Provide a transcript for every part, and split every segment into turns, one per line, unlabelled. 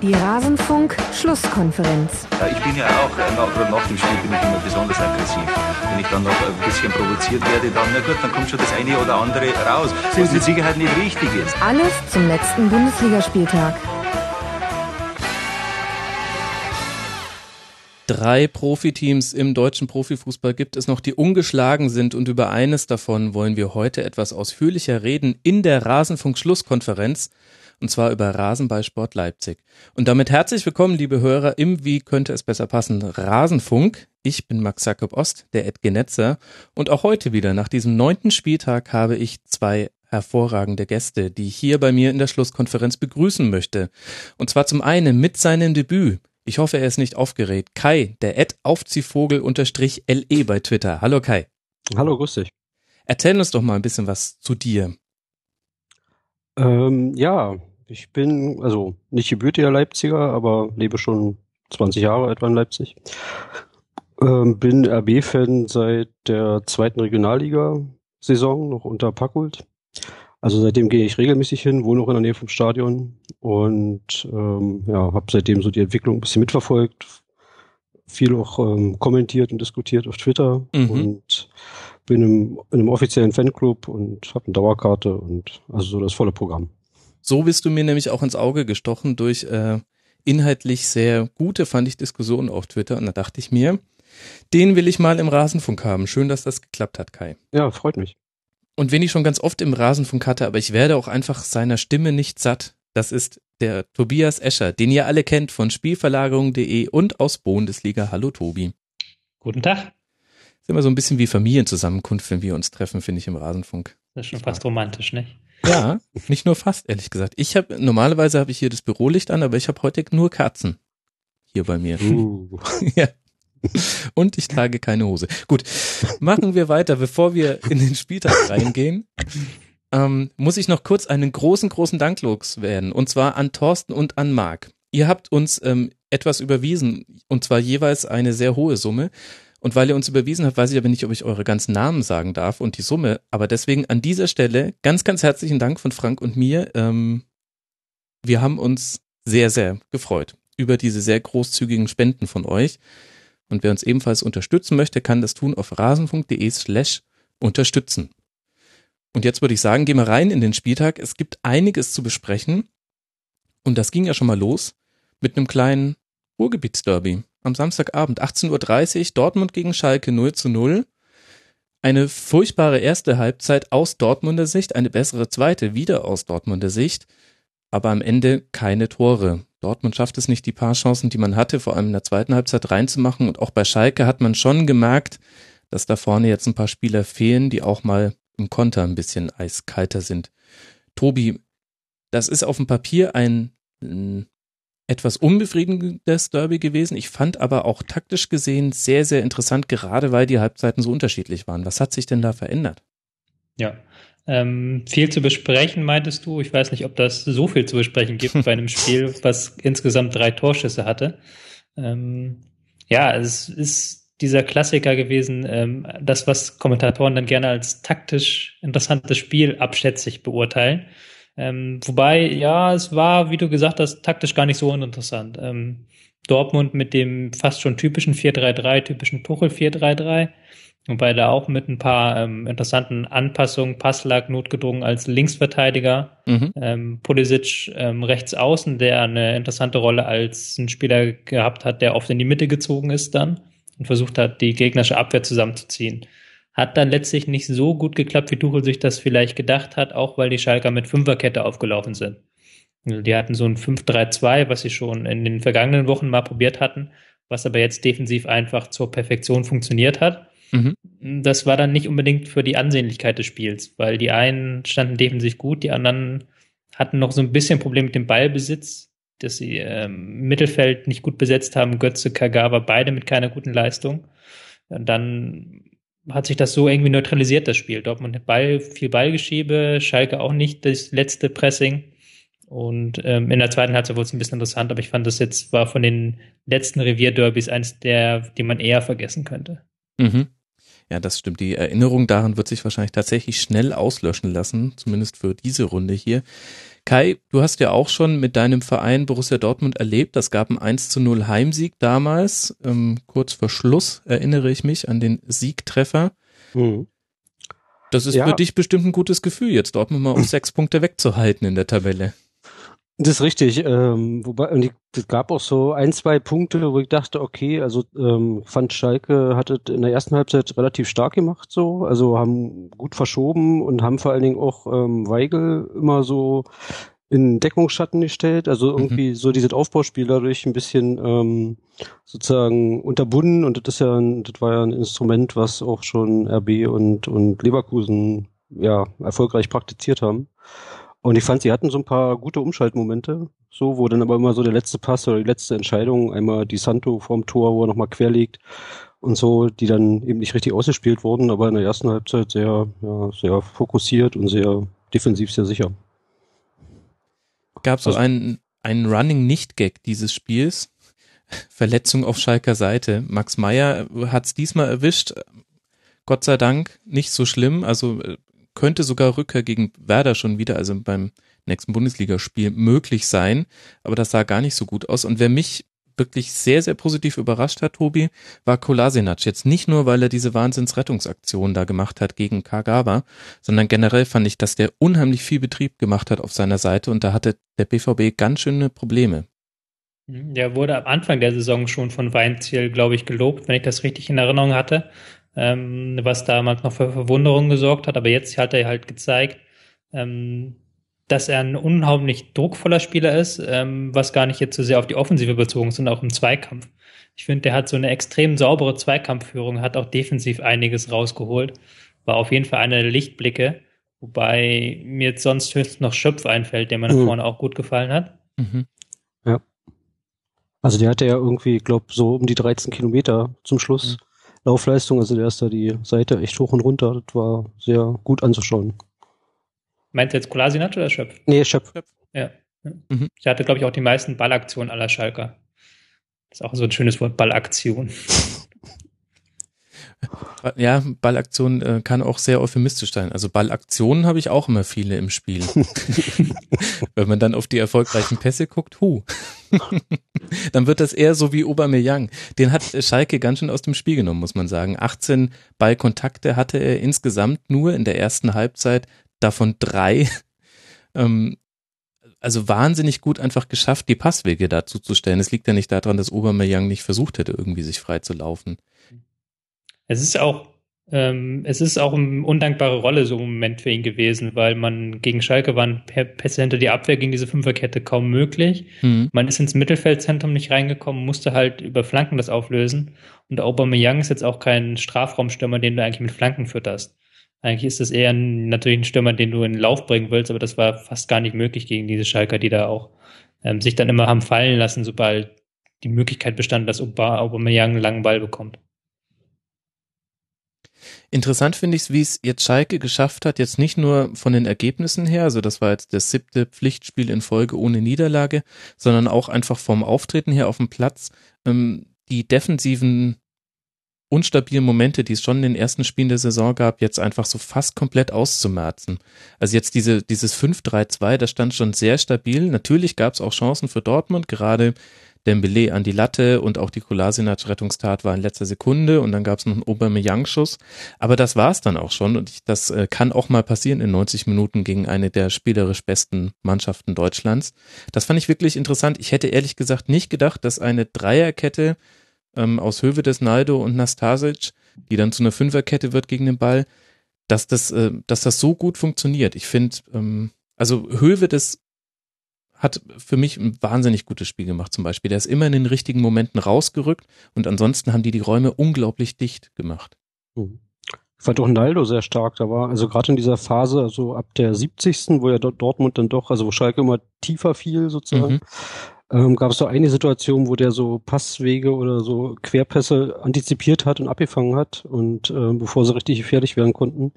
Die Rasenfunk-Schlusskonferenz.
Ja, ich bin ja auch, nach, nach dem Spiel bin ich immer besonders aggressiv. Wenn ich dann noch ein bisschen provoziert werde, dann, na gut, dann kommt schon das eine oder andere raus, was mit Sicherheit nicht richtig ist.
Alles zum letzten Bundesligaspieltag.
Drei Profiteams im deutschen Profifußball gibt es noch, die ungeschlagen sind und über eines davon wollen wir heute etwas ausführlicher reden in der Rasenfunk-Schlusskonferenz und zwar über Rasenballsport Leipzig. Und damit herzlich willkommen, liebe Hörer, im Wie könnte es besser passen Rasenfunk. Ich bin Max Jakob Ost, der Edgenetzer und auch heute wieder nach diesem neunten Spieltag habe ich zwei hervorragende Gäste, die ich hier bei mir in der Schlusskonferenz begrüßen möchte. Und zwar zum einen mit seinem Debüt. Ich hoffe, er ist nicht aufgeregt. Kai, der Ed Aufziehvogel unterstrich LE bei Twitter. Hallo Kai.
Hallo, grüß dich.
Erzähl uns doch mal ein bisschen was zu dir.
Ähm, ja, ich bin also nicht gebürtiger Leipziger, aber lebe schon 20 Jahre etwa in Leipzig. Ähm, bin RB-Fan seit der zweiten Regionalliga-Saison noch unter Packult. Also seitdem gehe ich regelmäßig hin, wohne auch in der Nähe vom Stadion und ähm, ja, habe seitdem so die Entwicklung ein bisschen mitverfolgt, viel auch ähm, kommentiert und diskutiert auf Twitter mhm. und bin im, in einem offiziellen Fanclub und habe eine Dauerkarte und also so das volle Programm.
So bist du mir nämlich auch ins Auge gestochen durch äh, inhaltlich sehr gute, fand ich, Diskussionen auf Twitter. Und da dachte ich mir, den will ich mal im Rasenfunk haben. Schön, dass das geklappt hat, Kai.
Ja, freut mich.
Und wenn ich schon ganz oft im Rasenfunk hatte, aber ich werde auch einfach seiner Stimme nicht satt. Das ist der Tobias Escher, den ihr alle kennt von Spielverlagerung.de und aus Bundesliga. Hallo Tobi.
Guten Tag.
Ist immer so ein bisschen wie Familienzusammenkunft, wenn wir uns treffen, finde ich im Rasenfunk.
Das ist schon fast romantisch, nicht?
Ja, nicht nur fast, ehrlich gesagt. Ich habe normalerweise habe ich hier das Bürolicht an, aber ich habe heute nur Katzen hier bei mir. Uh. ja. Und ich trage keine Hose. Gut, machen wir weiter, bevor wir in den Spieltag reingehen. Ähm, muss ich noch kurz einen großen, großen Dank loswerden. Und zwar an Thorsten und an Marc. Ihr habt uns ähm, etwas überwiesen, und zwar jeweils eine sehr hohe Summe. Und weil ihr uns überwiesen habt, weiß ich aber nicht, ob ich eure ganzen Namen sagen darf und die Summe. Aber deswegen an dieser Stelle ganz, ganz herzlichen Dank von Frank und mir. Ähm, wir haben uns sehr, sehr gefreut über diese sehr großzügigen Spenden von euch. Und wer uns ebenfalls unterstützen möchte, kann das tun auf rasenfunk.de slash unterstützen. Und jetzt würde ich sagen, gehen wir rein in den Spieltag. Es gibt einiges zu besprechen. Und das ging ja schon mal los mit einem kleinen Ruhrgebietsderby am Samstagabend, 18.30 Uhr, Dortmund gegen Schalke 0 zu 0. Eine furchtbare erste Halbzeit aus Dortmunder Sicht, eine bessere zweite wieder aus Dortmunder Sicht, aber am Ende keine Tore. Dortmund schafft es nicht, die paar Chancen, die man hatte, vor allem in der zweiten Halbzeit reinzumachen. Und auch bei Schalke hat man schon gemerkt, dass da vorne jetzt ein paar Spieler fehlen, die auch mal im Konter ein bisschen eiskalter sind. Tobi, das ist auf dem Papier ein etwas unbefriedigendes Derby gewesen. Ich fand aber auch taktisch gesehen sehr, sehr interessant, gerade weil die Halbzeiten so unterschiedlich waren. Was hat sich denn da verändert?
Ja, ähm, viel zu besprechen, meintest du. Ich weiß nicht, ob das so viel zu besprechen gibt bei einem Spiel, was insgesamt drei Torschüsse hatte. Ähm, ja, es ist dieser Klassiker gewesen, ähm, das, was Kommentatoren dann gerne als taktisch interessantes Spiel abschätzig beurteilen. Ähm, wobei, ja, es war, wie du gesagt hast, taktisch gar nicht so uninteressant. Ähm, Dortmund mit dem fast schon typischen 4-3-3, typischen Tuchel 4-3-3, wobei da auch mit ein paar ähm, interessanten Anpassungen, Passlag notgedrungen als Linksverteidiger, mhm. ähm, Pulisic ähm, rechts außen, der eine interessante Rolle als ein Spieler gehabt hat, der oft in die Mitte gezogen ist dann und versucht hat, die gegnerische Abwehr zusammenzuziehen. Hat dann letztlich nicht so gut geklappt, wie Tuchel sich das vielleicht gedacht hat, auch weil die Schalker mit Fünferkette aufgelaufen sind. Also die hatten so ein 5-3-2, was sie schon in den vergangenen Wochen mal probiert hatten, was aber jetzt defensiv einfach zur Perfektion funktioniert hat. Mhm. Das war dann nicht unbedingt für die Ansehnlichkeit des Spiels, weil die einen standen defensiv gut, die anderen hatten noch so ein bisschen Problem mit dem Ballbesitz, dass sie ähm, Mittelfeld nicht gut besetzt haben. Götze, Kagawa, beide mit keiner guten Leistung. Und dann hat sich das so irgendwie neutralisiert, das Spiel. Dortmund Ball, viel Ballgeschiebe, Schalke auch nicht das letzte Pressing. Und ähm, in der zweiten Halbzeit wurde es ein bisschen interessant, aber ich fand, das jetzt war von den letzten Revierderbys eins der, die man eher vergessen könnte.
Mhm. Ja, das stimmt. Die Erinnerung daran wird sich wahrscheinlich tatsächlich schnell auslöschen lassen, zumindest für diese Runde hier. Kai, du hast ja auch schon mit deinem Verein Borussia Dortmund erlebt. Das gab einen 1 zu 0 Heimsieg damals. Ähm, kurz vor Schluss erinnere ich mich an den Siegtreffer. Mhm. Das ist ja. für dich bestimmt ein gutes Gefühl, jetzt Dortmund mal um sechs Punkte wegzuhalten in der Tabelle.
Das ist richtig. Ähm, wobei, und es gab auch so ein, zwei Punkte, wo ich dachte, okay, also ähm, fand Schalke hat es in der ersten Halbzeit relativ stark gemacht, so, also haben gut verschoben und haben vor allen Dingen auch ähm, Weigel immer so in Deckungsschatten gestellt, also mhm. irgendwie mhm. so dieses Aufbauspiel dadurch ein bisschen ähm, sozusagen unterbunden und das ist ja, ein, das war ja ein Instrument, was auch schon RB und und Leverkusen ja erfolgreich praktiziert haben. Und ich fand, sie hatten so ein paar gute Umschaltmomente, so, wo dann aber immer so der letzte Pass oder die letzte Entscheidung, einmal die Santo vorm Tor, wo er nochmal quer liegt und so, die dann eben nicht richtig ausgespielt wurden, aber in der ersten Halbzeit sehr, ja, sehr fokussiert und sehr defensiv sehr sicher.
Gab so also, einen, einen Running Nicht-Gag dieses Spiels. Verletzung auf Schalker Seite. Max Meyer hat es diesmal erwischt. Gott sei Dank nicht so schlimm. Also äh, könnte sogar Rückkehr gegen Werder schon wieder, also beim nächsten Bundesligaspiel möglich sein, aber das sah gar nicht so gut aus. Und wer mich wirklich sehr, sehr positiv überrascht hat, Tobi, war Kolasinac. Jetzt nicht nur, weil er diese Wahnsinnsrettungsaktion da gemacht hat gegen Kagawa, sondern generell fand ich, dass der unheimlich viel Betrieb gemacht hat auf seiner Seite und da hatte der BVB ganz schöne Probleme.
Der wurde am Anfang der Saison schon von Weinziel, glaube ich, gelobt, wenn ich das richtig in Erinnerung hatte ähm, was damals noch für Verwunderung gesorgt hat. Aber jetzt hat er halt gezeigt, ähm, dass er ein unheimlich druckvoller Spieler ist, ähm, was gar nicht jetzt so sehr auf die Offensive bezogen ist, sondern auch im Zweikampf. Ich finde, der hat so eine extrem saubere Zweikampfführung, hat auch defensiv einiges rausgeholt. War auf jeden Fall einer der Lichtblicke, wobei mir jetzt sonst höchstens noch Schöpf einfällt, der mir mhm. nach vorne auch gut gefallen hat. Mhm.
Ja. Also der hatte ja irgendwie, ich glaube, so um die 13 Kilometer zum Schluss. Mhm. Laufleistung. Also der ist da die Seite echt hoch und runter. Das war sehr gut anzuschauen.
Meint ihr jetzt Kolasinac oder Schöpf?
Nee, Schöpf.
Ja. Mhm. Ich hatte, glaube ich, auch die meisten Ballaktionen aller Schalker. Das ist auch so ein schönes Wort, Ballaktion.
Ja, Ballaktion äh, kann auch sehr euphemistisch sein. Also Ballaktionen habe ich auch immer viele im Spiel. Wenn man dann auf die erfolgreichen Pässe guckt, hu. dann wird das eher so wie Aubameyang. Den hat Schalke ganz schön aus dem Spiel genommen, muss man sagen. 18 Ballkontakte hatte er insgesamt nur in der ersten Halbzeit, davon drei. Ähm, also wahnsinnig gut einfach geschafft, die Passwege dazu zu stellen. Es liegt ja nicht daran, dass Aubameyang nicht versucht hätte, irgendwie sich frei zu laufen.
Es ist auch, ähm, es ist auch eine undankbare Rolle so im Moment für ihn gewesen, weil man gegen Schalke waren Pässe hinter die Abwehr gegen diese Fünferkette kaum möglich. Mhm. Man ist ins Mittelfeldzentrum nicht reingekommen, musste halt über Flanken das auflösen. Und Aubameyang ist jetzt auch kein Strafraumstürmer, den du eigentlich mit Flanken fütterst. Eigentlich ist das eher ein, natürlich ein Stürmer, den du in den Lauf bringen willst, aber das war fast gar nicht möglich gegen diese Schalker, die da auch ähm, sich dann immer haben fallen lassen, sobald die Möglichkeit bestand, dass Aubameyang einen langen Ball bekommt.
Interessant finde ich es, wie es jetzt Schalke geschafft hat, jetzt nicht nur von den Ergebnissen her, also das war jetzt das siebte Pflichtspiel in Folge ohne Niederlage, sondern auch einfach vom Auftreten her auf dem Platz, ähm, die defensiven unstabilen Momente, die es schon in den ersten Spielen der Saison gab, jetzt einfach so fast komplett auszumerzen. Also jetzt diese, dieses 5-3-2, das stand schon sehr stabil. Natürlich gab es auch Chancen für Dortmund, gerade Dembele an die Latte und auch die Kolasinac-Rettungstat war in letzter Sekunde und dann gab es noch einen Aubameyang-Schuss. Aber das war es dann auch schon und ich, das äh, kann auch mal passieren in 90 Minuten gegen eine der spielerisch besten Mannschaften Deutschlands. Das fand ich wirklich interessant. Ich hätte ehrlich gesagt nicht gedacht, dass eine Dreierkette ähm, aus Hövedes, Naldo und Nastasic, die dann zu einer Fünferkette wird gegen den Ball, dass das, äh, dass das so gut funktioniert. Ich finde, ähm, also Hövedes hat für mich ein wahnsinnig gutes Spiel gemacht zum Beispiel. Der ist immer in den richtigen Momenten rausgerückt und ansonsten haben die die Räume unglaublich dicht gemacht.
Mhm. Ich fand auch Naldo sehr stark. Da war also gerade in dieser Phase, also ab der 70. wo ja Dortmund dann doch, also wo Schalke immer tiefer fiel sozusagen, mhm. ähm, gab es so eine Situation, wo der so Passwege oder so Querpässe antizipiert hat und abgefangen hat und äh, bevor sie richtig gefährlich werden konnten.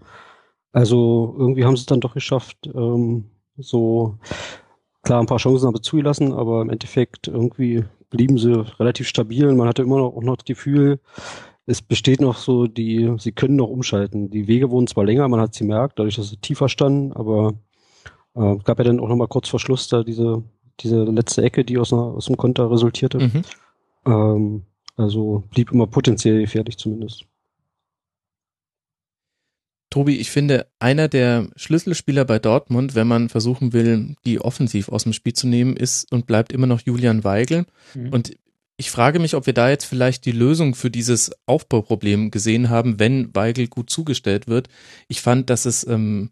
Also irgendwie haben sie es dann doch geschafft, ähm, so klar ein paar Chancen haben sie zugelassen, aber im Endeffekt irgendwie blieben sie relativ stabil. Man hatte immer noch, auch noch das Gefühl, es besteht noch so die, sie können noch umschalten. Die Wege wurden zwar länger, man hat sie merkt, dadurch, dass sie tiefer standen, aber Äh, gab ja dann auch nochmal kurz vor Schluss da diese, diese letzte Ecke, die aus, einer, aus dem Konter resultierte.
Mhm.
Ähm, also blieb immer potenziell gefährlich zumindest.
Tobi, ich finde, einer der Schlüsselspieler bei Dortmund, wenn man versuchen will, die offensiv aus dem Spiel zu nehmen, ist und bleibt immer noch Julian Weigel. Mhm. Und ich frage mich, ob wir da jetzt vielleicht die Lösung für dieses Aufbauproblem gesehen haben, wenn Weigel gut zugestellt wird. Ich fand, dass es ähm,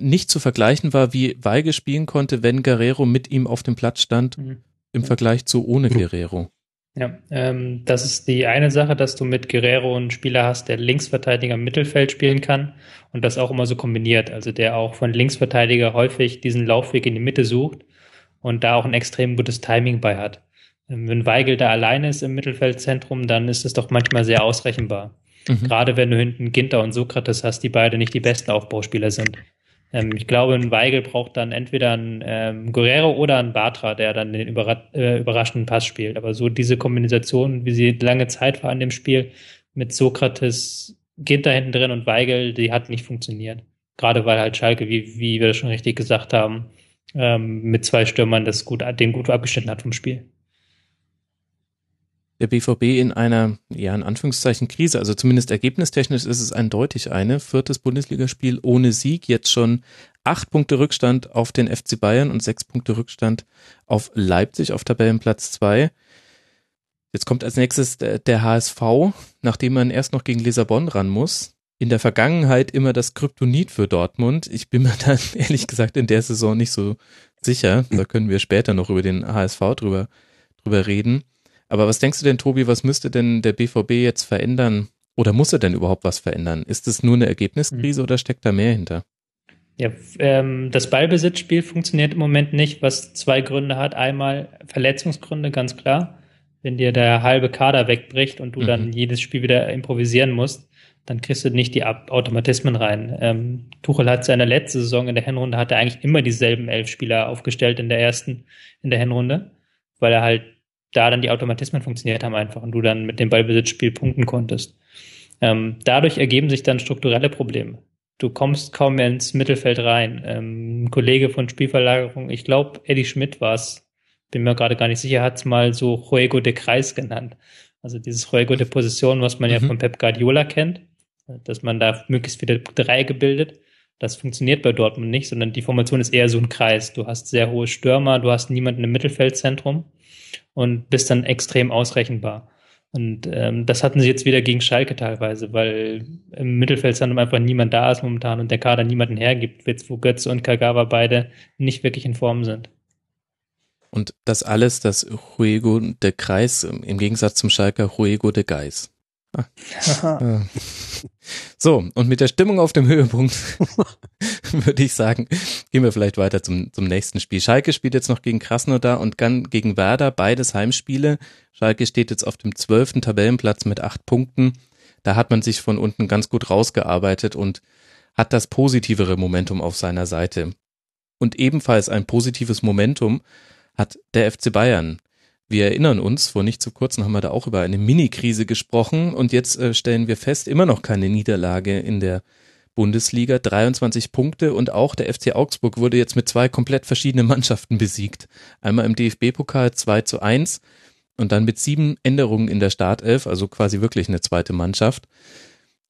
nicht zu vergleichen war, wie Weigel spielen konnte, wenn Guerrero mit ihm auf dem Platz stand, mhm. im Vergleich zu ohne Guerrero.
Ja, ähm, das ist die eine Sache, dass du mit Guerrero einen Spieler hast, der Linksverteidiger im Mittelfeld spielen kann und das auch immer so kombiniert. Also der auch von Linksverteidiger häufig diesen Laufweg in die Mitte sucht und da auch ein extrem gutes Timing bei hat. Ähm, wenn Weigel da alleine ist im Mittelfeldzentrum, dann ist es doch manchmal sehr ausrechenbar. Mhm. Gerade wenn du hinten Ginter und Sokrates hast, die beide nicht die besten Aufbauspieler sind. Ähm, ich glaube, ein Weigel braucht dann entweder einen ähm, Guerrero oder einen Batra, der dann den überra äh, überraschenden Pass spielt. Aber so diese Kombination, wie sie lange Zeit war an dem Spiel, mit Sokrates, Ginter hinten drin und Weigel, die hat nicht funktioniert. Gerade weil halt Schalke, wie, wie wir das schon richtig gesagt haben, ähm, mit zwei Stürmern das gut, den gut abgeschnitten hat vom Spiel
der BVB in einer, ja, in Anführungszeichen Krise. Also zumindest ergebnistechnisch ist es eindeutig eine. Viertes Bundesligaspiel ohne Sieg, jetzt schon acht Punkte Rückstand auf den FC Bayern und sechs Punkte Rückstand auf Leipzig auf Tabellenplatz zwei. Jetzt kommt als nächstes der HSV, nachdem man erst noch gegen Lissabon ran muss. In der Vergangenheit immer das Kryptonit für Dortmund. Ich bin mir dann ehrlich gesagt in der Saison nicht so sicher. Da können wir später noch über den HSV drüber, drüber reden. Aber was denkst du denn, Tobi, was müsste denn der BVB jetzt verändern? Oder muss er denn überhaupt was verändern? Ist es nur eine Ergebniskrise mhm. oder steckt da mehr hinter?
Ja, ähm, das Ballbesitzspiel funktioniert im Moment nicht, was zwei Gründe hat. Einmal Verletzungsgründe, ganz klar. Wenn dir der halbe Kader wegbricht und du mhm. dann jedes Spiel wieder improvisieren musst, dann kriegst du nicht die Automatismen rein. Ähm, Tuchel hat seine letzte Saison in der Hinrunde, hat er eigentlich immer dieselben elf Spieler aufgestellt in der ersten, in der Hinrunde, weil er halt da dann die Automatismen funktioniert haben einfach und du dann mit dem Ballbesitzspiel punkten konntest. Ähm, dadurch ergeben sich dann strukturelle Probleme. Du kommst kaum mehr ins Mittelfeld rein. Ähm, ein Kollege von Spielverlagerung, ich glaube, Eddie Schmidt war es, bin mir gerade gar nicht sicher, hat es mal so Juego de Kreis genannt. Also dieses Juego de Position, was man mhm. ja von Pep Guardiola kennt, dass man da möglichst viele Dreiecke bildet. Das funktioniert bei Dortmund nicht, sondern die Formation ist eher so ein Kreis. Du hast sehr hohe Stürmer, du hast niemanden im Mittelfeldzentrum und bist dann extrem ausrechenbar. Und ähm, das hatten sie jetzt wieder gegen Schalke teilweise, weil im Mittelfeld dann einfach niemand da ist momentan und der Kader niemanden hergibt, wo Götze und Kagawa beide nicht wirklich in Form sind.
Und das alles, das Juego de Kreis, im Gegensatz zum Schalker Juego de Geis. So, und mit der Stimmung auf dem Höhepunkt würde ich sagen, gehen wir vielleicht weiter zum, zum nächsten Spiel. Schalke spielt jetzt noch gegen Krasnodar und dann gegen Werder, beides Heimspiele. Schalke steht jetzt auf dem zwölften Tabellenplatz mit acht Punkten. Da hat man sich von unten ganz gut rausgearbeitet und hat das positivere Momentum auf seiner Seite. Und ebenfalls ein positives Momentum hat der FC Bayern. Wir erinnern uns, vor nicht zu kurzem haben wir da auch über eine Mini-Krise gesprochen und jetzt äh, stellen wir fest, immer noch keine Niederlage in der Bundesliga, 23 Punkte und auch der FC Augsburg wurde jetzt mit zwei komplett verschiedenen Mannschaften besiegt. Einmal im DFB-Pokal 2 zu 1 und dann mit sieben Änderungen in der Startelf, also quasi wirklich eine zweite Mannschaft.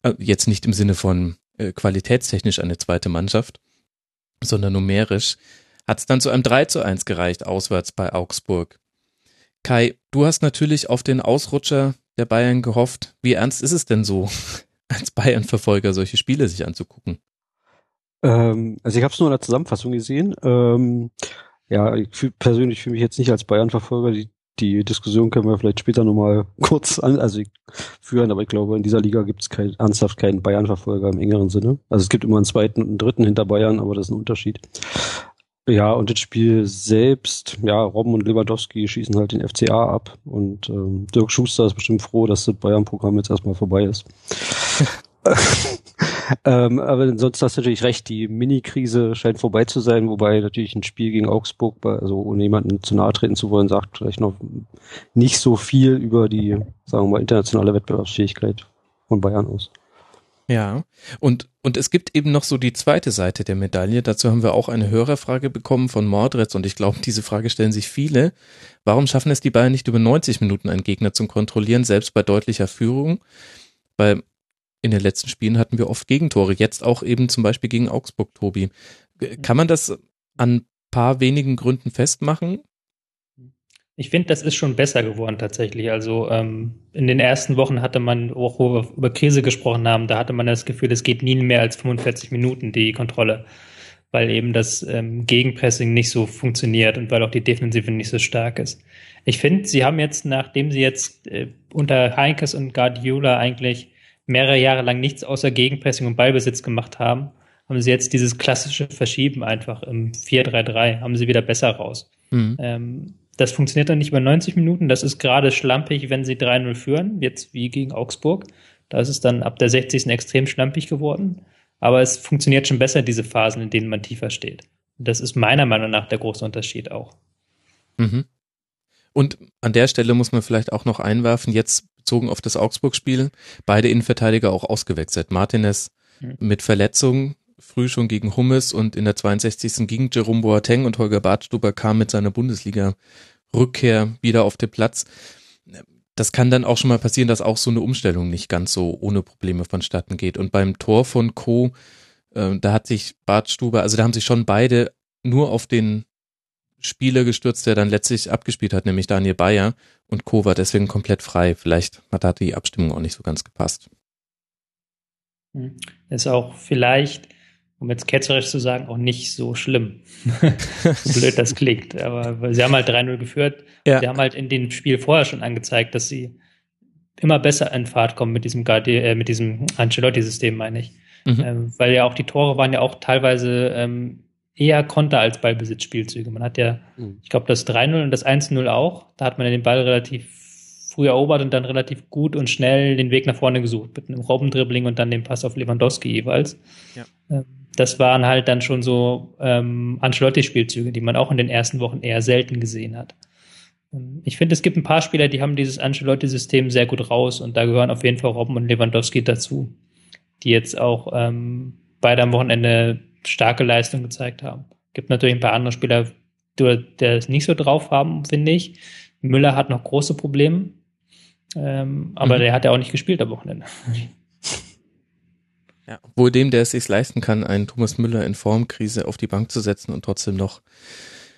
Äh, jetzt nicht im Sinne von äh, qualitätstechnisch eine zweite Mannschaft, sondern numerisch hat es dann zu einem 3 zu 1 gereicht, auswärts bei Augsburg. Kai, du hast natürlich auf den Ausrutscher der Bayern gehofft. Wie ernst ist es denn so, als Bayern-Verfolger solche Spiele sich anzugucken?
Ähm, also ich habe es nur in der Zusammenfassung gesehen. Ähm, ja, ich fühl, persönlich fühle mich jetzt nicht als Bayern-Verfolger. Die, die Diskussion können wir vielleicht später nochmal kurz an, also führen, aber ich glaube, in dieser Liga gibt es kein, ernsthaft keinen Bayern-Verfolger im engeren Sinne. Also es gibt immer einen zweiten und einen dritten hinter Bayern, aber das ist ein Unterschied. Ja, und das Spiel selbst, ja, Robben und Lewandowski schießen halt den FCA ab und ähm, Dirk Schuster ist bestimmt froh, dass das Bayern-Programm jetzt erstmal vorbei ist. ähm, aber sonst hast du natürlich recht, die Mini-Krise scheint vorbei zu sein, wobei natürlich ein Spiel gegen Augsburg, also ohne jemanden zu nahe treten zu wollen, sagt vielleicht noch nicht so viel über die, sagen wir mal, internationale Wettbewerbsfähigkeit von Bayern aus.
Ja, und, und es gibt eben noch so die zweite Seite der Medaille. Dazu haben wir auch eine Hörerfrage bekommen von Mordretz und ich glaube, diese Frage stellen sich viele. Warum schaffen es die Bayern nicht über 90 Minuten einen Gegner zum Kontrollieren, selbst bei deutlicher Führung? Weil in den letzten Spielen hatten wir oft Gegentore, jetzt auch eben zum Beispiel gegen Augsburg, Tobi. Kann man das an paar wenigen Gründen festmachen?
Ich finde, das ist schon besser geworden tatsächlich. Also ähm, in den ersten Wochen hatte man, auch wo wir über Krise gesprochen haben, da hatte man das Gefühl, es geht nie mehr als 45 Minuten die Kontrolle, weil eben das ähm, Gegenpressing nicht so funktioniert und weil auch die Defensive nicht so stark ist. Ich finde, sie haben jetzt, nachdem sie jetzt äh, unter Heinkes und Guardiola eigentlich mehrere Jahre lang nichts außer Gegenpressing und Ballbesitz gemacht haben, haben sie jetzt dieses klassische Verschieben einfach im 4-3-3, haben sie wieder besser raus. Mhm. Ähm, das funktioniert dann nicht über 90 Minuten. Das ist gerade schlampig, wenn sie 3-0 führen, jetzt wie gegen Augsburg. Da ist es dann ab der 60. extrem schlampig geworden. Aber es funktioniert schon besser, diese Phasen, in denen man tiefer steht. Das ist meiner Meinung nach der große Unterschied auch.
Mhm. Und an der Stelle muss man vielleicht auch noch einwerfen, jetzt bezogen auf das Augsburg-Spiel, beide Innenverteidiger auch ausgewechselt. Martinez mhm. mit Verletzung, früh schon gegen Hummes und in der 62. gegen Jerome Boateng und Holger Bartstuber kam mit seiner Bundesliga Rückkehr wieder auf den Platz. Das kann dann auch schon mal passieren, dass auch so eine Umstellung nicht ganz so ohne Probleme vonstatten geht. Und beim Tor von Co., äh, da hat sich Bart Stuber, also da haben sich schon beide nur auf den Spieler gestürzt, der dann letztlich abgespielt hat, nämlich Daniel Bayer und Co. war deswegen komplett frei. Vielleicht hat da die Abstimmung auch nicht so ganz gepasst.
Hm. Ist auch vielleicht um jetzt ketzerisch zu sagen, auch nicht so schlimm. so blöd das klingt. Aber sie haben halt 3-0 geführt. Ja. Sie haben halt in dem Spiel vorher schon angezeigt, dass sie immer besser in Fahrt kommen mit diesem, äh, mit diesem Ancelotti-System, meine ich. Mhm. Ähm, weil ja auch die Tore waren ja auch teilweise ähm, eher Konter als Ballbesitzspielzüge. Man hat ja, mhm. ich glaube, das 3-0 und das 1-0 auch. Da hat man ja den Ball relativ früh erobert und dann relativ gut und schnell den Weg nach vorne gesucht. Mit einem Robbendribbling und dann den Pass auf Lewandowski jeweils. Ja. Ähm, das waren halt dann schon so ähm, Ancelotti-Spielzüge, die man auch in den ersten Wochen eher selten gesehen hat. Ähm, ich finde, es gibt ein paar Spieler, die haben dieses Ancelotti-System sehr gut raus und da gehören auf jeden Fall Robben und Lewandowski dazu, die jetzt auch ähm, beide am Wochenende starke Leistung gezeigt haben. Gibt natürlich ein paar andere Spieler, die es nicht so drauf haben, finde ich. Müller hat noch große Probleme, ähm, aber mhm. der hat ja auch nicht gespielt am Wochenende.
Ja, wohl dem, der es sich leisten kann, einen Thomas Müller in Formkrise auf die Bank zu setzen und trotzdem noch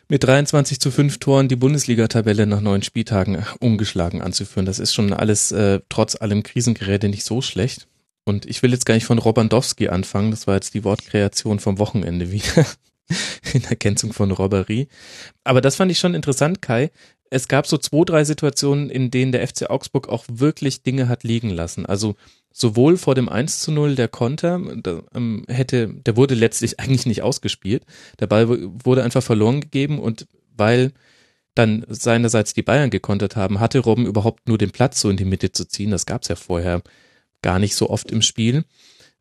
mit 23 zu 5 Toren die Bundesliga-Tabelle nach neun Spieltagen ungeschlagen anzuführen. Das ist schon alles äh, trotz allem Krisengeräte nicht so schlecht. Und ich will jetzt gar nicht von Robandowski anfangen, das war jetzt die Wortkreation vom Wochenende wieder in Ergänzung von Robberie. Aber das fand ich schon interessant, Kai. Es gab so zwei, drei Situationen, in denen der FC Augsburg auch wirklich Dinge hat liegen lassen. Also sowohl vor dem 1 zu 0 der Konter, der, ähm, hätte, der wurde letztlich eigentlich nicht ausgespielt. Der Ball wurde einfach verloren gegeben und weil dann seinerseits die Bayern gekontert haben, hatte Robben überhaupt nur den Platz so in die Mitte zu ziehen. Das gab's ja vorher gar nicht so oft im Spiel.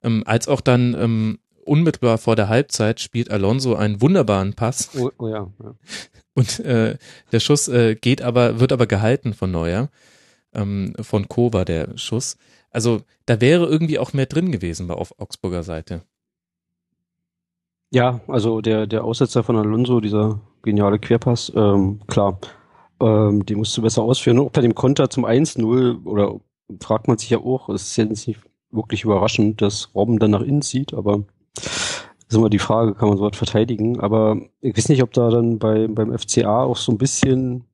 Ähm, als auch dann ähm, unmittelbar vor der Halbzeit spielt Alonso einen wunderbaren Pass.
Oh, oh ja, ja.
Und äh, der Schuss äh, geht aber, wird aber gehalten von Neuer. Ähm, von Kova der Schuss. Also da wäre irgendwie auch mehr drin gewesen bei auf Augsburger Seite.
Ja, also der, der Aussetzer von Alonso, dieser geniale Querpass, ähm, klar, ähm, die musst du besser ausführen. Auch bei dem Konter zum 1-0, oder fragt man sich ja auch, es ist jetzt nicht wirklich überraschend, dass Robben dann nach innen zieht, aber ist immer die Frage, kann man sowas verteidigen. Aber ich weiß nicht, ob da dann bei, beim FCA auch so ein bisschen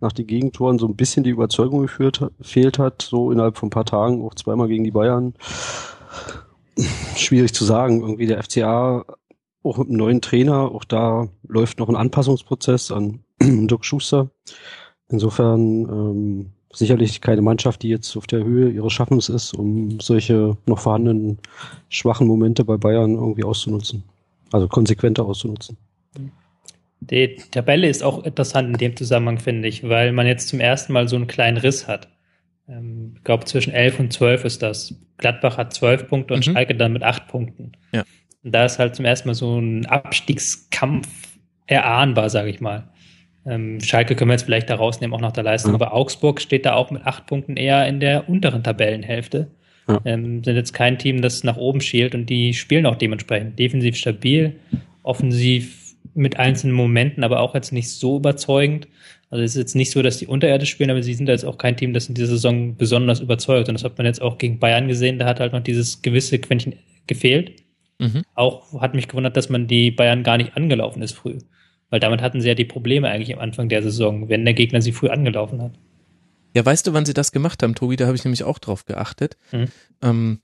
nach den Gegentoren so ein bisschen die Überzeugung geführt, fehlt hat, so innerhalb von ein paar Tagen, auch zweimal gegen die Bayern. Schwierig zu sagen. Irgendwie der FCA, auch mit einem neuen Trainer, auch da läuft noch ein Anpassungsprozess an Dirk Schuster. Insofern ähm, sicherlich keine Mannschaft, die jetzt auf der Höhe ihres Schaffens ist, um solche noch vorhandenen schwachen Momente bei Bayern irgendwie auszunutzen. Also konsequenter auszunutzen.
Die Tabelle ist auch interessant in dem Zusammenhang, finde ich, weil man jetzt zum ersten Mal so einen kleinen Riss hat. Ähm, ich glaube, zwischen 11 und 12 ist das. Gladbach hat 12 Punkte und mhm. Schalke dann mit 8 Punkten. Ja. Und da ist halt zum ersten Mal so ein Abstiegskampf erahnbar, sage ich mal. Ähm, Schalke können wir jetzt vielleicht da rausnehmen, auch nach der Leistung, mhm. aber Augsburg steht da auch mit 8 Punkten eher in der unteren Tabellenhälfte. Ja. Ähm, sind jetzt kein Team, das nach oben schielt und die spielen auch dementsprechend defensiv stabil, offensiv mit einzelnen Momenten, aber auch jetzt nicht so überzeugend. Also es ist jetzt nicht so, dass die unterirdisch spielen, aber sie sind jetzt auch kein Team, das in dieser Saison besonders überzeugt. Und das hat man jetzt auch gegen Bayern gesehen, da hat halt noch dieses gewisse Quäntchen gefehlt. Mhm. Auch hat mich gewundert, dass man die Bayern gar nicht angelaufen ist früh. Weil damit hatten sie ja die Probleme eigentlich am Anfang der Saison, wenn der Gegner sie früh angelaufen hat.
Ja, weißt du, wann sie das gemacht haben, Tobi? Da habe ich nämlich auch drauf geachtet. Mhm. Ähm,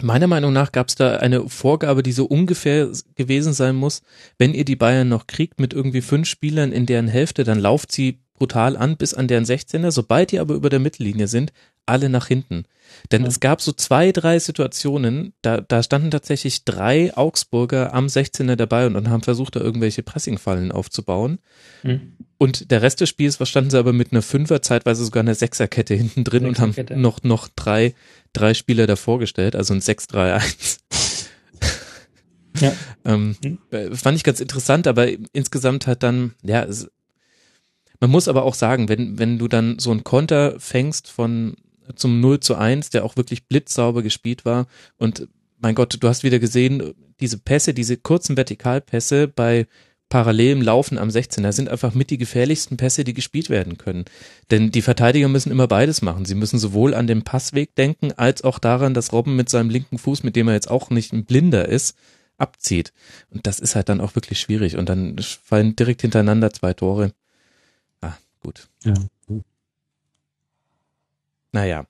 meiner Meinung nach gab es da eine Vorgabe, die so ungefähr gewesen sein muss, wenn ihr die Bayern noch kriegt mit irgendwie fünf Spielern in deren Hälfte, dann lauft sie brutal an bis an deren 16er. Sobald die aber über der Mittellinie sind, alle nach hinten. Denn ja. es gab so zwei, drei Situationen, da, da standen tatsächlich drei Augsburger am 16er dabei und, und haben versucht, da irgendwelche Pressingfallen aufzubauen. Mhm. Und der Rest des Spiels standen sie aber mit einer Fünfer, zeitweise sogar einer Sechserkette hinten drin und haben noch, noch drei, drei Spieler davor gestellt, also ein 6-3-1. ja. ähm, mhm. Fand ich ganz interessant, aber insgesamt hat dann, ja, es, man muss aber auch sagen, wenn, wenn du dann so einen Konter fängst von zum 0 zu 1, der auch wirklich blitzsauber gespielt war und mein Gott, du hast wieder gesehen, diese Pässe, diese kurzen Vertikalpässe bei parallelem Laufen am 16er sind einfach mit die gefährlichsten Pässe, die gespielt werden können. Denn die Verteidiger müssen immer beides machen. Sie müssen sowohl an den Passweg denken, als auch daran, dass Robben mit seinem linken Fuß, mit dem er jetzt auch nicht ein Blinder ist, abzieht. Und das ist halt dann auch wirklich schwierig. Und dann fallen direkt hintereinander zwei Tore. Gut. Ja. Naja.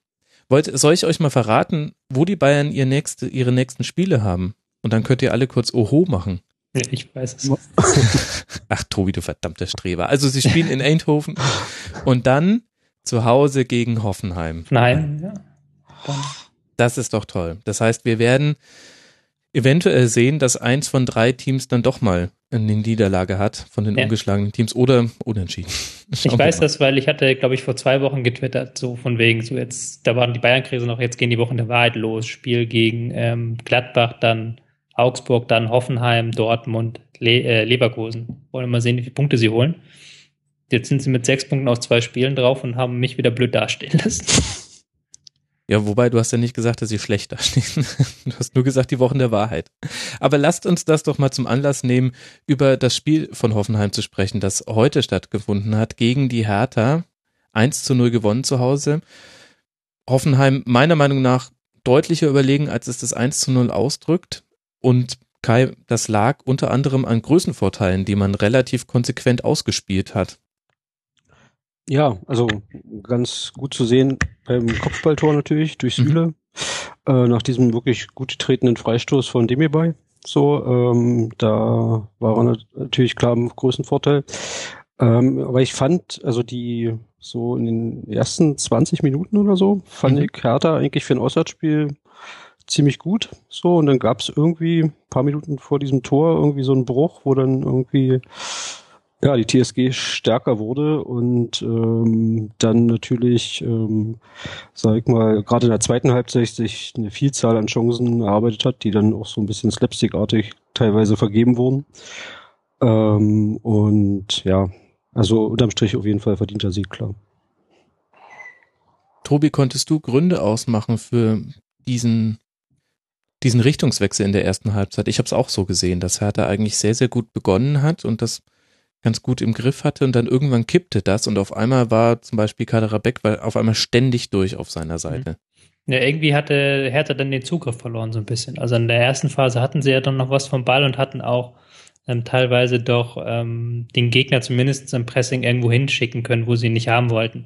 Wollt, soll ich euch mal verraten, wo die Bayern ihr nächste, ihre nächsten Spiele haben? Und dann könnt ihr alle kurz Oho machen.
Ja, ich weiß es.
Ach, Tobi, du verdammter Streber. Also sie spielen in Eindhoven und dann zu Hause gegen Hoffenheim.
Nein, ja.
Das ist doch toll. Das heißt, wir werden eventuell sehen, dass eins von drei Teams dann doch mal eine Niederlage hat von den ja. ungeschlagenen Teams oder unentschieden.
Schauen ich weiß das, weil ich hatte, glaube ich, vor zwei Wochen getwittert, so von wegen, so jetzt, da waren die Bayern-Krise noch, jetzt gehen die Wochen der Wahrheit los. Spiel gegen ähm, Gladbach, dann Augsburg, dann Hoffenheim, Dortmund, Le äh, Leverkusen. Wollen wir mal sehen, wie viele Punkte sie holen. Jetzt sind sie mit sechs Punkten aus zwei Spielen drauf und haben mich wieder blöd dastehen lassen.
Ja, wobei du hast ja nicht gesagt, dass sie schlecht dastehen. Du hast nur gesagt, die Wochen der Wahrheit. Aber lasst uns das doch mal zum Anlass nehmen, über das Spiel von Hoffenheim zu sprechen, das heute stattgefunden hat gegen die Hertha. 1 zu 0 gewonnen zu Hause. Hoffenheim meiner Meinung nach deutlicher überlegen, als es das 1 zu 0 ausdrückt. Und Kai, das lag unter anderem an Größenvorteilen, die man relativ konsequent ausgespielt hat.
Ja, also ganz gut zu sehen beim Kopfballtor natürlich durch mhm. Süle. Mhm. Äh, nach diesem wirklich gut getretenen Freistoß von Demirbay. So, ähm, da war er natürlich klar im größten Vorteil. Ähm, aber ich fand, also die so in den ersten 20 Minuten oder so, fand mhm. ich Hertha eigentlich für ein Auswärtsspiel ziemlich gut. So, und dann gab es irgendwie paar Minuten vor diesem Tor irgendwie so einen Bruch, wo dann irgendwie ja, die TSG stärker wurde und ähm, dann natürlich, ähm, sag ich mal, gerade in der zweiten Halbzeit sich eine Vielzahl an Chancen erarbeitet hat, die dann auch so ein bisschen slapstickartig teilweise vergeben wurden. Ähm, und ja, also unterm Strich auf jeden Fall verdienter Sieg, klar.
Tobi, konntest du Gründe ausmachen für diesen diesen Richtungswechsel in der ersten Halbzeit? Ich habe es auch so gesehen, dass Hertha eigentlich sehr, sehr gut begonnen hat und das ganz gut im Griff hatte und dann irgendwann kippte das und auf einmal war zum Beispiel weil auf einmal ständig durch auf seiner Seite.
Mhm. Ja, irgendwie hatte Hertha dann den Zugriff verloren so ein bisschen. Also in der ersten Phase hatten sie ja dann noch was vom Ball und hatten auch ähm, teilweise doch ähm, den Gegner zumindest im Pressing irgendwo hinschicken können, wo sie ihn nicht haben wollten,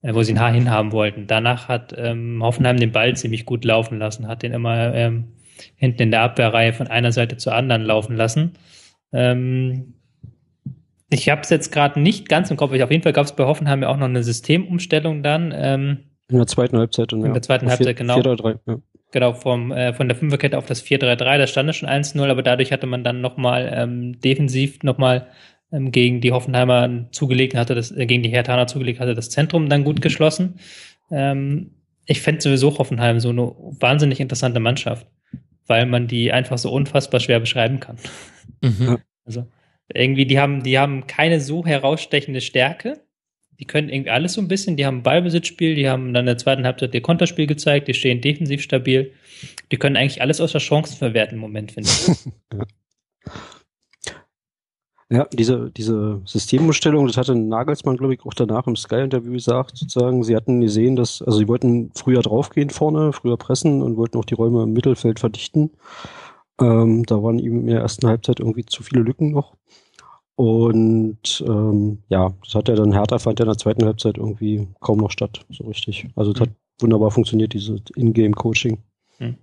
äh, wo sie ihn hinhaben wollten. Danach hat ähm, Hoffenheim den Ball ziemlich gut laufen lassen, hat den immer ähm, hinten in der Abwehrreihe von einer Seite zur anderen laufen lassen. Ähm, ich habe es jetzt gerade nicht ganz im Kopf. Ich, auf jeden Fall gab es bei Hoffenheim ja auch noch eine Systemumstellung dann. Ähm,
in der zweiten Halbzeit. Und
in ja. der zweiten Halbzeit, genau. 4-3-3, ja. Genau, vom, äh, von der Fünferkette auf das 4-3-3, da stand es schon 1-0, aber dadurch hatte man dann nochmal ähm, defensiv nochmal ähm, gegen die Hoffenheimer zugelegt, hatte das, äh, gegen die Hertaner zugelegt, hatte das Zentrum dann gut geschlossen. Ähm, ich fände sowieso Hoffenheim so eine wahnsinnig interessante Mannschaft, weil man die einfach so unfassbar schwer beschreiben kann. Mhm. Also irgendwie, die haben, die haben keine so herausstechende Stärke. die können irgendwie alles so ein bisschen. Die haben Ballbesitzspiel, die haben dann in der zweiten Halbzeit ihr Konterspiel gezeigt, die stehen defensiv stabil. Die können eigentlich alles außer Chancen verwerten im Moment, finde ich.
Ja, diese, diese Systemumstellung, das hatte Nagelsmann, glaube ich, auch danach im Sky-Interview gesagt, sozusagen, sie hatten gesehen, dass, also sie wollten früher draufgehen vorne, früher pressen und wollten auch die Räume im Mittelfeld verdichten. Ähm, da waren ihm in der ersten Halbzeit irgendwie zu viele Lücken noch. Und ähm, ja, das hat er dann Hertha fand er in der zweiten Halbzeit irgendwie kaum noch statt, so richtig. Also es mhm. hat wunderbar funktioniert, diese Ingame-Coaching. Mhm.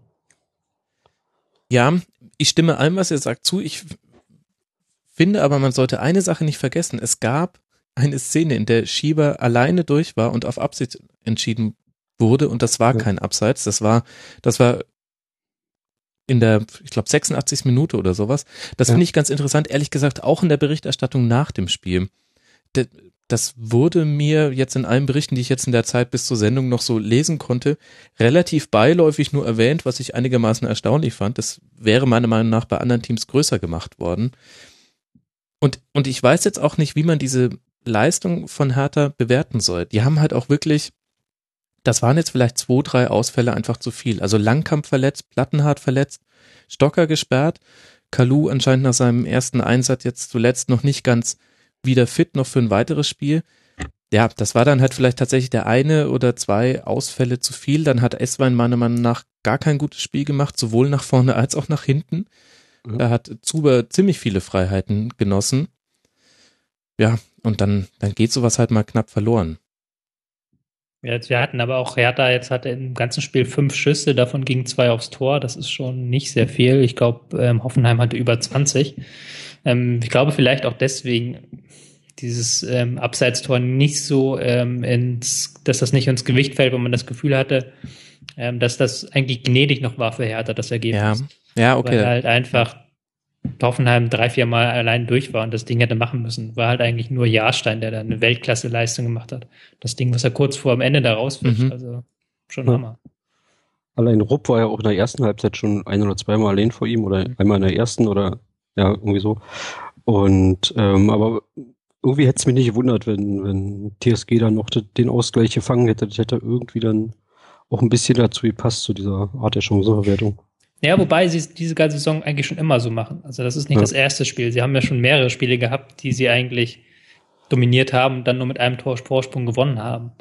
Ja, ich stimme allem, was ihr sagt, zu. Ich finde aber, man sollte eine Sache nicht vergessen. Es gab eine Szene, in der Schieber alleine durch war und auf Absicht entschieden wurde und das war ja. kein Abseits. Das war, das war in der, ich glaube, 86. Minute oder sowas. Das ja. finde ich ganz interessant, ehrlich gesagt, auch in der Berichterstattung nach dem Spiel. Das wurde mir jetzt in allen Berichten, die ich jetzt in der Zeit bis zur Sendung noch so lesen konnte, relativ beiläufig nur erwähnt, was ich einigermaßen erstaunlich fand. Das wäre meiner Meinung nach bei anderen Teams größer gemacht worden. Und, und ich weiß jetzt auch nicht, wie man diese Leistung von Hertha bewerten soll. Die haben halt auch wirklich, das waren jetzt vielleicht zwei, drei Ausfälle einfach zu viel. Also Langkamp verletzt, Plattenhardt verletzt, Stocker gesperrt, Kalu anscheinend nach seinem ersten Einsatz jetzt zuletzt noch nicht ganz wieder fit, noch für ein weiteres Spiel. Ja, das war dann halt vielleicht tatsächlich der eine oder zwei Ausfälle zu viel. Dann hat Eswein meiner Meinung nach gar kein gutes Spiel gemacht, sowohl nach vorne als auch nach hinten. Ja. Da hat Zuber ziemlich viele Freiheiten genossen. Ja, und dann, dann geht sowas halt mal knapp verloren.
Ja, wir hatten aber auch Hertha jetzt hatte im ganzen Spiel fünf Schüsse, davon gingen zwei aufs Tor. Das ist schon nicht sehr viel. Ich glaube, ähm, Hoffenheim hatte über 20. Ähm, ich glaube vielleicht auch deswegen dieses ähm, Abseitstor nicht so ähm, ins, dass das nicht ins Gewicht fällt, wo man das Gefühl hatte, ähm, dass das eigentlich gnädig noch war für Hertha, das Ergebnis.
Ja. Ja, okay.
Weil halt einfach Hoffenheim drei, vier Mal allein durch war und das Ding hätte machen müssen. War halt eigentlich nur Jahrstein, der da eine Weltklasse-Leistung gemacht hat. Das Ding, was er kurz vor dem Ende da rauswirft, mhm. also schon ja. Hammer.
Allein Rupp war ja auch in der ersten Halbzeit schon ein oder zweimal allein vor ihm oder mhm. einmal in der ersten oder ja, irgendwie so. Und ähm, aber irgendwie hätte es mich nicht gewundert, wenn, wenn TSG dann noch den Ausgleich gefangen hätte. Das hätte irgendwie dann auch ein bisschen dazu gepasst, zu dieser Art der Chancenverwertung.
Ja, wobei sie diese ganze Saison eigentlich schon immer so machen. Also das ist nicht ja. das erste Spiel. Sie haben ja schon mehrere Spiele gehabt, die sie eigentlich dominiert haben und dann nur mit einem Tor Vorsprung gewonnen haben.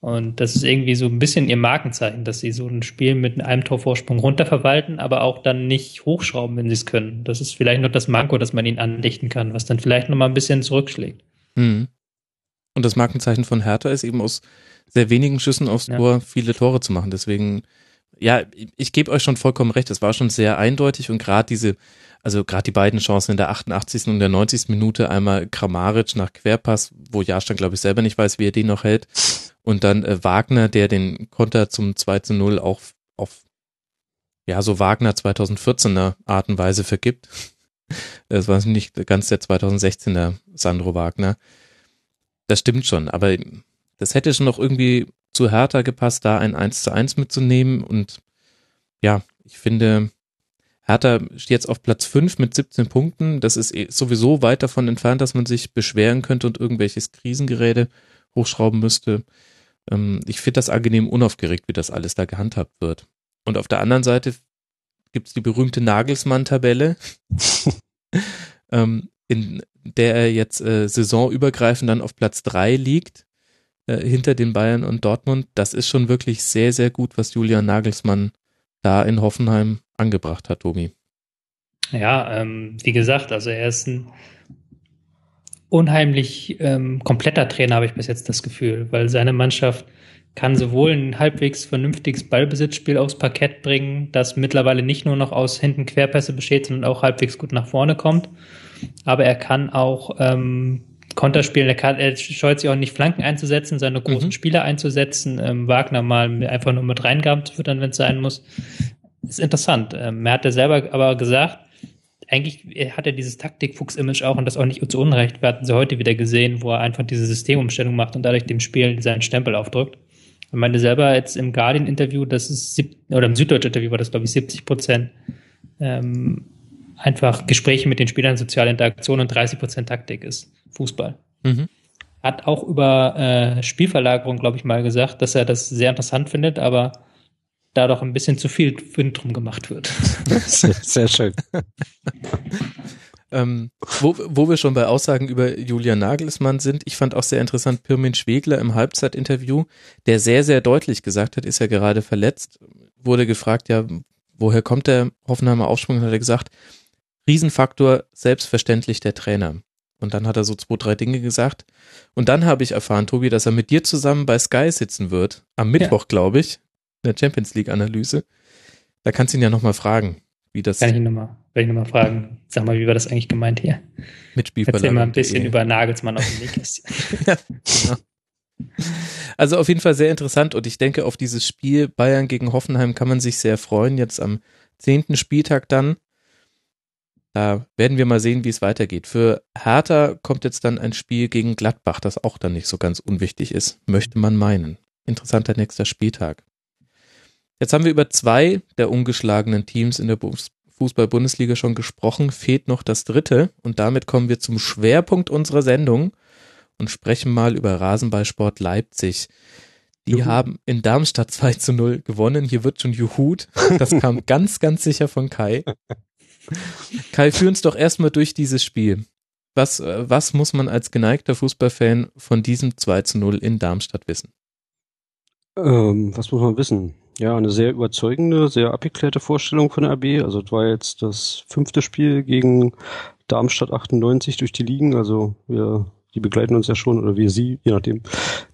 Und das ist irgendwie so ein bisschen ihr Markenzeichen, dass sie so ein Spiel mit einem Torvorsprung runterverwalten, aber auch dann nicht hochschrauben, wenn sie es können. Das ist vielleicht noch das Manko, das man ihnen andichten kann, was dann vielleicht noch mal ein bisschen zurückschlägt.
Mhm. Und das Markenzeichen von Hertha ist eben aus sehr wenigen Schüssen aufs Tor ja. viele Tore zu machen. Deswegen ja, ich gebe euch schon vollkommen recht. Es war schon sehr eindeutig und gerade diese, also gerade die beiden Chancen in der 88. und der 90. Minute, einmal Kramaric nach Querpass, wo Jahrstein, glaube ich, selber nicht weiß, wie er den noch hält. Und dann äh, Wagner, der den Konter zum 2 zu 0 auch auf, ja, so Wagner 2014er Art und Weise vergibt. Das war nicht ganz der 2016er Sandro Wagner. Das stimmt schon, aber das hätte schon noch irgendwie zu Hertha gepasst, da ein 1 zu 1 mitzunehmen. Und ja, ich finde, Hertha steht jetzt auf Platz 5 mit 17 Punkten. Das ist eh sowieso weit davon entfernt, dass man sich beschweren könnte und irgendwelches Krisengeräte hochschrauben müsste. Ähm, ich finde das angenehm unaufgeregt, wie das alles da gehandhabt wird. Und auf der anderen Seite gibt's die berühmte Nagelsmann-Tabelle, ähm, in der er jetzt äh, saisonübergreifend dann auf Platz 3 liegt äh, hinter den Bayern und Dortmund. Das ist schon wirklich sehr, sehr gut, was Julian Nagelsmann da in Hoffenheim angebracht hat, Tobi.
Ja, ähm, wie gesagt, also er ist ein unheimlich ähm, kompletter Trainer, habe ich bis jetzt das Gefühl, weil seine Mannschaft kann sowohl ein halbwegs vernünftiges Ballbesitzspiel aufs Parkett bringen, das mittlerweile nicht nur noch aus hinten Querpässe besteht, sondern auch halbwegs gut nach vorne kommt. Aber er kann auch ähm, Konter spielen. Er, kann, er scheut sich auch nicht, Flanken einzusetzen, seine großen mhm. Spieler einzusetzen, ähm, Wagner mal einfach nur mit Reingaben zu füttern, wenn es sein muss. Ist interessant. Ähm, er hat ja selber aber gesagt, eigentlich hat er dieses Taktikfuchs-Image auch und das auch nicht zu Unrecht. Wir hatten sie heute wieder gesehen, wo er einfach diese Systemumstellung macht und dadurch dem Spiel seinen Stempel aufdrückt. Er meinte selber jetzt im Guardian-Interview, das ist, oder im Süddeutsch-Interview war das, glaube ich, 70 Prozent ähm, einfach Gespräche mit den Spielern, soziale Interaktion und 30 Prozent Taktik ist. Fußball. Mhm. hat auch über äh, Spielverlagerung, glaube ich, mal gesagt, dass er das sehr interessant findet, aber da doch ein bisschen zu viel Wind drum gemacht wird.
Sehr, sehr schön.
Ähm, wo, wo wir schon bei Aussagen über Julian Nagelsmann sind, ich fand auch sehr interessant Pirmin Schwegler im Halbzeitinterview, der sehr, sehr deutlich gesagt hat, ist ja gerade verletzt, wurde gefragt, ja, woher kommt der Hoffenheimer Aufschwung? Und hat er gesagt, Riesenfaktor, selbstverständlich der Trainer. Und dann hat er so zwei, drei Dinge gesagt. Und dann habe ich erfahren, Tobi, dass er mit dir zusammen bei Sky sitzen wird. Am Mittwoch, ja. glaube ich, in der Champions League Analyse. Da kannst du ihn ja nochmal fragen, wie das.
Kann ich ihn nochmal, ich nochmal fragen. Sag mal, wie war das eigentlich gemeint hier?
Mit
Erzähl mal ein bisschen über Nagelsmann auf dem Nähkästchen. ja, genau.
Also auf jeden Fall sehr interessant und ich denke, auf dieses Spiel Bayern gegen Hoffenheim kann man sich sehr freuen. Jetzt am zehnten Spieltag dann. Da werden wir mal sehen, wie es weitergeht. Für Hertha kommt jetzt dann ein Spiel gegen Gladbach, das auch dann nicht so ganz unwichtig ist, möchte man meinen. Interessanter nächster Spieltag. Jetzt haben wir über zwei der ungeschlagenen Teams in der Fußball-Bundesliga schon gesprochen. Fehlt noch das dritte und damit kommen wir zum Schwerpunkt unserer Sendung und sprechen mal über Rasenballsport Leipzig. Die Juhu. haben in Darmstadt 2 zu 0 gewonnen. Hier wird schon Juhut. Das kam ganz, ganz sicher von Kai. Kai, führ uns doch erstmal durch dieses Spiel. Was, äh, was muss man als geneigter Fußballfan von diesem 2 zu 0 in Darmstadt wissen?
Ähm, was muss man wissen? Ja, eine sehr überzeugende, sehr abgeklärte Vorstellung von der AB. Also es war jetzt das fünfte Spiel gegen Darmstadt 98 durch die Ligen. Also wir, die begleiten uns ja schon, oder wir sie, je nachdem,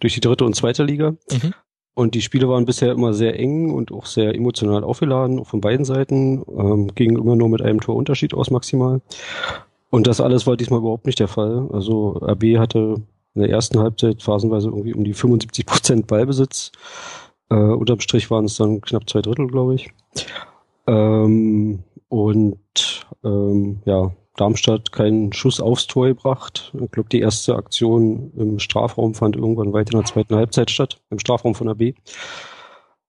durch die dritte und zweite Liga. Mhm. Und die Spiele waren bisher immer sehr eng und auch sehr emotional aufgeladen, auch von beiden Seiten, ähm, gingen immer nur mit einem Torunterschied aus maximal. Und das alles war diesmal überhaupt nicht der Fall. Also RB hatte in der ersten Halbzeit phasenweise irgendwie um die 75 Prozent Ballbesitz. Äh, unterm Strich waren es dann knapp zwei Drittel, glaube ich. Ähm, und ähm, ja, Darmstadt keinen Schuss aufs Tor gebracht. Ich glaube, die erste Aktion im Strafraum fand irgendwann weit in der zweiten Halbzeit statt, im Strafraum von der B.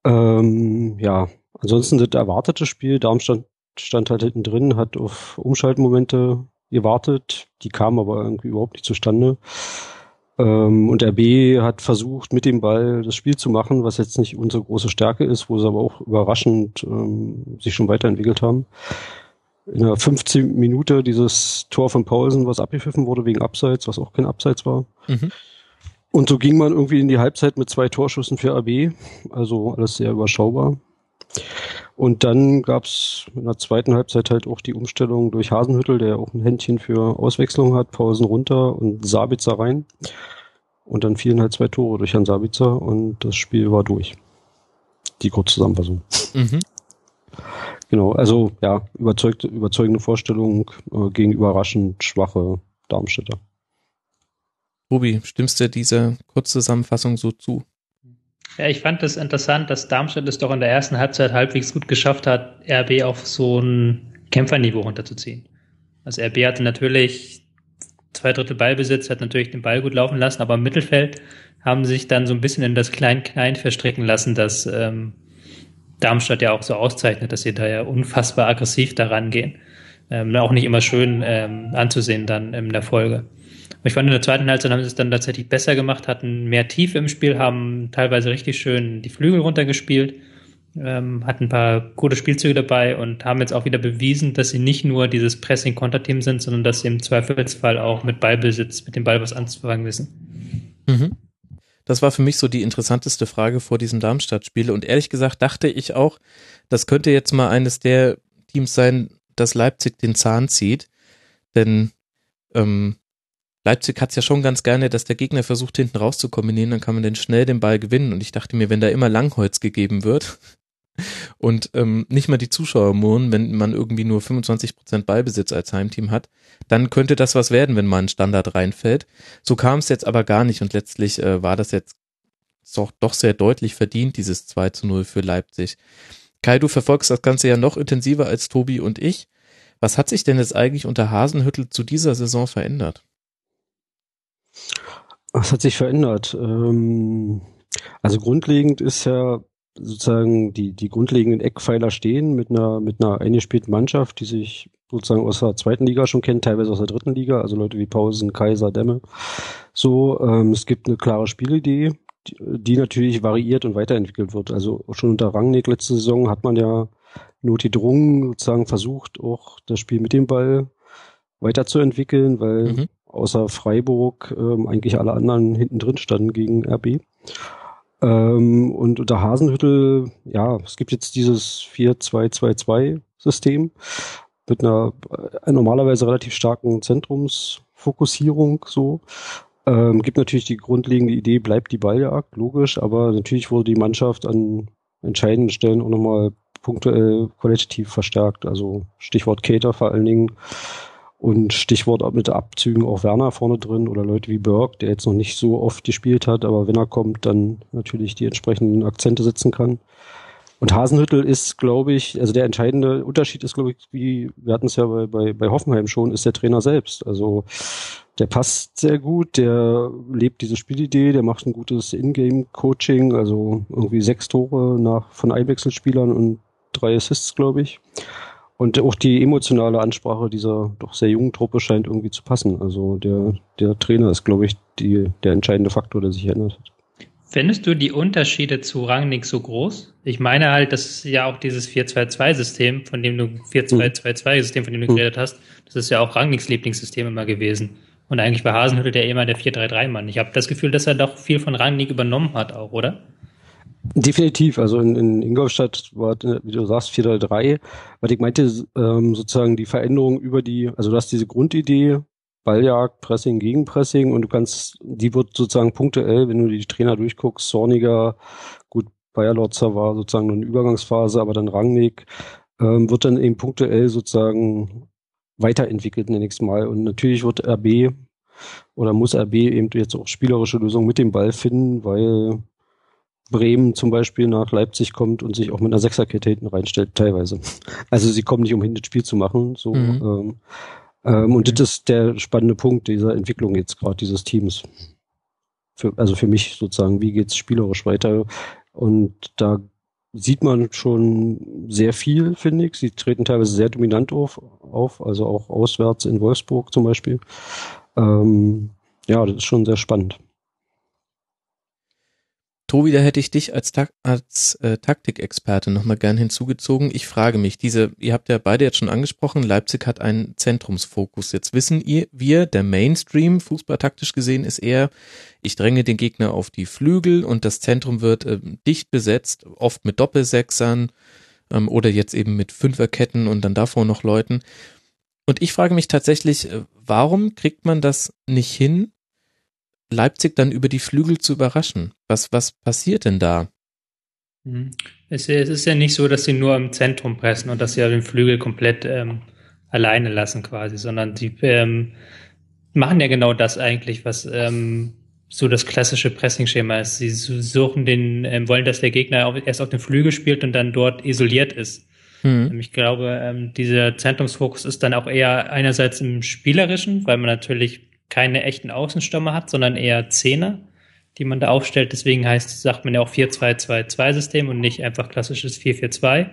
Ähm, ja, ansonsten das erwartete Spiel. Darmstadt stand halt hinten drin, hat auf Umschaltmomente gewartet. Die kamen aber irgendwie überhaupt nicht zustande. Ähm, und RB hat versucht, mit dem Ball das Spiel zu machen, was jetzt nicht unsere große Stärke ist, wo sie aber auch überraschend ähm, sich schon weiterentwickelt haben. In der 15 Minute dieses Tor von Paulsen, was abgepfiffen wurde wegen Abseits, was auch kein Abseits war. Mhm. Und so ging man irgendwie in die Halbzeit mit zwei Torschüssen für RB, also alles sehr überschaubar. Und dann gab's in der zweiten Halbzeit halt auch die Umstellung durch Hasenhüttel, der auch ein Händchen für Auswechslung hat, Pausen runter und Sabitzer rein. Und dann fielen halt zwei Tore durch Herrn Sabitzer und das Spiel war durch. Die Kurzzusammenfassung. Mhm. Genau, also ja, überzeugte, überzeugende Vorstellung äh, gegen überraschend schwache Darmstädter.
Ruby, stimmst du dieser Kurzzusammenfassung so zu?
Ja, ich fand es das interessant, dass Darmstadt es doch in der ersten Halbzeit halbwegs gut geschafft hat, RB auf so ein Kämpferniveau runterzuziehen. Also RB hatte natürlich zwei Drittel Ballbesitz, hat natürlich den Ball gut laufen lassen, aber im Mittelfeld haben sie sich dann so ein bisschen in das Klein-Klein verstricken lassen, dass ähm, Darmstadt ja auch so auszeichnet, dass sie da ja unfassbar aggressiv daran gehen. Ähm, auch nicht immer schön ähm, anzusehen dann in der Folge. Ich fand in der zweiten Halbzeit haben sie es dann tatsächlich besser gemacht, hatten mehr Tiefe im Spiel, haben teilweise richtig schön die Flügel runtergespielt, ähm, hatten ein paar gute Spielzüge dabei und haben jetzt auch wieder bewiesen, dass sie nicht nur dieses Pressing-Konterteam sind, sondern dass sie im Zweifelsfall auch mit Ballbesitz, mit dem Ball was anzufangen wissen.
Mhm. Das war für mich so die interessanteste Frage vor diesem Darmstadt-Spiel. Und ehrlich gesagt dachte ich auch, das könnte jetzt mal eines der Teams sein, das Leipzig den Zahn zieht. Denn ähm, Leipzig hat es ja schon ganz gerne, dass der Gegner versucht, hinten raus zu kombinieren, dann kann man den schnell den Ball gewinnen. Und ich dachte mir, wenn da immer Langholz gegeben wird und ähm, nicht mal die Zuschauer murren, wenn man irgendwie nur 25 Prozent Ballbesitz als Heimteam hat, dann könnte das was werden, wenn mal ein Standard reinfällt. So kam es jetzt aber gar nicht und letztlich äh, war das jetzt doch, doch sehr deutlich verdient, dieses 2 zu 0 für Leipzig. Kai, du verfolgst das Ganze ja noch intensiver als Tobi und ich. Was hat sich denn jetzt eigentlich unter Hasenhüttel zu dieser Saison verändert?
Was hat sich verändert? Ähm, also grundlegend ist ja sozusagen die, die grundlegenden Eckpfeiler stehen mit einer, mit einer eingespielten Mannschaft, die sich sozusagen aus der zweiten Liga schon kennt, teilweise aus der dritten Liga, also Leute wie Pausen, Kaiser, Demme. So, ähm, es gibt eine klare Spielidee, die, die natürlich variiert und weiterentwickelt wird. Also schon unter Rangnick letzte Saison hat man ja notgedrungen sozusagen versucht, auch das Spiel mit dem Ball weiterzuentwickeln, weil mhm. außer Freiburg ähm, eigentlich alle anderen hinten drin standen gegen RB. Ähm, und unter Hasenhüttel, ja, es gibt jetzt dieses 4-2-2-2-System mit einer äh, normalerweise relativ starken Zentrumsfokussierung so. Ähm, gibt natürlich die grundlegende Idee, bleibt die Balljagd, logisch, aber natürlich wurde die Mannschaft an entscheidenden Stellen auch nochmal punktuell qualitativ verstärkt. Also Stichwort Cater vor allen Dingen und Stichwort mit Abzügen auch Werner vorne drin oder Leute wie Berg, der jetzt noch nicht so oft gespielt hat, aber wenn er kommt, dann natürlich die entsprechenden Akzente setzen kann. Und Hasenhüttel ist, glaube ich, also der entscheidende Unterschied ist, glaube ich, wie wir hatten es ja bei, bei, bei Hoffenheim schon, ist der Trainer selbst. Also der passt sehr gut, der lebt diese Spielidee, der macht ein gutes Ingame-Coaching, also irgendwie sechs Tore nach von Einwechselspielern und drei Assists, glaube ich. Und auch die emotionale Ansprache dieser doch sehr jungen Truppe scheint irgendwie zu passen. Also der, der Trainer ist, glaube ich, die, der entscheidende Faktor, der sich ändert hat.
Findest du die Unterschiede zu Rangnick so groß? Ich meine halt, das ist ja auch dieses 4-2-2-System, von dem du 4-2-2-2-System, von dem du hm. geredet hast, das ist ja auch Rangnicks Lieblingssystem immer gewesen. Und eigentlich war Hasenhüttl der immer der 4-3-3-Mann. Ich habe das Gefühl, dass er doch viel von Rangnick übernommen hat auch, oder?
Definitiv, also in, in Ingolstadt war, wie du sagst, 4-3. Was ich meinte, ähm, sozusagen die Veränderung über die, also du hast diese Grundidee, Balljagd, Pressing, Gegenpressing und du kannst, die wird sozusagen punktuell, wenn du die Trainer durchguckst, Zorniger, gut, Bayer Lotzer war sozusagen nur eine Übergangsphase, aber dann Rangnick, ähm, wird dann eben punktuell sozusagen weiterentwickelt nächstes Mal und natürlich wird RB oder muss RB eben jetzt auch spielerische Lösungen mit dem Ball finden, weil Bremen zum Beispiel nach Leipzig kommt und sich auch mit einer Sechserkette hinten reinstellt, teilweise. Also sie kommen nicht, um hinten das Spiel zu machen. So, mhm. ähm, ähm, und das ist der spannende Punkt dieser Entwicklung jetzt gerade dieses Teams. Für, also für mich sozusagen, wie geht's spielerisch weiter? Und da sieht man schon sehr viel, finde ich. Sie treten teilweise sehr dominant auf, auf also auch auswärts in Wolfsburg zum Beispiel. Ähm, ja, das ist schon sehr spannend.
Tobi, da hätte ich dich als, Ta als äh, Taktikexperte nochmal gern hinzugezogen. Ich frage mich, diese, ihr habt ja beide jetzt schon angesprochen, Leipzig hat einen Zentrumsfokus. Jetzt wissen ihr, wir, der Mainstream, fußballtaktisch gesehen, ist eher, ich dränge den Gegner auf die Flügel und das Zentrum wird äh, dicht besetzt, oft mit Doppelsechsern ähm, oder jetzt eben mit Fünferketten und dann davor noch Leuten. Und ich frage mich tatsächlich, äh, warum kriegt man das nicht hin, Leipzig dann über die Flügel zu überraschen. Was, was passiert denn da?
Es, es ist ja nicht so, dass sie nur im Zentrum pressen und dass sie den Flügel komplett ähm, alleine lassen quasi, sondern sie ähm, machen ja genau das eigentlich, was ähm, so das klassische Pressing-Schema ist. Sie suchen den, ähm, wollen, dass der Gegner auf, erst auf den Flügel spielt und dann dort isoliert ist. Mhm. Ich glaube, ähm, dieser Zentrumsfokus ist dann auch eher einerseits im Spielerischen, weil man natürlich keine echten Außenstürmer hat, sondern eher Zehner, die man da aufstellt. Deswegen heißt, sagt man ja auch 4-2-2-2-System und nicht einfach klassisches 4-4-2.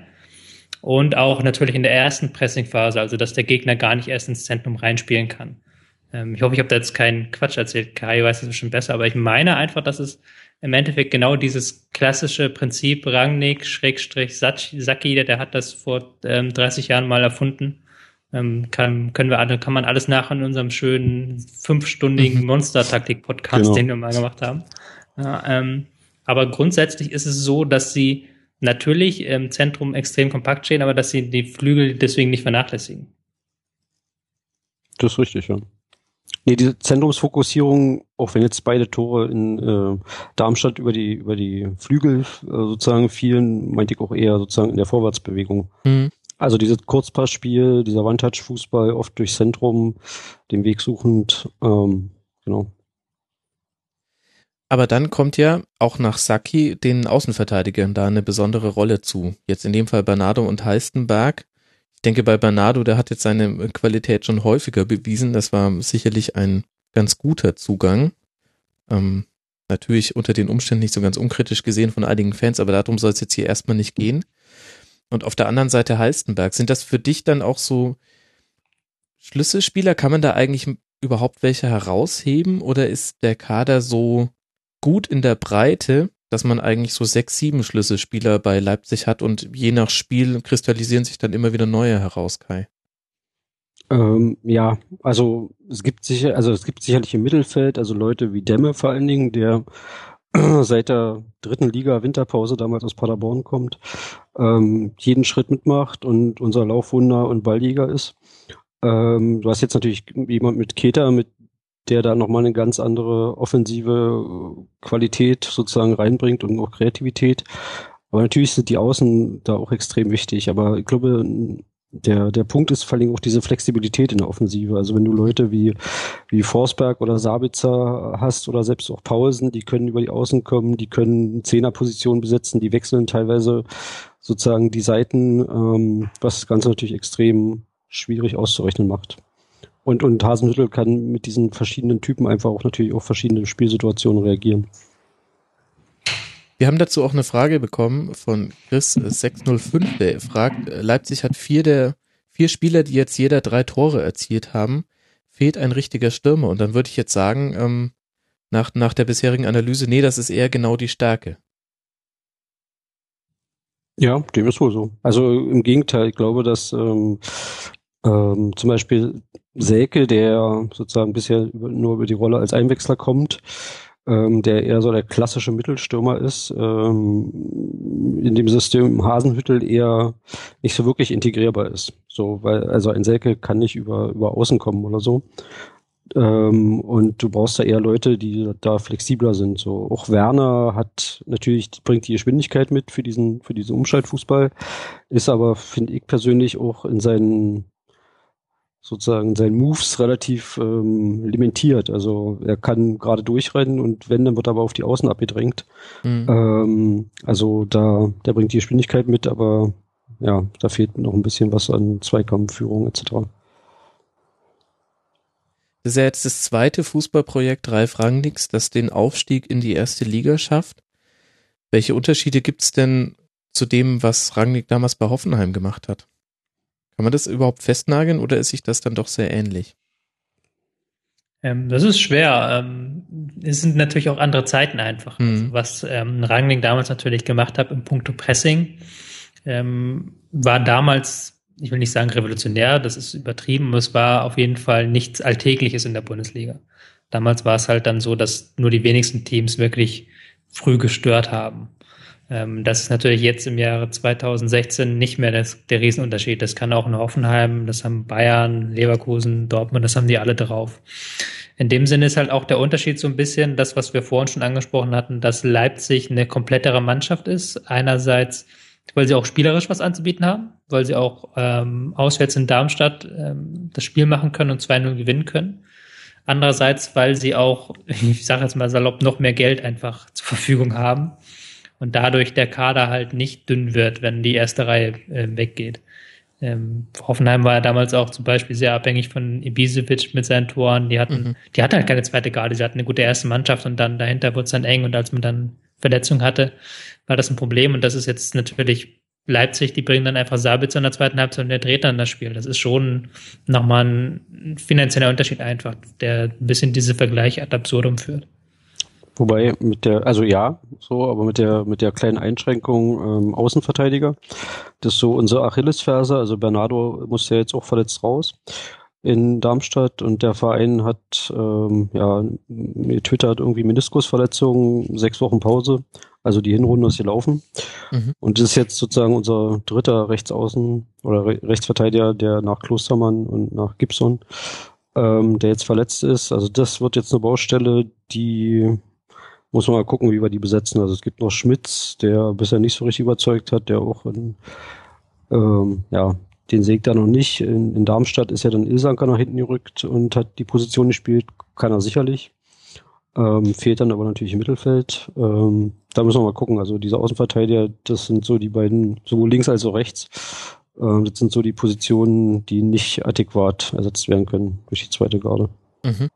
Und auch natürlich in der ersten Pressingphase, also dass der Gegner gar nicht erst ins Zentrum reinspielen kann. Ähm, ich hoffe, ich habe da jetzt keinen Quatsch erzählt. Kai weiß das bestimmt besser, aber ich meine einfach, dass es im Endeffekt genau dieses klassische Prinzip Rangnick, Schrägstrich, Saki, der, der hat das vor ähm, 30 Jahren mal erfunden ähm, kann, können wir alle, kann man alles nach in unserem schönen fünfstündigen mhm. Monster-Taktik-Podcast, genau. den wir mal gemacht haben. Ja, ähm, aber grundsätzlich ist es so, dass sie natürlich im Zentrum extrem kompakt stehen, aber dass sie die Flügel deswegen nicht vernachlässigen.
Das ist richtig, ja. Nee, diese Zentrumsfokussierung, auch wenn jetzt beide Tore in äh, Darmstadt über die über die Flügel äh, sozusagen fielen, meinte ich auch eher sozusagen in der Vorwärtsbewegung. Mhm. Also dieses Kurzpassspiel, dieser One-Touch-Fußball, oft durchs Zentrum, den Weg suchend, ähm, genau.
Aber dann kommt ja auch nach Saki den Außenverteidigern da eine besondere Rolle zu. Jetzt in dem Fall Bernardo und Heistenberg. Ich denke bei Bernardo, der hat jetzt seine Qualität schon häufiger bewiesen. Das war sicherlich ein ganz guter Zugang. Ähm, natürlich unter den Umständen nicht so ganz unkritisch gesehen von einigen Fans, aber darum soll es jetzt hier erstmal nicht gehen und auf der anderen Seite Halstenberg. Sind das für dich dann auch so Schlüsselspieler, kann man da eigentlich überhaupt welche herausheben oder ist der Kader so gut in der Breite, dass man eigentlich so sechs, sieben Schlüsselspieler bei Leipzig hat und je nach Spiel kristallisieren sich dann immer wieder neue heraus, Kai?
Ähm, ja, also es gibt sicher, also es gibt sicherlich im Mittelfeld, also Leute wie Demme vor allen Dingen, der seit der dritten Liga Winterpause damals aus Paderborn kommt, ähm, jeden Schritt mitmacht und unser Laufwunder und Balljäger ist. Ähm, du hast jetzt natürlich jemand mit Keter, mit der da nochmal eine ganz andere offensive Qualität sozusagen reinbringt und auch Kreativität. Aber natürlich sind die Außen da auch extrem wichtig. Aber ich glaube, der, der Punkt ist vor allem auch diese Flexibilität in der Offensive. Also wenn du Leute wie, wie Forsberg oder Sabitzer hast oder selbst auch Paulsen, die können über die Außen kommen, die können Zehnerpositionen besetzen, die wechseln teilweise sozusagen die Seiten, ähm, was das Ganze natürlich extrem schwierig auszurechnen macht. Und, und Hasenhüttel kann mit diesen verschiedenen Typen einfach auch natürlich auf verschiedene Spielsituationen reagieren.
Wir haben dazu auch eine Frage bekommen von Chris605, der fragt, Leipzig hat vier der vier Spieler, die jetzt jeder drei Tore erzielt haben, fehlt ein richtiger Stürmer. Und dann würde ich jetzt sagen, ähm, nach, nach der bisherigen Analyse, nee, das ist eher genau die Stärke.
Ja, dem ist wohl so. Also im Gegenteil, ich glaube, dass ähm, ähm, zum Beispiel Selke, der sozusagen bisher nur über die Rolle als Einwechsler kommt, ähm, der eher so der klassische Mittelstürmer ist, ähm, in dem System Hasenhüttel eher nicht so wirklich integrierbar ist. So, weil, also ein Selke kann nicht über, über Außen kommen oder so. Ähm, und du brauchst da eher Leute, die da flexibler sind. So, auch Werner hat natürlich, bringt die Geschwindigkeit mit für diesen, für diesen Umschaltfußball, ist aber, finde ich persönlich, auch in seinen sozusagen seinen Moves relativ ähm, limitiert. Also er kann gerade durchrennen und wenn, dann wird er aber auf die Außen abgedrängt. Mhm. Ähm, also da, der bringt die Geschwindigkeit mit, aber ja, da fehlt noch ein bisschen was an Zweikampfführung etc.
Das ist ja jetzt das zweite Fußballprojekt Ralf Rangnicks, das den Aufstieg in die erste Liga schafft. Welche Unterschiede gibt es denn zu dem, was Rangnick damals bei Hoffenheim gemacht hat? Kann man das überhaupt festnageln oder ist sich das dann doch sehr ähnlich?
Ähm, das ist schwer. Ähm, es sind natürlich auch andere Zeiten einfach. Mhm. Also was ähm, Rangling damals natürlich gemacht hat im Punkto Pressing, ähm, war damals, ich will nicht sagen revolutionär, das ist übertrieben, es war auf jeden Fall nichts Alltägliches in der Bundesliga. Damals war es halt dann so, dass nur die wenigsten Teams wirklich früh gestört haben. Ähm, das ist natürlich jetzt im Jahre 2016 nicht mehr das, der Riesenunterschied. Das kann auch in Hoffenheim, das haben Bayern, Leverkusen, Dortmund, das haben die alle drauf. In dem Sinne ist halt auch der Unterschied so ein bisschen das, was wir vorhin schon angesprochen hatten, dass Leipzig eine komplettere Mannschaft ist. Einerseits, weil sie auch spielerisch was anzubieten haben, weil sie auch ähm, auswärts in Darmstadt ähm, das Spiel machen können und 2-0 gewinnen können. Andererseits, weil sie auch, ich sage jetzt mal salopp, noch mehr Geld einfach zur Verfügung haben und dadurch der Kader halt nicht dünn wird, wenn die erste Reihe äh, weggeht. Ähm, Hoffenheim war ja damals auch zum Beispiel sehr abhängig von Ibisevic mit seinen Toren. Die hatten, mhm. die hatten halt keine zweite Garde, sie hatten eine gute erste Mannschaft und dann dahinter wurde es dann eng und als man dann Verletzung hatte, war das ein Problem und das ist jetzt natürlich Leipzig, die bringen dann einfach Sabitzer in der zweiten Halbzeit und der dreht dann das Spiel. Das ist schon nochmal ein finanzieller Unterschied einfach, der ein bisschen diese Vergleiche ad absurdum führt.
Wobei mit der, also ja, so, aber mit der mit der kleinen Einschränkung ähm, Außenverteidiger, das ist so unsere Achillesferse. Also Bernardo muss ja jetzt auch verletzt raus in Darmstadt und der Verein hat ähm, ja getwittert irgendwie Meniskusverletzungen, sechs Wochen Pause. Also die Hinrunde ist gelaufen. Mhm. Und das ist jetzt sozusagen unser dritter Rechtsaußen oder Re Rechtsverteidiger, der nach Klostermann und nach Gibson, ähm, der jetzt verletzt ist. Also das wird jetzt eine Baustelle, die muss man mal gucken, wie wir die besetzen. Also es gibt noch Schmitz, der bisher nicht so richtig überzeugt hat, der auch in, ähm, ja, den sägt er noch nicht. In, in Darmstadt ist ja dann Ilsanker nach hinten gerückt und hat die Position gespielt, kann er sicherlich. Ähm, fehlt dann aber natürlich im Mittelfeld. Ähm, da müssen wir mal gucken. Also diese Außenverteidiger, das sind so die beiden, sowohl links als auch rechts. Ähm, das sind so die Positionen, die nicht adäquat ersetzt werden können durch die zweite Garde. Mhm.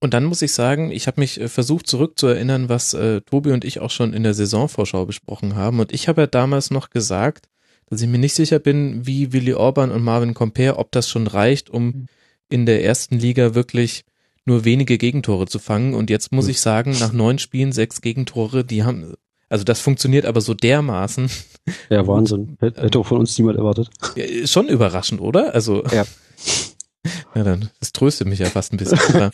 Und dann muss ich sagen, ich habe mich äh, versucht zurückzuerinnern, was äh, Tobi und ich auch schon in der Saisonvorschau besprochen haben. Und ich habe ja damals noch gesagt, dass ich mir nicht sicher bin, wie Willi Orban und Marvin Comper, ob das schon reicht, um in der ersten Liga wirklich nur wenige Gegentore zu fangen. Und jetzt muss ich sagen, nach neun Spielen sechs Gegentore, die haben, also das funktioniert aber so dermaßen.
Ja, Wahnsinn. Hätte auch von uns niemand erwartet.
Ja, schon überraschend, oder? Also.
Ja.
Ja, dann, das tröstet mich ja fast ein bisschen.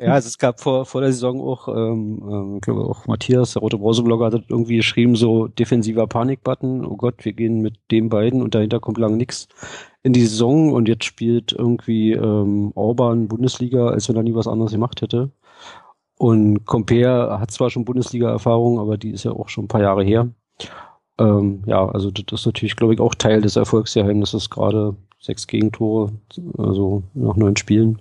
ja, also es gab vor, vor der Saison auch, ähm, ähm, ich glaube auch Matthias, der Rote Brause-Blogger, hat irgendwie geschrieben, so defensiver Panikbutton, oh Gott, wir gehen mit den beiden und dahinter kommt lange nichts in die Saison und jetzt spielt irgendwie ähm, Orban Bundesliga, als wenn er nie was anderes gemacht hätte. Und Compare hat zwar schon Bundesliga-Erfahrung, aber die ist ja auch schon ein paar Jahre her. Ähm, ja, also das ist natürlich, glaube ich, auch Teil des Erfolgsgeheimnisses, gerade sechs Gegentore, also nach neun Spielen,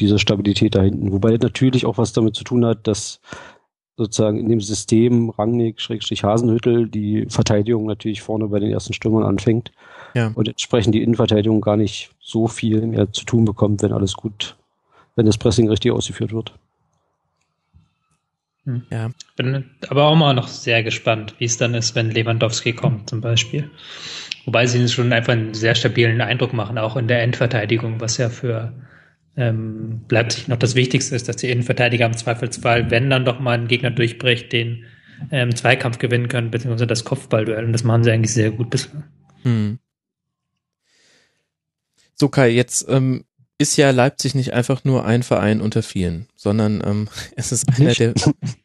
diese Stabilität da hinten. Wobei natürlich auch was damit zu tun hat, dass sozusagen in dem System Rangnick, Schrägstrich Hasenhüttel, die Verteidigung natürlich vorne bei den ersten Stürmern anfängt. Ja. Und entsprechend die Innenverteidigung gar nicht so viel mehr zu tun bekommt, wenn alles gut, wenn das Pressing richtig ausgeführt wird.
Hm. Ja. Bin aber auch mal noch sehr gespannt, wie es dann ist, wenn Lewandowski kommt, zum Beispiel. Wobei sie schon einfach einen sehr stabilen Eindruck machen, auch in der Endverteidigung, was ja für ähm, Leipzig noch das Wichtigste ist, dass die Innenverteidiger im Zweifelsfall, wenn dann doch mal ein Gegner durchbricht, den ähm, Zweikampf gewinnen können, beziehungsweise das Kopfballduell. Und das machen sie eigentlich sehr gut bislang. Hm.
So Kai, jetzt ähm, ist ja Leipzig nicht einfach nur ein Verein unter vielen, sondern ähm, es ist einer, der,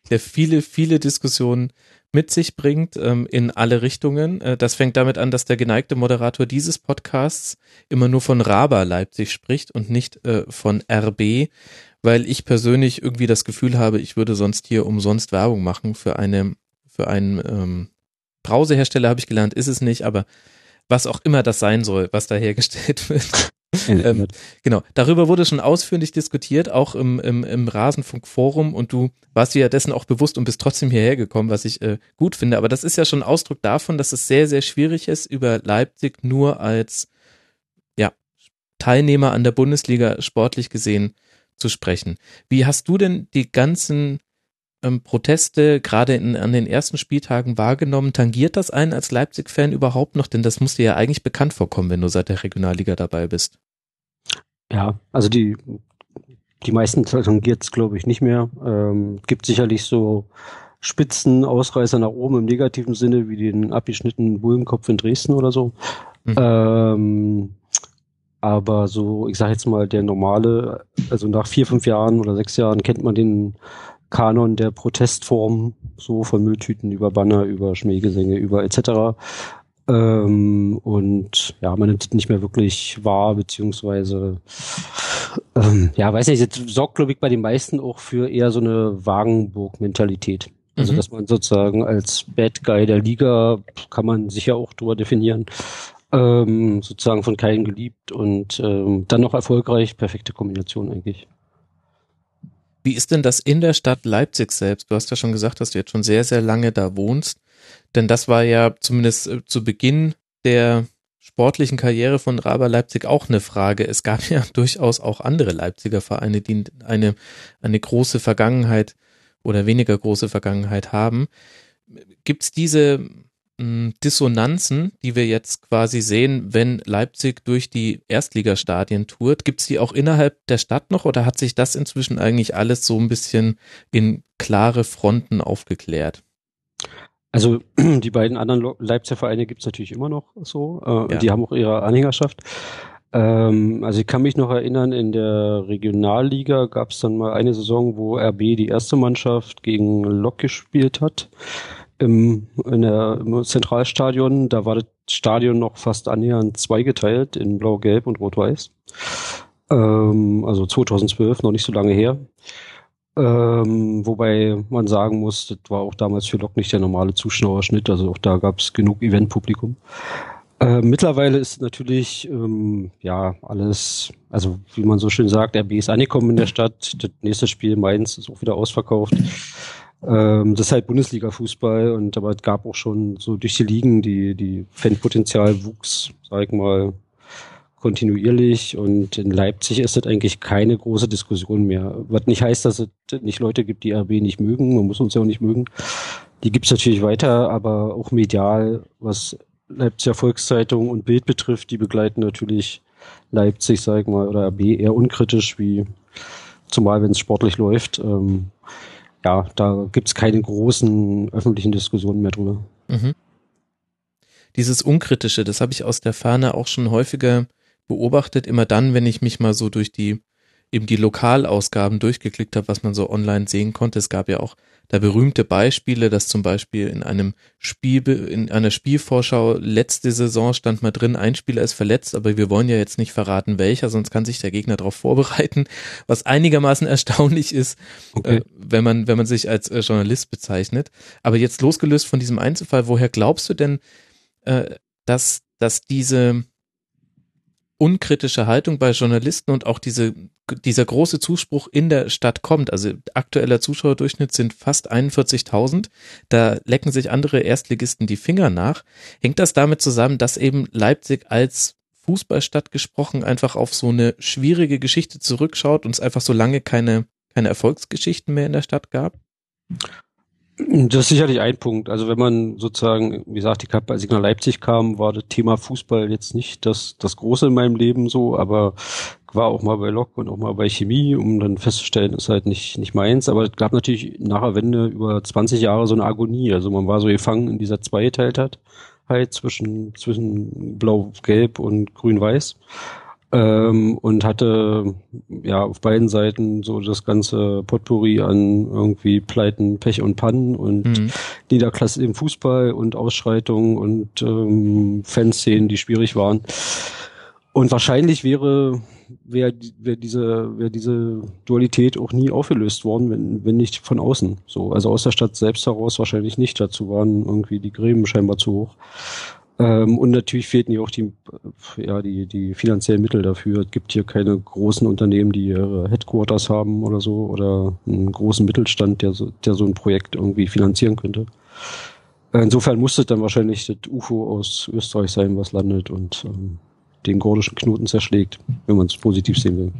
der viele, viele Diskussionen mit sich bringt ähm, in alle Richtungen. Äh, das fängt damit an, dass der geneigte Moderator dieses Podcasts immer nur von Raba Leipzig spricht und nicht äh, von RB, weil ich persönlich irgendwie das Gefühl habe, ich würde sonst hier umsonst Werbung machen für eine für einen ähm, Brausehersteller habe ich gelernt, ist es nicht, aber was auch immer das sein soll, was da hergestellt wird. Ähm, genau, darüber wurde schon ausführlich diskutiert, auch im, im, im Rasenfunk-Forum und du warst dir ja dessen auch bewusst und bist trotzdem hierher gekommen, was ich äh, gut finde. Aber das ist ja schon Ausdruck davon, dass es sehr, sehr schwierig ist, über Leipzig nur als ja, Teilnehmer an der Bundesliga sportlich gesehen zu sprechen. Wie hast du denn die ganzen ähm, Proteste gerade in, an den ersten Spieltagen wahrgenommen? Tangiert das einen als Leipzig-Fan überhaupt noch? Denn das muss dir ja eigentlich bekannt vorkommen, wenn du seit der Regionalliga dabei bist.
Ja, also die, die meisten tangiert es, glaube ich, nicht mehr. Ähm, gibt sicherlich so Spitzen, Ausreißer nach oben im negativen Sinne, wie den abgeschnittenen Bullenkopf in Dresden oder so. Mhm. Ähm, aber so, ich sage jetzt mal, der normale, also nach vier, fünf Jahren oder sechs Jahren kennt man den Kanon der Protestform, so von Mülltüten über Banner, über Schmähgesänge, über etc. Ähm, und ja, man nimmt es nicht mehr wirklich wahr, beziehungsweise ähm, ja, weiß nicht, das sorgt, glaube ich, bei den meisten auch für eher so eine Wagenburg-Mentalität. Also, mhm. dass man sozusagen als Bad Guy der Liga, kann man sicher auch drüber definieren, ähm, sozusagen von keinem geliebt und ähm, dann noch erfolgreich, perfekte Kombination eigentlich.
Wie ist denn das in der Stadt Leipzig selbst? Du hast ja schon gesagt, dass du jetzt schon sehr, sehr lange da wohnst. Denn das war ja zumindest äh, zu Beginn der sportlichen Karriere von Raber Leipzig auch eine Frage. Es gab ja durchaus auch andere Leipziger Vereine, die eine, eine große Vergangenheit oder weniger große Vergangenheit haben. Gibt es diese Dissonanzen, die wir jetzt quasi sehen, wenn Leipzig durch die Erstligastadien tourt, gibt es die auch innerhalb der Stadt noch oder hat sich das inzwischen eigentlich alles so ein bisschen in klare Fronten aufgeklärt?
Also die beiden anderen Leipziger Vereine gibt es natürlich immer noch so. Äh, ja. Die haben auch ihre Anhängerschaft. Ähm, also ich kann mich noch erinnern, in der Regionalliga gab es dann mal eine Saison, wo RB die erste Mannschaft gegen Lok gespielt hat im, in der, im Zentralstadion, da war das Stadion noch fast annähernd zweigeteilt in Blau-Gelb und Rot-Weiß. Ähm, also 2012, noch nicht so lange her. Ähm, wobei man sagen muss, das war auch damals für Lok nicht der normale Zuschauerschnitt, also auch da gab es genug Eventpublikum. Äh, mittlerweile ist natürlich ähm, ja alles, also wie man so schön sagt, RB ist angekommen in der Stadt. Das nächste Spiel Mainz ist auch wieder ausverkauft. Ähm, das ist halt Bundesliga-Fußball und aber es gab auch schon so durch die Ligen, die, die Fanpotenzial wuchs, sag ich mal, kontinuierlich und in Leipzig ist das eigentlich keine große Diskussion mehr. Was nicht heißt, dass es nicht Leute gibt, die RB nicht mögen, man muss uns ja auch nicht mögen. Die gibt's natürlich weiter, aber auch medial, was Leipziger Volkszeitung und Bild betrifft, die begleiten natürlich Leipzig, sag ich mal, oder RB eher unkritisch, wie zumal wenn es sportlich läuft. Ähm, ja, da gibt's keine großen öffentlichen Diskussionen mehr drüber. Mhm.
Dieses Unkritische, das habe ich aus der Ferne auch schon häufiger beobachtet, immer dann, wenn ich mich mal so durch die eben die Lokalausgaben durchgeklickt habe, was man so online sehen konnte. Es gab ja auch da berühmte Beispiele, dass zum Beispiel in einem Spiel, in einer Spielvorschau letzte Saison stand mal drin, ein Spieler ist verletzt, aber wir wollen ja jetzt nicht verraten, welcher, sonst kann sich der Gegner darauf vorbereiten, was einigermaßen erstaunlich ist, okay. äh, wenn man, wenn man sich als äh, Journalist bezeichnet. Aber jetzt losgelöst von diesem Einzelfall, woher glaubst du denn, äh, dass, dass diese, unkritische Haltung bei Journalisten und auch diese, dieser große Zuspruch in der Stadt kommt. Also aktueller Zuschauerdurchschnitt sind fast 41.000. Da lecken sich andere Erstligisten die Finger nach. Hängt das damit zusammen, dass eben Leipzig als Fußballstadt gesprochen einfach auf so eine schwierige Geschichte zurückschaut und es einfach so lange keine, keine Erfolgsgeschichten mehr in der Stadt gab?
Das ist sicherlich ein Punkt. Also wenn man sozusagen, wie gesagt, ich ich nach Leipzig kam, war das Thema Fußball jetzt nicht das, das Große in meinem Leben so, aber war auch mal bei Lok und auch mal bei Chemie, um dann festzustellen, ist halt nicht, nicht meins. Aber es gab natürlich nach der Wende über 20 Jahre so eine Agonie. Also man war so gefangen in dieser Zweiteiltheit halt zwischen, zwischen Blau-Gelb und Grün-Weiß ähm, und hatte ja auf beiden Seiten so das ganze Potpourri an irgendwie Pleiten, Pech und Pannen und mhm. Niederklasse im Fußball und Ausschreitungen und ähm, Fanszenen, die schwierig waren. Und wahrscheinlich wäre wäre wär diese wäre diese Dualität auch nie aufgelöst worden, wenn wenn nicht von außen. So, also aus der Stadt selbst heraus wahrscheinlich nicht. Dazu waren irgendwie die Gräben scheinbar zu hoch. Ähm, und natürlich fehlten hier auch die, ja, die, die finanziellen Mittel dafür. Es gibt hier keine großen Unternehmen, die ihre Headquarters haben oder so oder einen großen Mittelstand, der so, der so ein Projekt irgendwie finanzieren könnte. Insofern musste es dann wahrscheinlich das UFO aus Österreich sein, was landet und ähm, den gordischen Knoten zerschlägt, wenn man es positiv sehen will.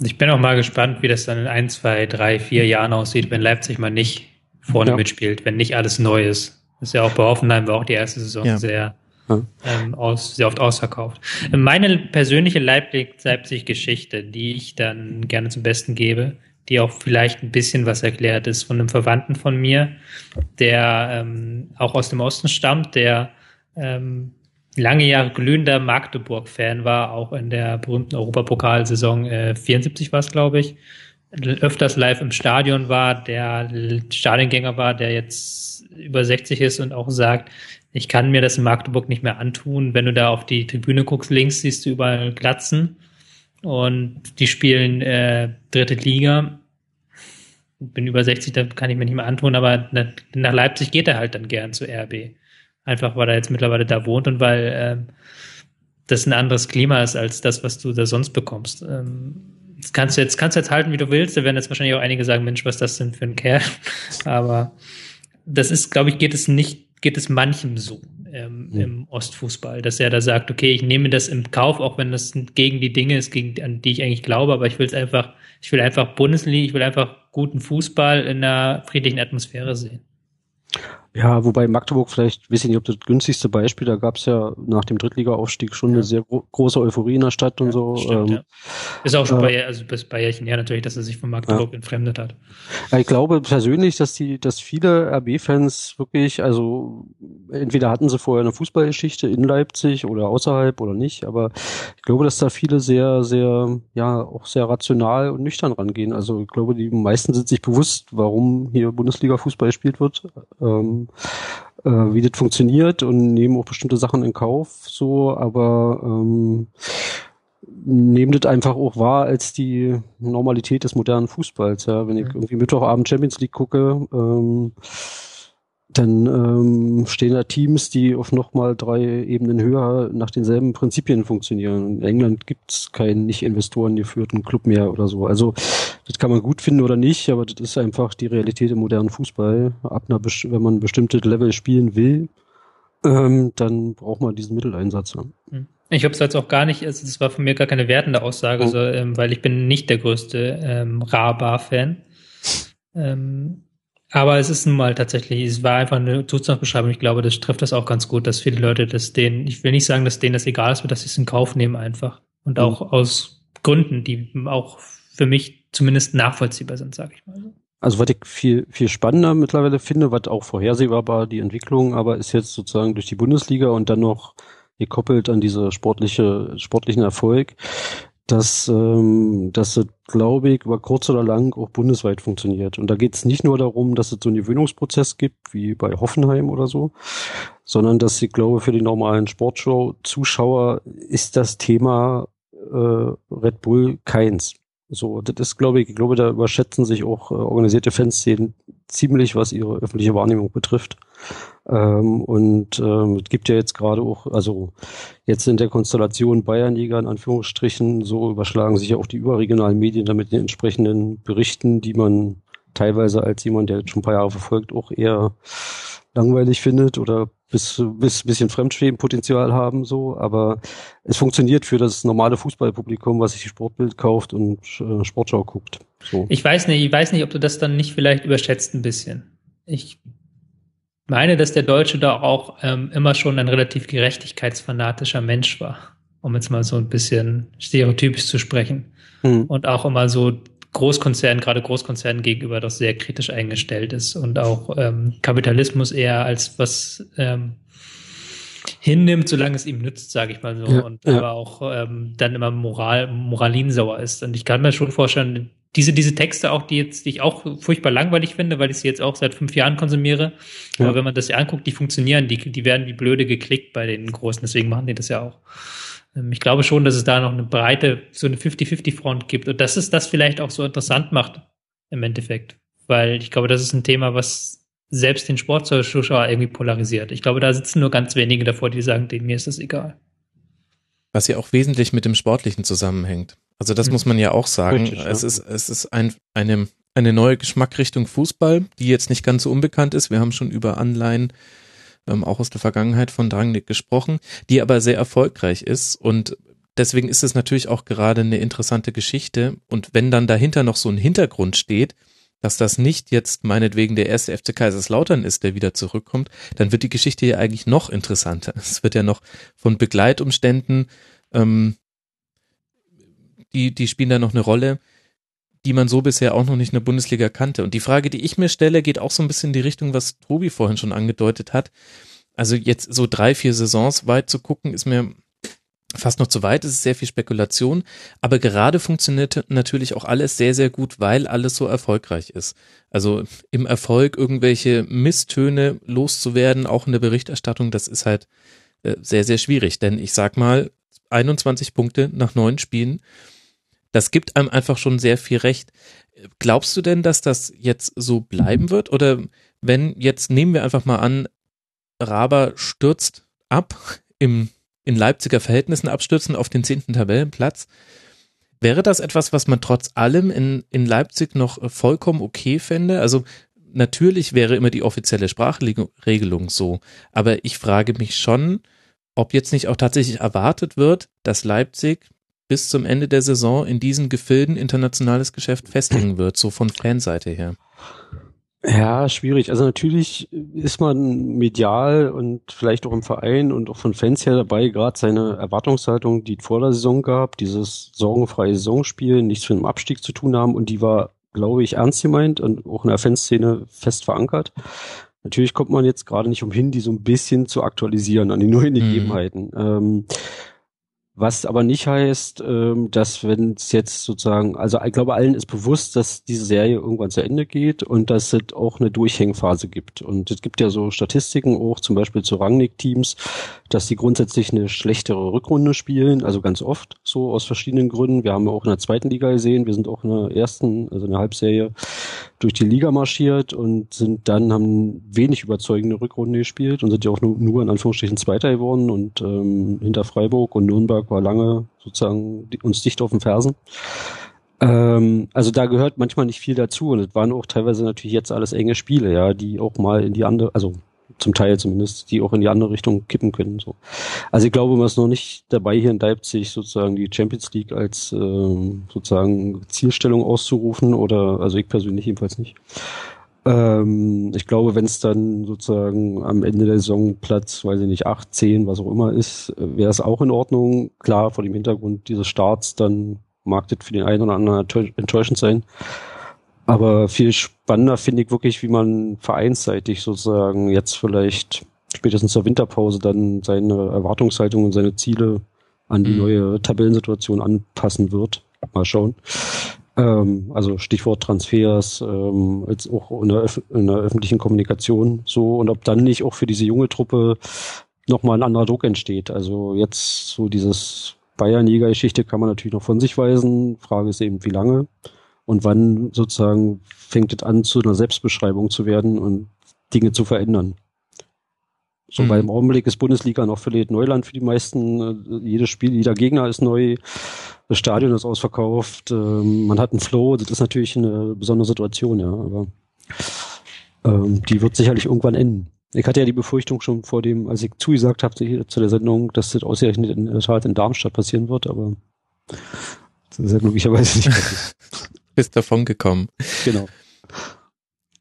Ich bin auch mal gespannt, wie das dann in ein, zwei, drei, vier Jahren aussieht, wenn Leipzig mal nicht vorne ja. mitspielt, wenn nicht alles neu ist. Das ist ja auch bei Hoffenheim war auch die erste Saison ja. sehr ähm, aus, sehr oft ausverkauft. Meine persönliche Leipzig-Geschichte, die ich dann gerne zum Besten gebe, die auch vielleicht ein bisschen was erklärt ist von einem Verwandten von mir, der ähm, auch aus dem Osten stammt, der ähm, lange Jahre glühender Magdeburg-Fan war, auch in der berühmten Europapokalsaison äh, 74 war es, glaube ich, öfters live im Stadion war, der Stadiongänger war, der jetzt über 60 ist und auch sagt, ich kann mir das in Magdeburg nicht mehr antun. Wenn du da auf die Tribüne guckst, links siehst du überall Glatzen und die spielen äh, dritte Liga. Bin über 60, da kann ich mir nicht mehr antun, aber nach Leipzig geht er halt dann gern zu RB. Einfach weil er jetzt mittlerweile da wohnt und weil äh, das ein anderes Klima ist als das, was du da sonst bekommst. Ähm, das kannst du jetzt, kannst du jetzt halten, wie du willst. Da werden jetzt wahrscheinlich auch einige sagen, Mensch, was das denn für ein Kerl? Aber das ist, glaube ich, geht es nicht geht es manchem so ähm, mhm. im Ostfußball, dass er da sagt, okay, ich nehme das im Kauf, auch wenn das gegen die Dinge ist, gegen, an die ich eigentlich glaube, aber ich will es einfach, ich will einfach Bundesliga, ich will einfach guten Fußball in einer friedlichen Atmosphäre sehen.
Ja, wobei Magdeburg vielleicht, weiß ich nicht, ob das günstigste Beispiel, da gab es ja nach dem Drittliga-Aufstieg schon ja. eine sehr gro große Euphorie in der Stadt und ja, so. Stimmt, ähm, ja.
Ist auch schon äh, bei, also bis bei Jährchen her natürlich, dass er sich von Magdeburg entfremdet hat.
Ich glaube persönlich, dass die, dass viele RB-Fans wirklich, also entweder hatten sie vorher eine Fußballgeschichte in Leipzig oder außerhalb oder nicht, aber ich glaube, dass da viele sehr, sehr, ja, auch sehr rational und nüchtern rangehen. Also ich glaube, die meisten sind sich bewusst, warum hier Bundesliga-Fußball gespielt wird. Ähm, äh, wie das funktioniert und nehmen auch bestimmte Sachen in Kauf, so, aber ähm, nehmen das einfach auch wahr als die Normalität des modernen Fußballs. Ja, wenn ich mhm. irgendwie Mittwochabend Champions League gucke, ähm, dann ähm, stehen da Teams, die auf nochmal drei Ebenen höher nach denselben Prinzipien funktionieren. In England gibt's keinen nicht Investoren geführten Club mehr oder so. Also das kann man gut finden oder nicht, aber das ist einfach die Realität im modernen Fußball. Ab einer, wenn man bestimmte Level spielen will, ähm, dann braucht man diesen Mitteleinsatz. Ja.
Hm. Ich habe es jetzt auch gar nicht, also das war von mir gar keine wertende Aussage, oh. so, ähm, weil ich bin nicht der größte ähm, Ra-Bar-Fan. Ähm, Aber es ist nun mal tatsächlich, es war einfach eine Zustandsbeschreibung. Ich glaube, das trifft das auch ganz gut, dass viele Leute das denen, ich will nicht sagen, dass denen das egal ist, aber dass sie es in Kauf nehmen einfach. Und mhm. auch aus Gründen, die auch für mich zumindest nachvollziehbar sind, sage ich mal so.
Also was ich viel, viel spannender mittlerweile finde, was auch vorhersehbar war, die Entwicklung, aber ist jetzt sozusagen durch die Bundesliga und dann noch gekoppelt an diese sportliche, sportlichen Erfolg, dass, ähm, dass es, glaube ich, über kurz oder lang auch bundesweit funktioniert. Und da geht es nicht nur darum, dass es so einen Gewöhnungsprozess gibt, wie bei Hoffenheim oder so, sondern dass ich glaube, für die normalen Sportshow-Zuschauer ist das Thema äh, Red Bull keins. So, das ist, glaube ich, ich glaube, da überschätzen sich auch äh, organisierte Fanszenen ziemlich, was ihre öffentliche Wahrnehmung betrifft. Ähm, und ähm, es gibt ja jetzt gerade auch, also jetzt in der Konstellation Bayernjäger in Anführungsstrichen, so überschlagen sich ja auch die überregionalen Medien damit den entsprechenden Berichten, die man teilweise als jemand, der schon ein paar Jahre verfolgt, auch eher langweilig findet oder bis, bis bisschen Fremdschwebenpotenzial haben, so, aber es funktioniert für das normale Fußballpublikum, was sich Sportbild kauft und äh, Sportschau guckt. So.
Ich weiß nicht, ich weiß nicht, ob du das dann nicht vielleicht überschätzt ein bisschen. Ich meine, dass der Deutsche da auch ähm, immer schon ein relativ gerechtigkeitsfanatischer Mensch war, um jetzt mal so ein bisschen stereotypisch zu sprechen. Hm. Und auch immer so Großkonzernen, gerade Großkonzernen gegenüber doch sehr kritisch eingestellt ist und auch ähm, Kapitalismus eher als was ähm, hinnimmt, solange es ihm nützt, sage ich mal so. Ja, und ja. aber auch ähm, dann immer moral, moralinsauer ist. Und ich kann mir schon vorstellen, diese, diese Texte auch, die jetzt, die ich auch furchtbar langweilig finde, weil ich sie jetzt auch seit fünf Jahren konsumiere. Ja. Aber wenn man das ja anguckt, die funktionieren, die, die werden wie blöde geklickt bei den Großen, deswegen machen die das ja auch. Ähm, ich glaube schon, dass es da noch eine breite, so eine 50-50-Front gibt. Und das ist das vielleicht auch so interessant macht im Endeffekt. Weil ich glaube, das ist ein Thema, was selbst den Sportzuschauer irgendwie polarisiert. Ich glaube, da sitzen nur ganz wenige davor, die sagen, mir ist das egal.
Was ja auch wesentlich mit dem Sportlichen zusammenhängt. Also das muss man ja auch sagen. Richtig, es ja. ist, es ist ein, eine, eine neue Geschmackrichtung Fußball, die jetzt nicht ganz so unbekannt ist. Wir haben schon über Anleihen ähm, auch aus der Vergangenheit von Drangnick gesprochen, die aber sehr erfolgreich ist und deswegen ist es natürlich auch gerade eine interessante Geschichte und wenn dann dahinter noch so ein Hintergrund steht, dass das nicht jetzt meinetwegen der erste FC Kaiserslautern ist, der wieder zurückkommt, dann wird die Geschichte ja eigentlich noch interessanter. Es wird ja noch von Begleitumständen, ähm, die, die spielen da noch eine Rolle, die man so bisher auch noch nicht in der Bundesliga kannte. Und die Frage, die ich mir stelle, geht auch so ein bisschen in die Richtung, was Tobi vorhin schon angedeutet hat. Also jetzt so drei, vier Saisons weit zu gucken, ist mir fast noch zu weit, es ist sehr viel Spekulation, aber gerade funktioniert natürlich auch alles sehr, sehr gut, weil alles so erfolgreich ist. Also im Erfolg irgendwelche Misstöne loszuwerden, auch in der Berichterstattung, das ist halt äh, sehr, sehr schwierig, denn ich sag mal, 21 Punkte nach neun Spielen, das gibt einem einfach schon sehr viel Recht. Glaubst du denn, dass das jetzt so bleiben wird? Oder wenn jetzt nehmen wir einfach mal an, Raber stürzt ab im, in Leipziger Verhältnissen abstürzen auf den zehnten Tabellenplatz. Wäre das etwas, was man trotz allem in, in Leipzig noch vollkommen okay fände? Also natürlich wäre immer die offizielle Sprachregelung so, aber ich frage mich schon, ob jetzt nicht auch tatsächlich erwartet wird, dass Leipzig bis zum Ende der Saison in diesen Gefilden internationales Geschäft festigen wird, so von Fanseite her?
Ja, schwierig. Also natürlich ist man medial und vielleicht auch im Verein und auch von Fans her dabei, gerade seine Erwartungshaltung, die vor der Saison gab, dieses sorgenfreie Saisonspiel, nichts mit dem Abstieg zu tun haben und die war, glaube ich, ernst gemeint und auch in der Fanszene fest verankert. Natürlich kommt man jetzt gerade nicht umhin, die so ein bisschen zu aktualisieren an die neuen mhm. Gegebenheiten. Ähm, was aber nicht heißt, ähm, dass wenn es jetzt sozusagen, also ich glaube, allen ist bewusst, dass diese Serie irgendwann zu Ende geht und dass es auch eine Durchhängphase gibt. Und es gibt ja so Statistiken auch, zum Beispiel zu Rangnick-Teams, dass die grundsätzlich eine schlechtere Rückrunde spielen, also ganz oft so aus verschiedenen Gründen. Wir haben auch in der zweiten Liga gesehen, wir sind auch in der ersten, also in der Halbserie durch die Liga marschiert und sind dann, haben wenig überzeugende Rückrunde gespielt und sind ja auch nur, nur in Anführungsstrichen Zweiter geworden und ähm, hinter Freiburg und Nürnberg war lange sozusagen uns dicht auf den Fersen. Ähm, also da gehört manchmal nicht viel dazu und es waren auch teilweise natürlich jetzt alles enge Spiele, ja, die auch mal in die andere, also zum Teil zumindest, die auch in die andere Richtung kippen können. So. Also ich glaube, man ist noch nicht dabei, hier in Leipzig sozusagen die Champions League als ähm, sozusagen Zielstellung auszurufen oder also ich persönlich jedenfalls nicht. Ähm, ich glaube, wenn es dann sozusagen am Ende der Saison Platz, weiß ich nicht, acht, zehn, was auch immer ist, wäre es auch in Ordnung. Klar, vor dem Hintergrund dieses Starts, dann mag das für den einen oder anderen enttäuschend sein. Aber viel spannender finde ich wirklich, wie man vereinsseitig sozusagen jetzt vielleicht spätestens zur Winterpause dann seine Erwartungshaltung und seine Ziele an die mhm. neue Tabellensituation anpassen wird. Mal schauen. Ähm, also Stichwort Transfers, ähm, jetzt auch in der, in der, öffentlichen Kommunikation so und ob dann nicht auch für diese junge Truppe nochmal ein anderer Druck entsteht. Also jetzt so dieses Bayern-Liga-Geschichte kann man natürlich noch von sich weisen. Frage ist eben, wie lange und wann sozusagen fängt es an, zu einer Selbstbeschreibung zu werden und Dinge zu verändern. So, mhm. weil im Augenblick ist Bundesliga noch völlig Neuland für die meisten. Äh, jedes Spiel, jeder Gegner ist neu. Das Stadion ist ausverkauft. Ähm, man hat einen Flow. Das ist natürlich eine besondere Situation, ja. Aber ähm, die wird sicherlich irgendwann enden. Ich hatte ja die Befürchtung schon vor dem, als ich zugesagt habe zu der Sendung, dass das ausgerechnet in der Tat in Darmstadt passieren wird, aber das ist ja glücklicherweise nicht passiert.
Bist davon gekommen.
Genau.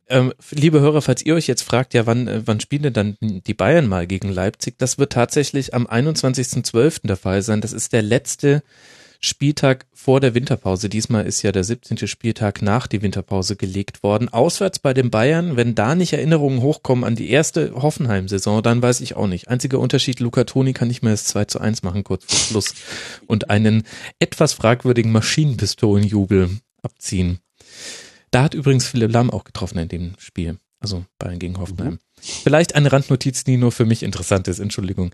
Ähm, liebe Hörer, falls ihr euch jetzt fragt, ja, wann, äh, wann spielen denn dann die Bayern mal gegen Leipzig? Das wird tatsächlich am 21.12. der Fall sein. Das ist der letzte Spieltag vor der Winterpause. Diesmal ist ja der 17. Spieltag nach die Winterpause gelegt worden. Auswärts bei den Bayern, wenn da nicht Erinnerungen hochkommen an die erste Hoffenheim-Saison, dann weiß ich auch nicht. Einziger Unterschied, Luca Toni kann nicht mehr das 2 zu 1 machen, kurz vor Schluss. Und einen etwas fragwürdigen Maschinenpistolenjubel abziehen. Da hat übrigens Philipp Lamm auch getroffen in dem Spiel. Also Bayern gegen Hoffenheim. Mhm. Vielleicht eine Randnotiz, die nur für mich interessant ist, Entschuldigung.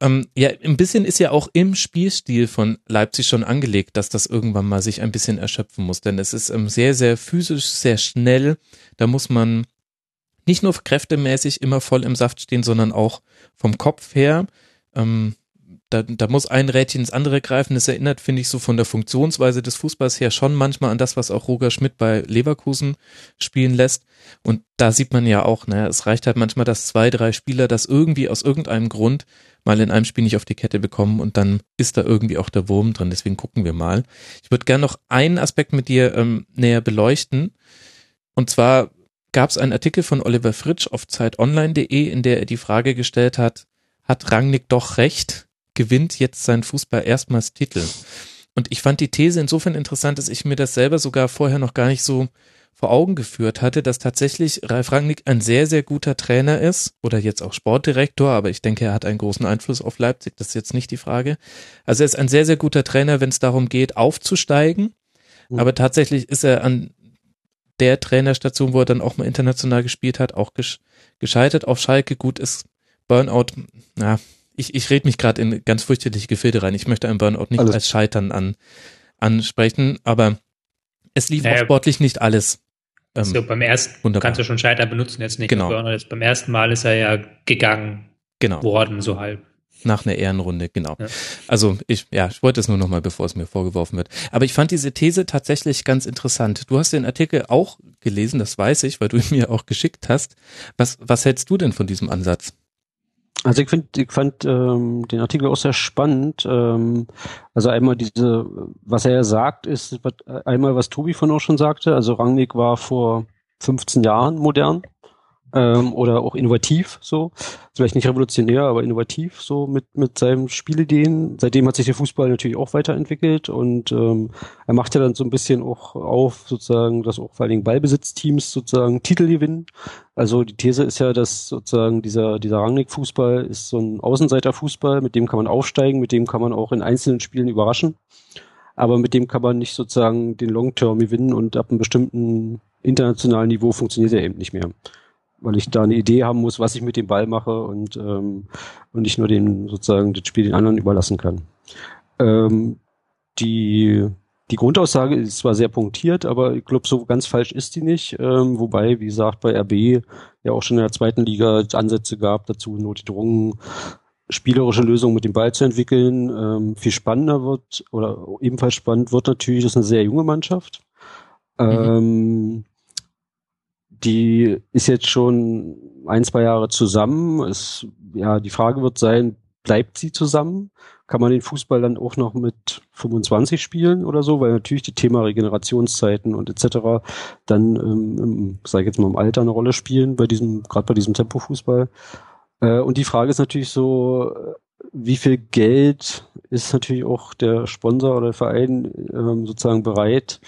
Ähm, ja, ein bisschen ist ja auch im Spielstil von Leipzig schon angelegt, dass das irgendwann mal sich ein bisschen erschöpfen muss. Denn es ist ähm, sehr, sehr physisch, sehr schnell. Da muss man nicht nur kräftemäßig immer voll im Saft stehen, sondern auch vom Kopf her. Ähm, da, da muss ein Rädchen ins andere greifen. Das erinnert, finde ich, so von der Funktionsweise des Fußballs her schon manchmal an das, was auch Roger Schmidt bei Leverkusen spielen lässt. Und da sieht man ja auch, naja, es reicht halt manchmal, dass zwei, drei Spieler das irgendwie aus irgendeinem Grund mal in einem Spiel nicht auf die Kette bekommen und dann ist da irgendwie auch der Wurm drin. Deswegen gucken wir mal. Ich würde gerne noch einen Aspekt mit dir ähm, näher beleuchten. Und zwar gab es einen Artikel von Oliver Fritsch auf zeitonline.de, in der er die Frage gestellt hat, hat Rangnick doch recht? gewinnt jetzt sein Fußball erstmals Titel. Und ich fand die These insofern interessant, dass ich mir das selber sogar vorher noch gar nicht so vor Augen geführt hatte, dass tatsächlich Ralf Rangnick ein sehr, sehr guter Trainer ist oder jetzt auch Sportdirektor, aber ich denke, er hat einen großen Einfluss auf Leipzig, das ist jetzt nicht die Frage. Also er ist ein sehr, sehr guter Trainer, wenn es darum geht, aufzusteigen, mhm. aber tatsächlich ist er an der Trainerstation, wo er dann auch mal international gespielt hat, auch gescheitert auf Schalke. Gut ist Burnout, na, ich, ich rede mich gerade in ganz fürchterliche Gefilde rein. Ich möchte einen Burnout nicht alles. als Scheitern an, ansprechen, aber es lief naja, auch sportlich nicht alles.
Ähm, so, beim ersten wunderbar. kannst du schon Scheitern benutzen, jetzt nicht
genau.
Jetzt beim ersten Mal ist er ja gegangen
genau.
worden, so halb.
Nach einer Ehrenrunde, genau. Ja. Also ich, ja, ich wollte es nur nochmal, bevor es mir vorgeworfen wird. Aber ich fand diese These tatsächlich ganz interessant. Du hast den Artikel auch gelesen, das weiß ich, weil du ihn mir auch geschickt hast. Was, was hältst du denn von diesem Ansatz?
Also ich finde, ich fand ähm, den Artikel auch sehr spannend. Ähm, also einmal diese, was er sagt, ist einmal, was Tobi von auch schon sagte. Also Rangnick war vor 15 Jahren modern ähm, oder auch innovativ so. Vielleicht nicht revolutionär, aber innovativ so mit, mit seinen Spielideen. Seitdem hat sich der Fußball natürlich auch weiterentwickelt und ähm, er macht ja dann so ein bisschen auch auf, sozusagen, dass auch vor allen Dingen Ballbesitzteams sozusagen Titel gewinnen. Also die These ist ja, dass sozusagen dieser, dieser Rangnick-Fußball ist so ein Außenseiter-Fußball, mit dem kann man aufsteigen, mit dem kann man auch in einzelnen Spielen überraschen. Aber mit dem kann man nicht sozusagen den Long-Term gewinnen und ab einem bestimmten internationalen Niveau funktioniert er eben nicht mehr weil ich da eine Idee haben muss, was ich mit dem Ball mache und, ähm, und nicht nur den sozusagen das Spiel den anderen überlassen kann. Ähm, die, die Grundaussage ist zwar sehr punktiert, aber ich glaube, so ganz falsch ist die nicht. Ähm, wobei, wie gesagt, bei RB ja auch schon in der zweiten Liga Ansätze gab, dazu notgedrungen, spielerische Lösungen mit dem Ball zu entwickeln. Ähm, viel spannender wird, oder ebenfalls spannend wird natürlich, das ist eine sehr junge Mannschaft. Mhm. Ähm, die ist jetzt schon ein, zwei Jahre zusammen. Es, ja, die Frage wird sein, bleibt sie zusammen? Kann man den Fußball dann auch noch mit 25 spielen oder so, weil natürlich die Thema Regenerationszeiten und etc. dann, ähm, sage ich jetzt mal, im Alter eine Rolle spielen bei diesem, gerade bei diesem Tempofußball. Äh, und die Frage ist natürlich so, wie viel Geld ist natürlich auch der Sponsor oder der Verein ähm, sozusagen bereit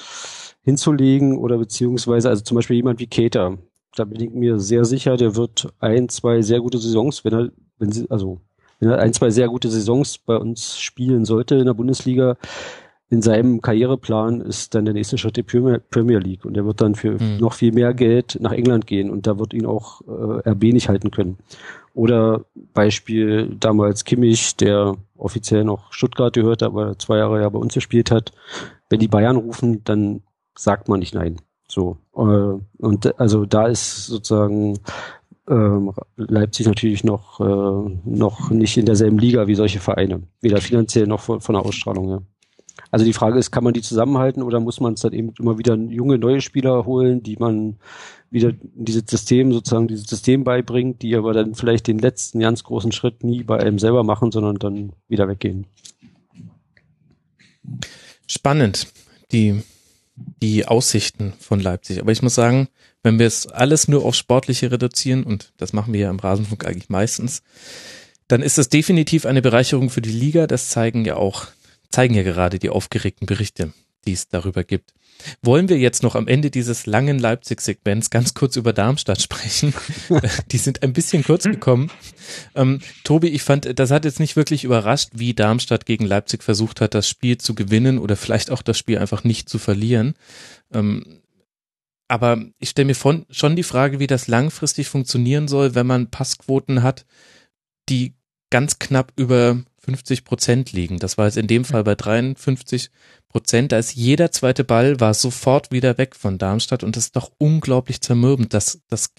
hinzulegen oder beziehungsweise, also zum Beispiel jemand wie Keter, da bin ich mir sehr sicher, der wird ein, zwei sehr gute Saisons, wenn er, wenn sie, also wenn er ein, zwei sehr gute Saisons bei uns spielen sollte in der Bundesliga, in seinem Karriereplan ist dann der nächste Schritt die Premier League und er wird dann für mhm. noch viel mehr Geld nach England gehen und da wird ihn auch äh, RB nicht halten können. Oder Beispiel damals Kimmich, der offiziell noch Stuttgart gehört, aber zwei Jahre ja bei uns gespielt hat. Wenn die Bayern rufen, dann sagt man nicht nein. So. Äh, und also da ist sozusagen ähm, Leipzig natürlich noch, äh, noch nicht in derselben Liga wie solche Vereine. Weder finanziell noch von, der Ausstrahlung her. Also die Frage ist, kann man die zusammenhalten oder muss man es dann eben immer wieder junge, neue Spieler holen, die man wieder dieses System, sozusagen dieses System beibringt, die aber dann vielleicht den letzten ganz großen Schritt nie bei einem selber machen, sondern dann wieder weggehen.
Spannend, die die Aussichten von Leipzig. Aber ich muss sagen, wenn wir es alles nur auf Sportliche reduzieren, und das machen wir ja im Rasenfunk eigentlich meistens, dann ist das definitiv eine Bereicherung für die Liga. Das zeigen ja auch, zeigen ja gerade die aufgeregten Berichte, die es darüber gibt. Wollen wir jetzt noch am Ende dieses langen Leipzig-Segments ganz kurz über Darmstadt sprechen? Die sind ein bisschen kurz gekommen. Ähm, Tobi, ich fand, das hat jetzt nicht wirklich überrascht, wie Darmstadt gegen Leipzig versucht hat, das Spiel zu gewinnen oder vielleicht auch das Spiel einfach nicht zu verlieren. Ähm, aber ich stelle mir von, schon die Frage, wie das langfristig funktionieren soll, wenn man Passquoten hat, die ganz knapp über 50 Prozent liegen. Das war jetzt in dem Fall bei 53 Prozent. Da ist jeder zweite Ball war sofort wieder weg von Darmstadt und das ist doch unglaublich zermürbend. Das, das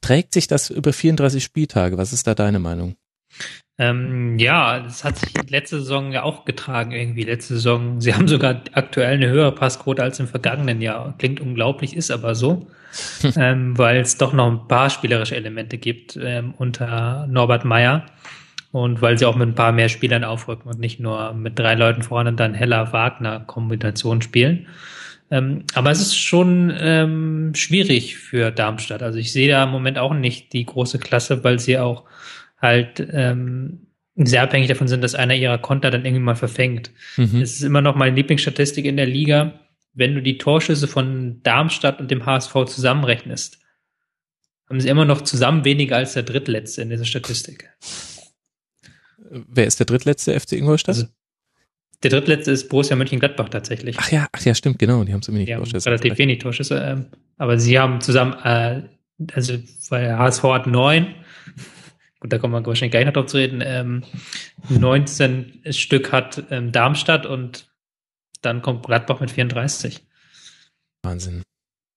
trägt sich das über 34 Spieltage. Was ist da deine Meinung?
Ähm, ja, das hat sich letzte Saison ja auch getragen irgendwie. Letzte Saison, sie haben sogar aktuell eine höhere Passquote als im vergangenen Jahr. Klingt unglaublich, ist aber so, ähm, weil es doch noch ein paar spielerische Elemente gibt ähm, unter Norbert Meyer. Und weil sie auch mit ein paar mehr Spielern aufrücken und nicht nur mit drei Leuten vorne und dann Heller-Wagner-Kombination spielen. Ähm, aber es ist schon ähm, schwierig für Darmstadt. Also ich sehe da im Moment auch nicht die große Klasse, weil sie auch halt ähm, sehr abhängig davon sind, dass einer ihrer Konter dann irgendwie mal verfängt. Mhm. Es ist immer noch meine Lieblingsstatistik in der Liga. Wenn du die Torschüsse von Darmstadt und dem HSV zusammenrechnest, haben sie immer noch zusammen weniger als der Drittletzte in dieser Statistik.
Wer ist der drittletzte FC Ingolstadt? Also,
der drittletzte ist Borussia Mönchengladbach tatsächlich.
Ach ja, ach ja, stimmt, genau. Die haben so
wenig ja, Torschüsse. Relativ wenig Torschüsse. Ähm, aber sie haben zusammen, äh, also weil HSV hat neun. Gut, da kommen wir wahrscheinlich gleich noch drauf zu reden. Ähm, 19 Stück hat ähm, Darmstadt und dann kommt Gladbach mit 34.
Wahnsinn.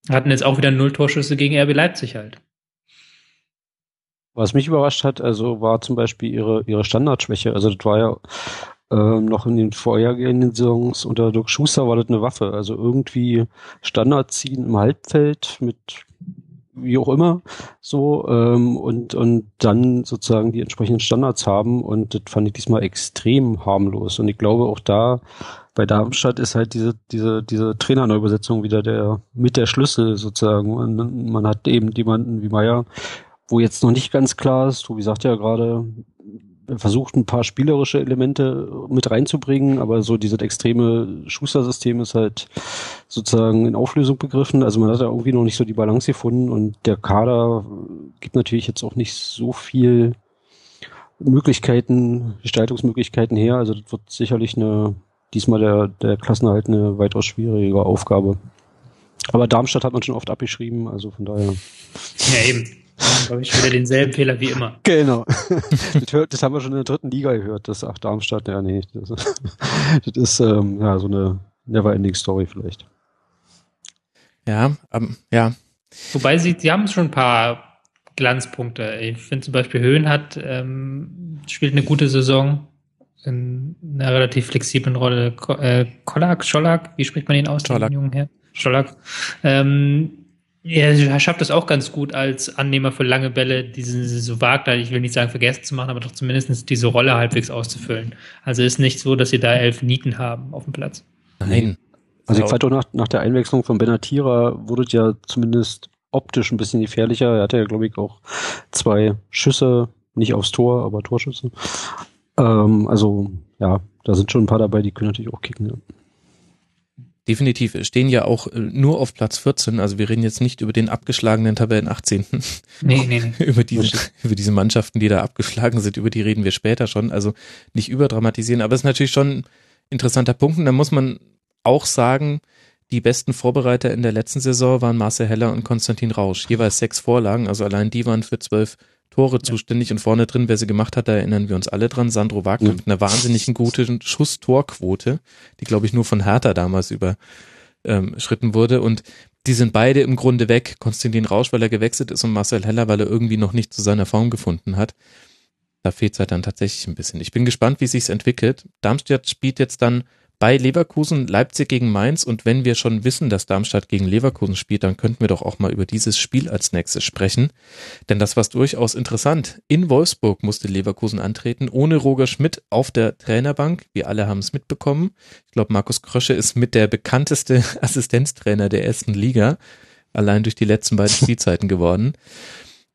Hatten jetzt auch wieder null Torschüsse gegen RB Leipzig halt.
Was mich überrascht hat, also war zum Beispiel ihre, ihre Standardschwäche. Also das war ja ähm, noch in den vorhergehenden Saisons unter Dirk Schuster war das eine Waffe. Also irgendwie Standard ziehen im Halbfeld mit wie auch immer so ähm, und und dann sozusagen die entsprechenden Standards haben und das fand ich diesmal extrem harmlos und ich glaube auch da bei Darmstadt ist halt diese diese diese Trainerneubesetzung wieder der mit der Schlüssel sozusagen und man hat eben jemanden wie Meier wo jetzt noch nicht ganz klar ist, Tobi sagt ja gerade, versucht ein paar spielerische Elemente mit reinzubringen, aber so dieses extreme Schuster-System ist halt sozusagen in Auflösung begriffen. Also man hat da irgendwie noch nicht so die Balance gefunden und der Kader gibt natürlich jetzt auch nicht so viel Möglichkeiten, Gestaltungsmöglichkeiten her. Also das wird sicherlich eine, diesmal der, der Klassenerhalt eine weitaus schwierige Aufgabe. Aber Darmstadt hat man schon oft abgeschrieben, also von daher.
Ja, eben. Glaube ich wieder denselben Fehler wie immer.
Genau. das, hört, das haben wir schon in der dritten Liga gehört, das ach Darmstadt, ja nee, das, das ist ähm, ja so eine Never-Ending Story vielleicht.
Ja, ähm, ja.
Wobei sie, sie haben schon ein paar Glanzpunkte. Ich finde zum Beispiel Höhen hat ähm, spielt eine gute Saison in einer relativ flexiblen Rolle. Ko äh, Kolak, Scholak, wie spricht man ihn aus,
Scholak.
den jungen Herr? Scholak. Ähm, Ja, er schafft es auch ganz gut als Annehmer für lange Bälle, diese so wagt, ich will nicht sagen vergessen zu machen, aber doch zumindest diese Rolle halbwegs auszufüllen. Also ist nicht so, dass sie da elf Nieten haben auf dem Platz.
Nein.
Also ich fand auch nach, nach der Einwechslung von Benatira wurde es ja zumindest optisch ein bisschen gefährlicher. Er hatte ja, glaube ich, auch zwei Schüsse, nicht aufs Tor, aber Torschüsse. Ähm, also ja, da sind schon ein paar dabei, die können natürlich auch kicken. Ja.
Definitiv stehen ja auch äh, nur auf Platz 14. Also wir reden jetzt nicht über den abgeschlagenen Tabellen 18.
Nee, nee, nee.
über, diese, über diese Mannschaften, die da abgeschlagen sind, über die reden wir später schon. Also nicht überdramatisieren, aber es ist natürlich schon ein interessanter Punkt. Und da muss man auch sagen, die besten Vorbereiter in der letzten Saison waren Marcel Heller und Konstantin Rausch. Jeweils sechs Vorlagen, also allein die waren für zwölf Tore zuständig und vorne drin, wer sie gemacht hat, da erinnern wir uns alle dran, Sandro Wagner mit einer wahnsinnigen guten Schuss-Torquote, die glaube ich nur von Hertha damals überschritten ähm, wurde und die sind beide im Grunde weg. Konstantin Rausch, weil er gewechselt ist und Marcel Heller, weil er irgendwie noch nicht zu seiner Form gefunden hat. Da fehlt es halt dann tatsächlich ein bisschen. Ich bin gespannt, wie sich's entwickelt. Darmstadt spielt jetzt dann bei Leverkusen, Leipzig gegen Mainz und wenn wir schon wissen, dass Darmstadt gegen Leverkusen spielt, dann könnten wir doch auch mal über dieses Spiel als nächstes sprechen. Denn das war durchaus interessant. In Wolfsburg musste Leverkusen antreten, ohne Roger Schmidt auf der Trainerbank. Wir alle haben es mitbekommen. Ich glaube, Markus Krösche ist mit der bekannteste Assistenztrainer der ersten Liga, allein durch die letzten beiden Spielzeiten geworden.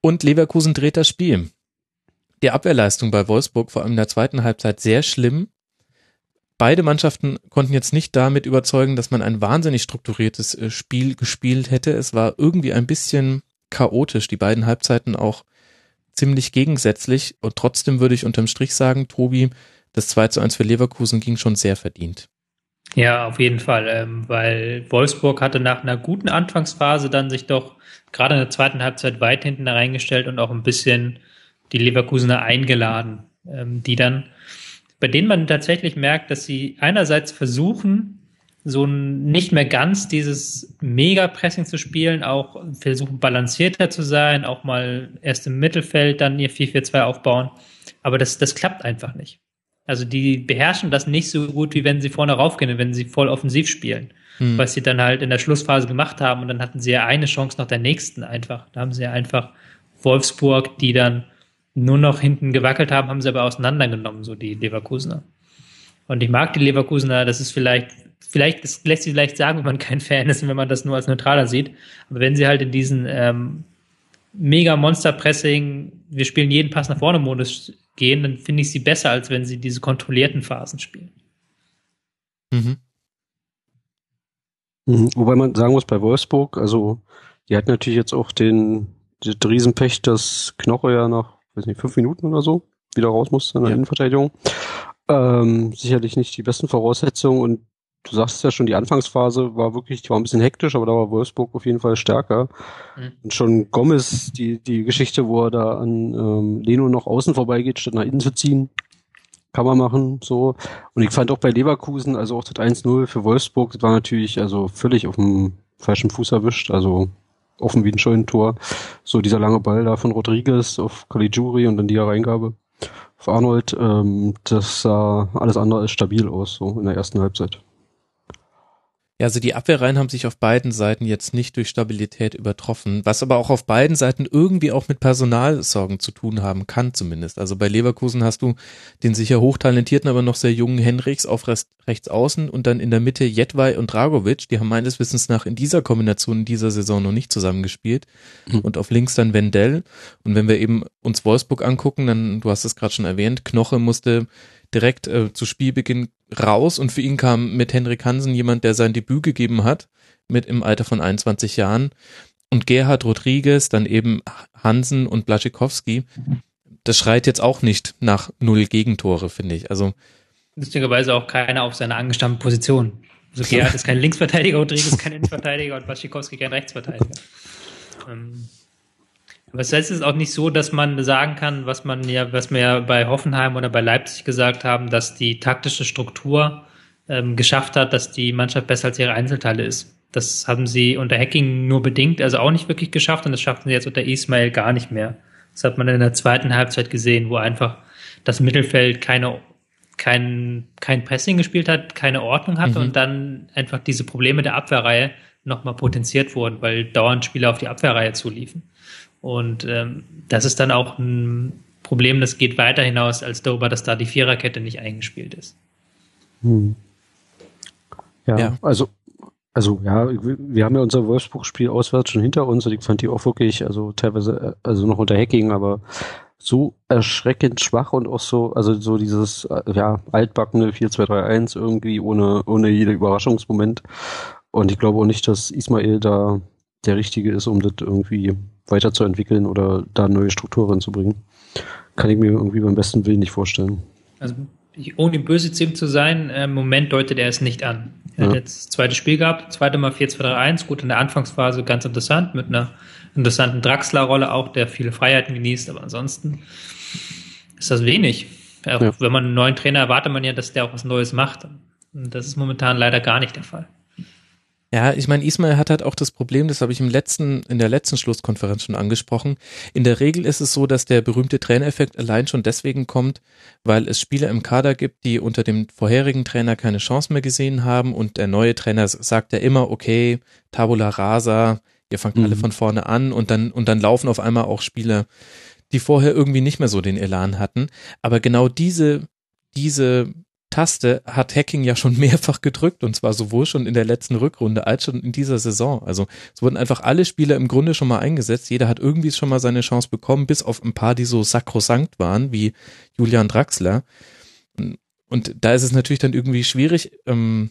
Und Leverkusen dreht das Spiel. Die Abwehrleistung bei Wolfsburg, vor allem in der zweiten Halbzeit, sehr schlimm beide Mannschaften konnten jetzt nicht damit überzeugen, dass man ein wahnsinnig strukturiertes äh, Spiel gespielt hätte. Es war irgendwie ein bisschen chaotisch, die beiden Halbzeiten auch ziemlich gegensätzlich. Und trotzdem würde ich unterm Strich sagen, Tobi, das 2 zu 1 für Leverkusen ging schon sehr verdient.
Ja, auf jeden Fall, ähm, weil Wolfsburg hatte nach einer guten Anfangsphase dann sich doch gerade in der zweiten Halbzeit weit hinten reingestellt und auch ein bisschen die Leverkusener eingeladen, ähm, die dann bei denen man tatsächlich merkt, dass sie einerseits versuchen, so nicht mehr ganz dieses Mega-Pressing zu spielen, auch versuchen balancierter zu sein, auch mal erst im Mittelfeld dann ihr 4-4-2 aufbauen. Aber das, das klappt einfach nicht. Also die beherrschen das nicht so gut, wie wenn sie vorne raufgehen, wenn sie voll offensiv spielen. Hm. Was sie dann halt in der Schlussphase gemacht haben und dann hatten sie ja eine Chance nach der nächsten einfach. Da haben sie ja einfach Wolfsburg, die dann nur noch hinten gewackelt haben, haben sie aber auseinandergenommen, so die Leverkusener. Und ich mag die Leverkusener, das ist vielleicht, vielleicht, das lässt sich vielleicht sagen, wenn man kein Fan ist, wenn man das nur als Neutraler sieht. Aber wenn sie halt in diesen ähm, mega Monster-Pressing, wir spielen jeden Pass nach vorne Modus gehen, dann finde ich sie besser, als wenn sie diese kontrollierten Phasen spielen.
Mhm. Mhm. Wobei man sagen muss, bei Wolfsburg, also die hat natürlich jetzt auch den, den Riesenpech, dass Knoche ja nach weiß nicht, fünf Minuten oder so wieder raus musste in der ja. Innenverteidigung. Ähm, sicherlich nicht die besten Voraussetzungen und du sagst ja schon, die Anfangsphase war wirklich, die war ein bisschen hektisch, aber da war Wolfsburg auf jeden Fall stärker. Mhm. Und schon Gomez, die, die Geschichte, wo er da an ähm, Leno noch außen vorbeigeht, statt nach innen zu ziehen, kann man machen, so. Und ich fand auch bei Leverkusen, also auch das 1-0 für Wolfsburg, das war natürlich also völlig auf dem falschen Fuß erwischt, also offen wie ein Scheunentor. So dieser lange Ball da von Rodriguez auf Caligiuri und dann die Reingabe auf Arnold, ähm, das sah alles andere als stabil aus, so in der ersten Halbzeit.
Ja, also die Abwehrreihen haben sich auf beiden Seiten jetzt nicht durch Stabilität übertroffen, was aber auch auf beiden Seiten irgendwie auch mit Personalsorgen zu tun haben kann zumindest. Also bei Leverkusen hast du den sicher hochtalentierten, aber noch sehr jungen Henrichs auf rechts außen und dann in der Mitte Jedwai und Dragovic, die haben meines Wissens nach in dieser Kombination in dieser Saison noch nicht zusammengespielt mhm. und auf links dann Wendell und wenn wir eben uns Wolfsburg angucken, dann, du hast es gerade schon erwähnt, Knoche musste direkt äh, zu Spielbeginn raus und für ihn kam mit Henrik Hansen jemand, der sein Debüt gegeben hat, mit im Alter von 21 Jahren und Gerhard Rodriguez, dann eben Hansen und Blaschikowski. Das schreit jetzt auch nicht nach null Gegentore, finde ich. Also
lustigerweise auch keiner auf seiner angestammten Position. Also Gerhard ist kein Linksverteidiger, Rodriguez kein Innenverteidiger und Blaschikowski kein Rechtsverteidiger. Ähm, aber es ist auch nicht so, dass man sagen kann, was man ja, was wir ja bei Hoffenheim oder bei Leipzig gesagt haben, dass die taktische Struktur ähm, geschafft hat, dass die Mannschaft besser als ihre Einzelteile ist. Das haben sie unter Hacking nur bedingt, also auch nicht wirklich geschafft und das schaffen sie jetzt unter Ismail gar nicht mehr. Das hat man in der zweiten Halbzeit gesehen, wo einfach das Mittelfeld keine kein, kein Pressing gespielt hat, keine Ordnung hatte mhm. und dann einfach diese Probleme der Abwehrreihe nochmal potenziert wurden, weil dauernd Spieler auf die Abwehrreihe zuliefen. Und ähm, das ist dann auch ein Problem, das geht weiter hinaus als darüber, dass da die Viererkette nicht eingespielt ist.
Hm. Ja, ja, also also ja, wir haben ja unser Wolfsburg-Spiel auswärts schon hinter uns und ich fand die auch wirklich, also teilweise, also noch unter Hacking, aber so erschreckend schwach und auch so, also so dieses, ja, altbackene 4-2-3-1 irgendwie ohne, ohne jeder Überraschungsmoment. Und ich glaube auch nicht, dass Ismail da der Richtige ist, um das irgendwie weiterzuentwickeln oder da neue Strukturen zu bringen. Kann ich mir irgendwie beim besten Willen nicht vorstellen.
Also ohne böse zu ihm zu sein, äh, im Moment deutet er es nicht an. Er ja. hat jetzt das zweite Spiel gehabt, zweite Mal 4-2-3-1, gut in der Anfangsphase ganz interessant, mit einer interessanten Draxler-Rolle auch, der viele Freiheiten genießt, aber ansonsten ist das wenig. Auch ja. Wenn man einen neuen Trainer erwartet man ja, dass der auch was Neues macht. Und das ist momentan leider gar nicht der Fall.
Ja, ich meine, Ismail hat halt auch das Problem, das habe ich im letzten, in der letzten Schlusskonferenz schon angesprochen. In der Regel ist es so, dass der berühmte Trainereffekt allein schon deswegen kommt, weil es Spieler im Kader gibt, die unter dem vorherigen Trainer keine Chance mehr gesehen haben und der neue Trainer sagt ja immer, okay, Tabula Rasa, ihr fangt mhm. alle von vorne an und dann, und dann laufen auf einmal auch Spieler, die vorher irgendwie nicht mehr so den Elan hatten. Aber genau diese, diese Taste hat Hacking ja schon mehrfach gedrückt und zwar sowohl schon in der letzten Rückrunde als schon in dieser Saison. Also es wurden einfach alle Spieler im Grunde schon mal eingesetzt. Jeder hat irgendwie schon mal seine Chance bekommen, bis auf ein paar, die so sakrosankt waren, wie Julian Draxler. Und da ist es natürlich dann irgendwie schwierig, ähm,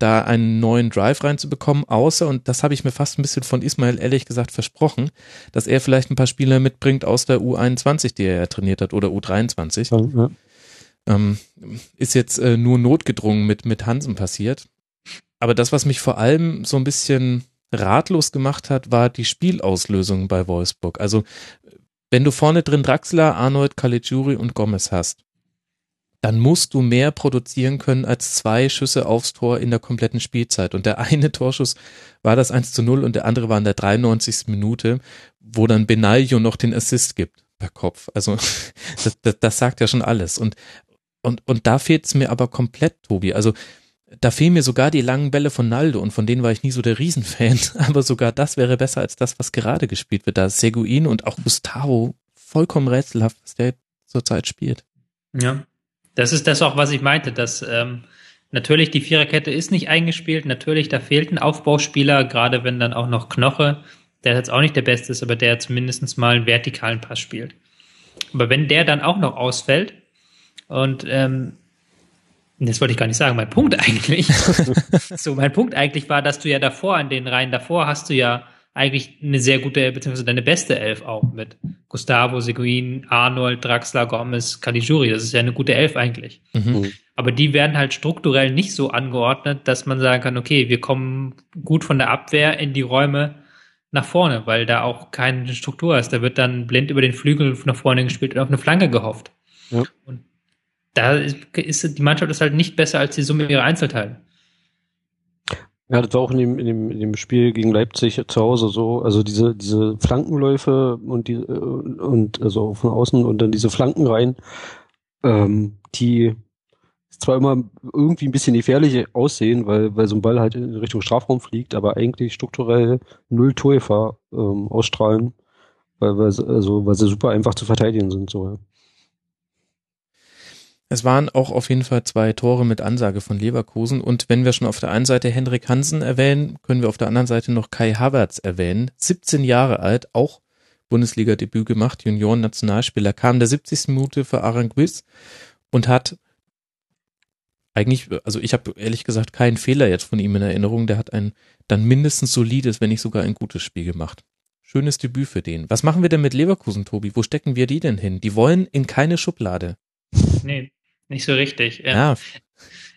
da einen neuen Drive reinzubekommen, außer, und das habe ich mir fast ein bisschen von Ismail ehrlich gesagt versprochen, dass er vielleicht ein paar Spieler mitbringt aus der U21, die er ja trainiert hat, oder U23. Ja, ja. Ähm, ist jetzt äh, nur notgedrungen mit, mit Hansen passiert. Aber das, was mich vor allem so ein bisschen ratlos gemacht hat, war die Spielauslösung bei Wolfsburg. Also, wenn du vorne drin Draxler, Arnold, Caligiuri und Gomez hast, dann musst du mehr produzieren können als zwei Schüsse aufs Tor in der kompletten Spielzeit. Und der eine Torschuss war das 1 zu 0 und der andere war in der 93. Minute, wo dann Benaglio noch den Assist gibt per Kopf. Also das, das, das sagt ja schon alles. Und und, und da fehlt es mir aber komplett, Tobi. Also da fehlen mir sogar die langen Bälle von Naldo und von denen war ich nie so der Riesenfan, aber sogar das wäre besser als das, was gerade gespielt wird. Da ist Seguin und auch Gustavo vollkommen rätselhaft, was der zurzeit spielt.
Ja, das ist das auch, was ich meinte, dass ähm, natürlich die Viererkette ist nicht eingespielt, natürlich da fehlt ein Aufbauspieler, gerade wenn dann auch noch Knoche, der jetzt auch nicht der Beste ist, aber der zumindest mal einen vertikalen Pass spielt. Aber wenn der dann auch noch ausfällt, und ähm, das wollte ich gar nicht sagen. Mein Punkt eigentlich, so mein Punkt eigentlich war, dass du ja davor an den Reihen davor hast du ja eigentlich eine sehr gute, beziehungsweise deine beste Elf auch mit Gustavo, Seguin, Arnold, Draxler, Gomez, Caligiuri. Das ist ja eine gute Elf eigentlich. Mhm. mhm. Aber die werden halt strukturell nicht so angeordnet, dass man sagen kann, okay, wir kommen gut von der Abwehr in die Räume nach vorne, weil da auch keine Struktur ist. Da wird dann blind über den Flügel nach vorne gespielt und auf eine Flanke gehofft. Ja. Und da ist, die Mannschaft ist halt nicht besser als die Summe ihrer Einzelteile.
Ja, das war auch in dem, in dem, in dem Spiel gegen Leipzig zu Hause so, also diese, diese Flankenläufe und die, und also von außen und dann diese Flanken rein, ähm, die zwar immer irgendwie ein bisschen gefährlich aussehen, weil, weil so ein Ball halt in Richtung Strafraum fliegt, aber eigentlich strukturell null Torgefahr ähm, ausstrahlen, weil, weil, also, weil sie super einfach zu verteidigen sind. So, ja.
Es waren auch auf jeden Fall zwei Tore mit Ansage von Leverkusen. Und wenn wir schon auf der einen Seite Henrik Hansen erwähnen, können wir auf der anderen Seite noch Kai Havertz erwähnen. 17 Jahre alt, auch Bundesliga-Debüt gemacht, Junioren-Nationalspieler, kam der 70. Minute für Aranguiz und hat eigentlich, also ich habe ehrlich gesagt keinen Fehler jetzt von ihm in Erinnerung. Der hat ein dann mindestens solides, wenn nicht sogar ein gutes Spiel gemacht. Schönes Debüt für den. Was machen wir denn mit Leverkusen, Tobi? Wo stecken wir die denn hin? Die wollen in keine Schublade.
Nee, nicht so richtig. Ja.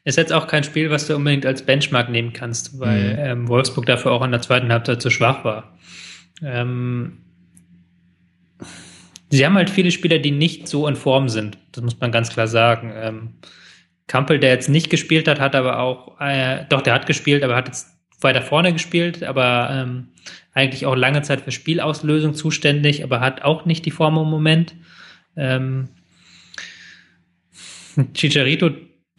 Ist jetzt auch kein Spiel, was du unbedingt als Benchmark nehmen kannst, weil mhm. ähm, Wolfsburg dafür auch in der zweiten Halbzeit zu schwach war. Ähm, sie haben halt viele Spieler, die nicht so in Form sind. Das muss man ganz klar sagen. Ähm, Kampel, der jetzt nicht gespielt hat, hat aber auch, äh, doch, der hat gespielt, aber hat jetzt weiter vorne gespielt, aber ähm, eigentlich auch lange Zeit für Spielauslösung zuständig, aber hat auch nicht die Form im Moment. Ähm, Chicharito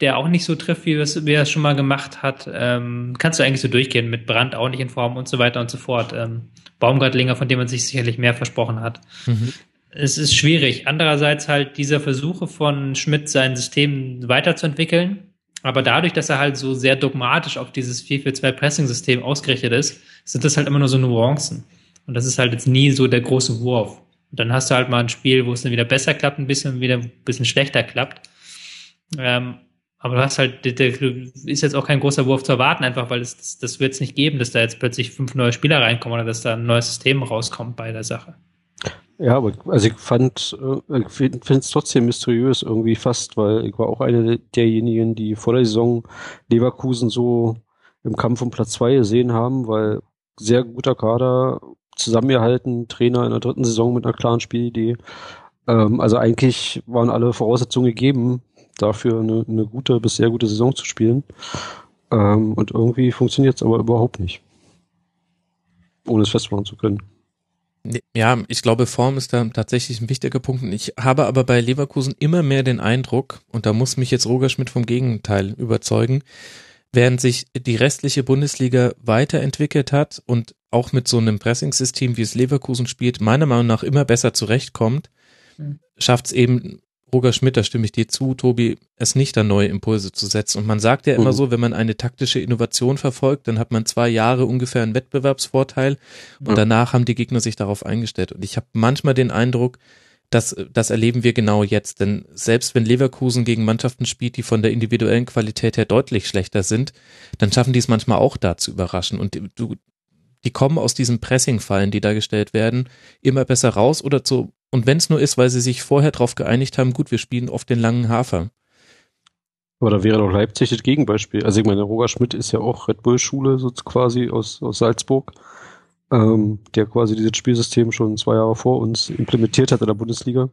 der auch nicht so trifft, wie, wie er es schon mal gemacht hat. Ähm, kannst du eigentlich so durchgehen mit Brand auch nicht in Form und so weiter und so fort. Ähm, Baumgartlinger, von dem man sich sicherlich mehr versprochen hat. Mhm. Es ist schwierig. Andererseits halt dieser Versuche von Schmidt, sein System weiterzuentwickeln. Aber dadurch, dass er halt so sehr dogmatisch auf dieses 4-4-2 Pressing-System ausgerichtet ist, sind das halt immer nur so Nuancen. Und das ist halt jetzt nie so der große Wurf. Und dann hast du halt mal ein Spiel, wo es dann wieder besser klappt, ein bisschen, wieder ein bisschen schlechter klappt. Ähm, aber du hast halt, der, ist jetzt auch kein großer Wurf zu erwarten, einfach weil es, das, das wird es nicht geben, dass da jetzt plötzlich fünf neue Spieler reinkommen oder dass da ein neues System rauskommt bei der Sache.
Ja, aber also ich fand, äh, ich finde es trotzdem mysteriös irgendwie fast, weil ich war auch einer derjenigen, die vor der Saison Leverkusen so im Kampf um Platz zwei gesehen haben, weil sehr guter Kader, zusammengehalten, Trainer in der dritten Saison mit einer klaren Spielidee. Ähm, also eigentlich waren alle Voraussetzungen gegeben, dafür eine, eine gute bis sehr gute Saison zu spielen. Ähm, und irgendwie funktioniert es aber überhaupt nicht. Ohne es festmachen zu können.
Ja, ich glaube, Form ist da tatsächlich ein wichtiger Punkt. Ich habe aber bei Leverkusen immer mehr den Eindruck, und da muss mich jetzt Roger Schmidt vom Gegenteil überzeugen, während sich die restliche Bundesliga weiterentwickelt hat und auch mit so einem Pressing-System, wie es Leverkusen spielt, meiner Meinung nach immer besser zurechtkommt, mhm. schafft es eben Roger Schmidt, da stimme ich dir zu, Tobi, es nicht an neue Impulse zu setzen. Und man sagt ja immer so, wenn man eine taktische Innovation verfolgt, dann hat man zwei Jahre ungefähr einen Wettbewerbsvorteil und ja. danach haben die Gegner sich darauf eingestellt. Und ich habe manchmal den Eindruck, dass das erleben wir genau jetzt. Denn selbst wenn Leverkusen gegen Mannschaften spielt, die von der individuellen Qualität her deutlich schlechter sind, dann schaffen die es manchmal auch da zu überraschen. Und du, die kommen aus diesen Pressing-Fallen, die da gestellt werden, immer besser raus oder zu und wenn es nur ist, weil sie sich vorher darauf geeinigt haben, gut, wir spielen oft den langen Hafer.
Aber da wäre doch Leipzig das Gegenbeispiel. Also ich meine, Roger Schmidt ist ja auch Red Bull-Schule so quasi aus, aus Salzburg, ähm, der quasi dieses Spielsystem schon zwei Jahre vor uns implementiert hat in der Bundesliga.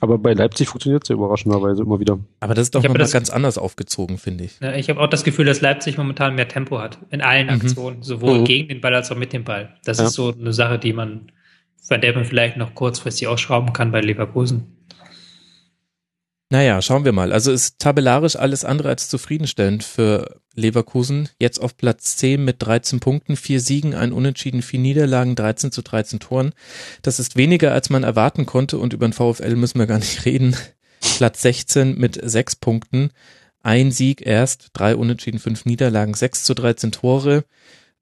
Aber bei Leipzig funktioniert es ja überraschenderweise immer wieder.
Aber das ist doch nochmal ganz anders aufgezogen, finde ich.
Ja, ich habe auch das Gefühl, dass Leipzig momentan mehr Tempo hat in allen mhm. Aktionen, sowohl mhm. gegen den Ball als auch mit dem Ball. Das ja. ist so eine Sache, die man bei der man vielleicht noch kurzfristig ausschrauben kann bei Leverkusen.
Naja, schauen wir mal. Also ist tabellarisch alles andere als zufriedenstellend für Leverkusen. Jetzt auf Platz 10 mit 13 Punkten, vier Siegen, ein Unentschieden, vier Niederlagen, 13 zu 13 Toren. Das ist weniger, als man erwarten konnte und über den VfL müssen wir gar nicht reden. Platz 16 mit sechs Punkten, ein Sieg erst, drei Unentschieden, fünf Niederlagen, 6 zu 13 Tore.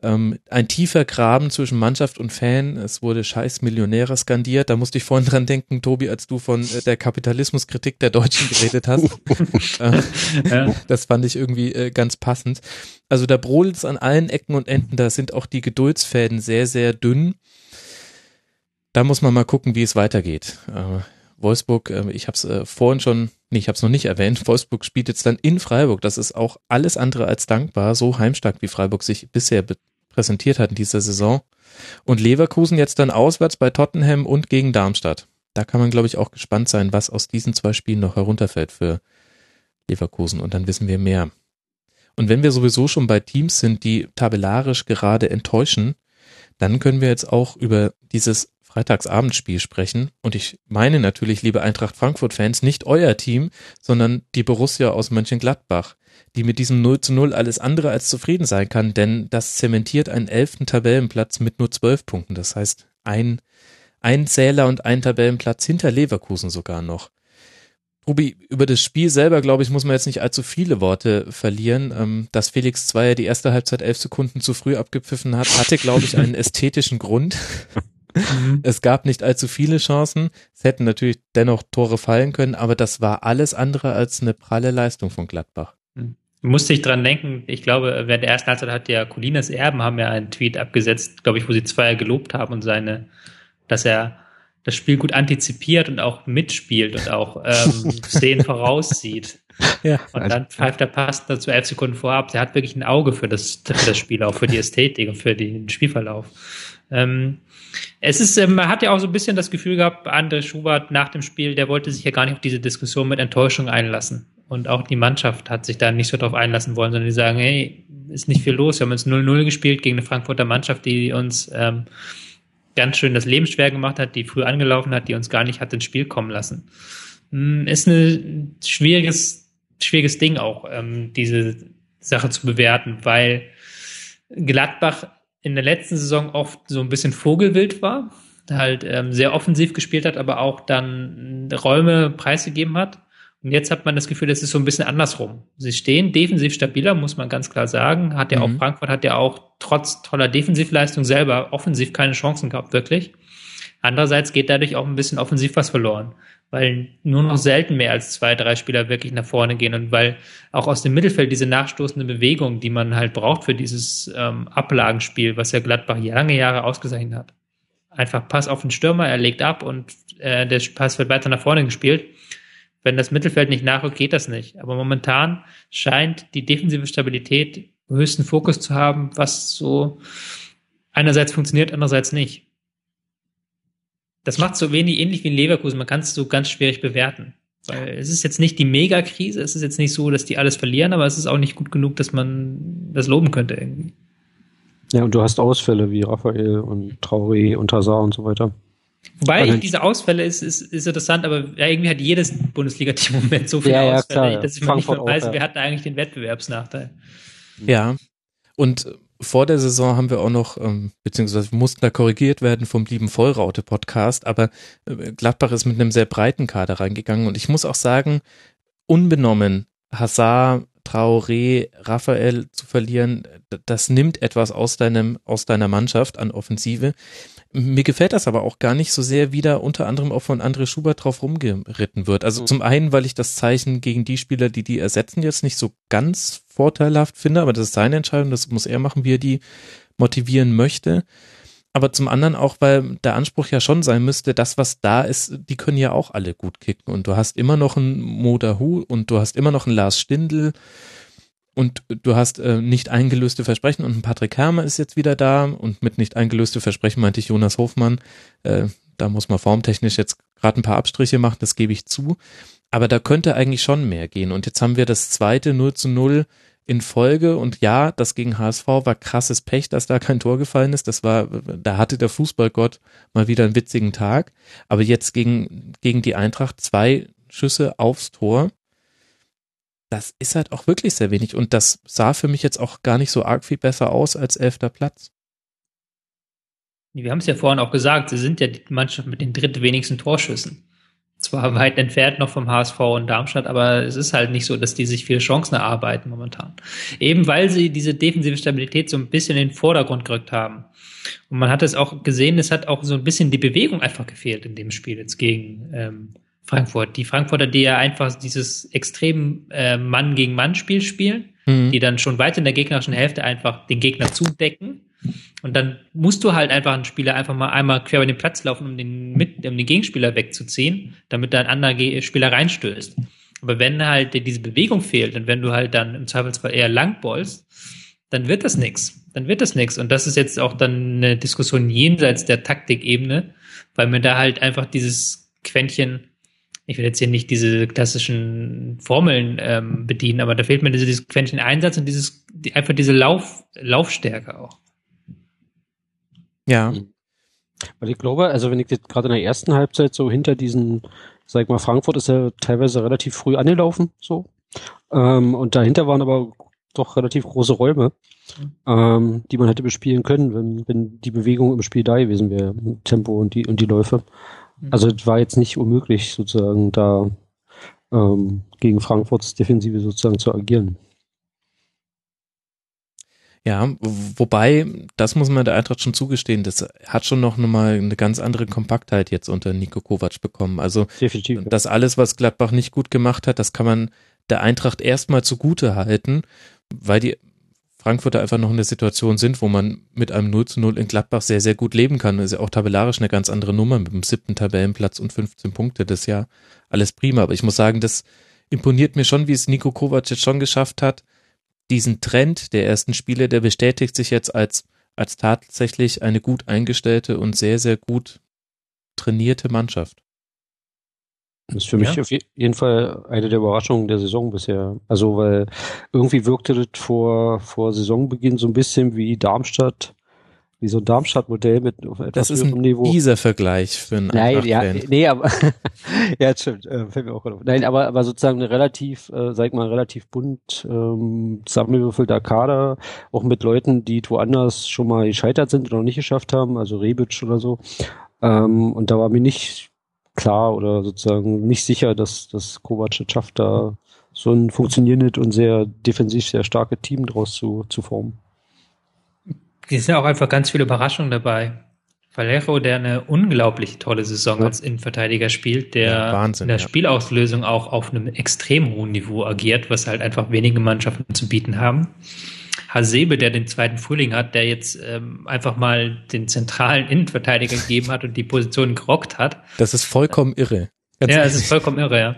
Ähm, ein tiefer Graben zwischen Mannschaft und Fan. Es wurde scheiß Millionäre skandiert. Da musste ich vorhin dran denken, Tobi, als du von äh, der Kapitalismuskritik der Deutschen geredet hast. äh, ja. Das fand ich irgendwie äh, ganz passend. Also da brodelt es an allen Ecken und Enden. Da sind auch die Geduldsfäden sehr, sehr dünn. Da muss man mal gucken, wie es weitergeht. Äh, Wolfsburg, äh, ich habe es äh, vorhin schon, nee, ich habe es noch nicht erwähnt, Wolfsburg spielt jetzt dann in Freiburg. Das ist auch alles andere als dankbar, so heimstark wie Freiburg sich bisher präsentiert hat in dieser Saison. Und Leverkusen jetzt dann auswärts bei Tottenham und gegen Darmstadt. Da kann man, glaube ich, auch gespannt sein, was aus diesen zwei Spielen noch herunterfällt für Leverkusen. Und dann wissen wir mehr. Und wenn wir sowieso schon bei Teams sind, die tabellarisch gerade enttäuschen, dann können wir jetzt auch über dieses Freitagsabendspiel sprechen. Und ich meine natürlich, liebe Eintracht Frankfurt-Fans, nicht euer Team, sondern die Borussia aus Mönchengladbach, die mit diesem 0 zu 0 alles andere als zufrieden sein kann, denn das zementiert einen elften Tabellenplatz mit nur zwölf Punkten. Das heißt, ein, ein Zähler und ein Tabellenplatz hinter Leverkusen sogar noch. Rubi, über das Spiel selber, glaube ich, muss man jetzt nicht allzu viele Worte verlieren. Ähm, dass Felix Zweier die erste Halbzeit elf Sekunden zu früh abgepfiffen hat, hatte, glaube ich, einen ästhetischen Grund. Mhm. Es gab nicht allzu viele Chancen. Es hätten natürlich dennoch Tore fallen können, aber das war alles andere als eine pralle Leistung von Gladbach.
Mhm. Musste ich dran denken, ich glaube, während der ersten Halbzeit hat ja Colinas Erben haben ja einen Tweet abgesetzt, glaube ich, wo sie Zweier gelobt haben und seine, dass er das Spiel gut antizipiert und auch mitspielt und auch ähm, Szenen voraussieht. Ja, und dann pfeift er passend dazu elf Sekunden vorab. Er hat wirklich ein Auge für das, für das Spiel, auch für die Ästhetik und für den Spielverlauf. Ähm, es ist, ähm, man hat ja auch so ein bisschen das Gefühl gehabt, André Schubert nach dem Spiel, der wollte sich ja gar nicht auf diese Diskussion mit Enttäuschung einlassen. Und auch die Mannschaft hat sich da nicht so drauf einlassen wollen, sondern die sagen, hey, ist nicht viel los. Wir haben jetzt 0-0 gespielt gegen eine Frankfurter Mannschaft, die uns ähm, ganz schön das Leben schwer gemacht hat, die früh angelaufen hat, die uns gar nicht hat ins Spiel kommen lassen. Hm, ist ein schwieriges schwieriges Ding auch, ähm, diese Sache zu bewerten, weil Gladbach in der letzten Saison oft so ein bisschen Vogelwild war, halt ähm, sehr offensiv gespielt hat, aber auch dann Räume preisgegeben hat. Und jetzt hat man das Gefühl, das ist so ein bisschen andersrum. Sie stehen defensiv stabiler, muss man ganz klar sagen. Hat ja mhm. auch Frankfurt hat ja auch trotz toller Defensivleistung selber offensiv keine Chancen gehabt, wirklich. Andererseits geht dadurch auch ein bisschen offensiv was verloren, weil nur noch selten mehr als zwei, drei Spieler wirklich nach vorne gehen und weil auch aus dem Mittelfeld diese nachstoßende Bewegung, die man halt braucht für dieses ähm, Ablagenspiel, was ja Gladbach lange Jahre ausgezeichnet hat. Einfach Pass auf den Stürmer, er legt ab und äh, der Pass wird weiter nach vorne gespielt wenn das Mittelfeld nicht nachrückt, geht das nicht. Aber momentan scheint die defensive Stabilität höchsten Fokus zu haben, was so einerseits funktioniert, andererseits nicht. Das macht so wenig ähnlich wie in Leverkusen. Man kann es so ganz schwierig bewerten. Weil es ist jetzt nicht die Megakrise, es ist jetzt nicht so, dass die alles verlieren, aber es ist auch nicht gut genug, dass man das loben könnte irgendwie.
Ja, und du hast Ausfälle wie Raphael und Traoré und Hazard und so weiter.
Wobei also, diese Ausfälle ist, ist, ist interessant, aber ja, irgendwie hat jedes Bundesliga-Team im Moment so viele ja, Ausfälle, ja, dass ich mal nicht mehr weiß, auch, ja. wer hat da eigentlich den Wettbewerbsnachteil.
Ja, und vor der Saison haben wir auch noch, ähm, beziehungsweise mussten da korrigiert werden vom lieben Vollraute-Podcast, aber äh, Gladbach ist mit einem sehr breiten Kader reingegangen und ich muss auch sagen, unbenommen Hazard, Traoré, Raphael zu verlieren, das nimmt etwas aus deinem, aus deiner Mannschaft an Offensive. Mir gefällt das aber auch gar nicht so sehr, wie da unter anderem auch von André Schubert drauf rumgeritten wird. Also mhm. zum einen, weil ich das Zeichen gegen die Spieler, die die ersetzen, jetzt nicht so ganz vorteilhaft finde, aber das ist seine Entscheidung, das muss er machen, wie er die motivieren möchte. Aber zum anderen auch, weil der Anspruch ja schon sein müsste, das, was da ist, die können ja auch alle gut kicken. Und du hast immer noch einen Modahu und du hast immer noch einen Lars Stindl und du hast äh, nicht eingelöste Versprechen und ein Patrick Hermer ist jetzt wieder da und mit nicht eingelöste Versprechen meinte ich Jonas Hofmann. Äh, da muss man formtechnisch jetzt gerade ein paar Abstriche machen, das gebe ich zu. Aber da könnte eigentlich schon mehr gehen. Und jetzt haben wir das zweite 0 zu 0 in Folge. Und ja, das gegen HSV war krasses Pech, dass da kein Tor gefallen ist. Das war, da hatte der Fußballgott mal wieder einen witzigen Tag. Aber jetzt gegen, gegen die Eintracht zwei Schüsse aufs Tor das ist halt auch wirklich sehr wenig. Und das sah für mich jetzt auch gar nicht so arg viel besser aus als elfter Platz.
Wir haben es ja vorhin auch gesagt, sie sind ja die Mannschaft mit den drittwenigsten Torschüssen. Zwar weit entfernt noch vom HSV und Darmstadt, aber es ist halt nicht so, dass die sich viele Chancen erarbeiten momentan. Eben weil sie diese defensive Stabilität so ein bisschen in den Vordergrund gerückt haben. Und man hat es auch gesehen, es hat auch so ein bisschen die Bewegung einfach gefehlt in dem Spiel jetzt gegen ähm, Frankfurt. Die Frankfurter, die ja einfach dieses extrem äh, Mann gegen Mann Spiel spielen, mhm. die dann schon weit in der gegnerischen Hälfte einfach den Gegner zudecken. Und dann musst du halt einfach einen Spieler einfach mal einmal quer über den Platz laufen, um den, mit, um den Gegenspieler wegzuziehen, damit da ein anderer Spieler reinstößt. Aber wenn halt dir diese Bewegung fehlt und wenn du halt dann im Zweifelsfall eher langballst, dann wird das nix. Dann wird das nix. Und das ist jetzt auch dann eine Diskussion jenseits der Taktikebene, weil mir da halt einfach dieses Quäntchen ich will jetzt hier nicht diese klassischen Formeln ähm, bedienen, aber da fehlt mir diese, dieses Quäntchen Einsatz und dieses, die, einfach diese Lauf, Laufstärke auch.
Ja. Weil ich glaube, also wenn ich jetzt gerade in der ersten Halbzeit so hinter diesen, sag ich mal, Frankfurt ist ja teilweise relativ früh angelaufen, so. Ähm, und dahinter waren aber doch relativ große Räume, ähm, die man hätte bespielen können, wenn, wenn die Bewegung im Spiel da gewesen wäre, Tempo und die, und die Läufe. Mhm. Also es war jetzt nicht unmöglich, sozusagen da ähm, gegen Frankfurts Defensive sozusagen zu agieren.
Ja, wobei, das muss man der Eintracht schon zugestehen, das hat schon noch mal eine ganz andere Kompaktheit jetzt unter Nico Kovac bekommen. Also Definitiv, ja. das alles, was Gladbach nicht gut gemacht hat, das kann man der Eintracht erstmal zugute halten, weil die Frankfurter einfach noch in der Situation sind, wo man mit einem 0 zu 0 in Gladbach sehr, sehr gut leben kann. Das ist ja auch tabellarisch eine ganz andere Nummer mit dem siebten Tabellenplatz und 15 Punkte. Das ist ja alles prima. Aber ich muss sagen, das imponiert mir schon, wie es Nico Kovac jetzt schon geschafft hat. Diesen Trend der ersten Spiele, der bestätigt sich jetzt als, als tatsächlich eine gut eingestellte und sehr, sehr gut trainierte Mannschaft.
Das ist für mich ja. auf jeden Fall eine der Überraschungen der Saison bisher. Also, weil irgendwie wirkte das vor, vor Saisonbeginn so ein bisschen wie Darmstadt wie so ein Darmstadt-Modell mit etwas
Das ist
höherem
ein
Niveau.
dieser Vergleich für einen
Nein, ja, nee, aber ja, stimmt, äh, fällt mir auch gerade auf. Nein, aber aber sozusagen eine relativ, äh, sag ich mal, relativ bunt ähm, zusammengewürfelter Kader, auch mit Leuten, die woanders schon mal gescheitert sind oder noch nicht geschafft haben, also Rebic oder so. Ähm, und da war mir nicht klar oder sozusagen nicht sicher, dass dass Kovac es schafft, da so ein funktionierendes und sehr defensiv sehr starke Team draus zu, zu formen.
Es sind auch einfach ganz viele Überraschungen dabei. Valero, der eine unglaublich tolle Saison
Ja.
als Innenverteidiger spielt, der
Ja, Wahnsinn,
in der
ja.
Spielauslösung auch auf einem extrem hohen Niveau agiert, was halt einfach wenige Mannschaften zu bieten haben. Hasebe, der den zweiten Frühling hat, der jetzt ähm, einfach mal den zentralen Innenverteidiger gegeben hat und die Position gerockt hat.
Das ist vollkommen irre. Ganz
ja, es ist vollkommen irre, ja.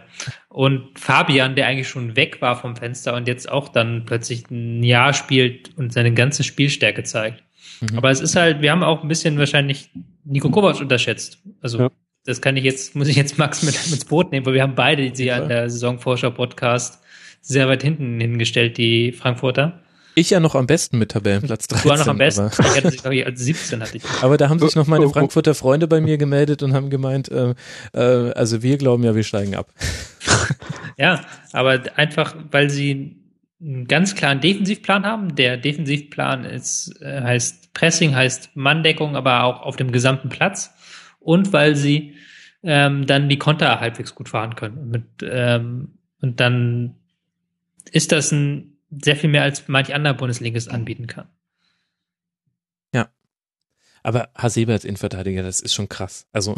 Und Fabian, der eigentlich schon weg war vom Fenster und jetzt auch dann plötzlich ein Jahr spielt und seine ganze Spielstärke zeigt.
Mhm.
Aber es ist halt, wir haben auch ein bisschen wahrscheinlich Nico Kovac unterschätzt. Also
Ja.
das kann ich jetzt, muss ich jetzt Max mit ins Boot nehmen, weil wir haben beide sie
Ja.
an der Saisonvorschau-Podcast sehr weit hinten hingestellt, die Frankfurter.
Ich ja noch am besten mit Tabellenplatz 13.
Du war noch am besten.
Aber,
Ich hatte sie, glaube ich, als 17 hatte ich.
aber da haben sich noch meine
Oh, oh.
Frankfurter Freunde bei mir gemeldet und haben gemeint, äh, äh, also wir glauben ja, wir steigen ab.
Ja, aber einfach, weil sie einen ganz klaren Defensivplan haben. Der Defensivplan ist, äh, heißt Pressing, heißt Manndeckung, aber auch auf dem gesamten Platz. Und weil sie ähm, dann die Konter halbwegs gut fahren können. Mit, ähm, und dann ist das ein sehr viel mehr als manch anderer Bundesligist anbieten kann.
Aber Hasebe als Innenverteidiger, das ist schon krass. Also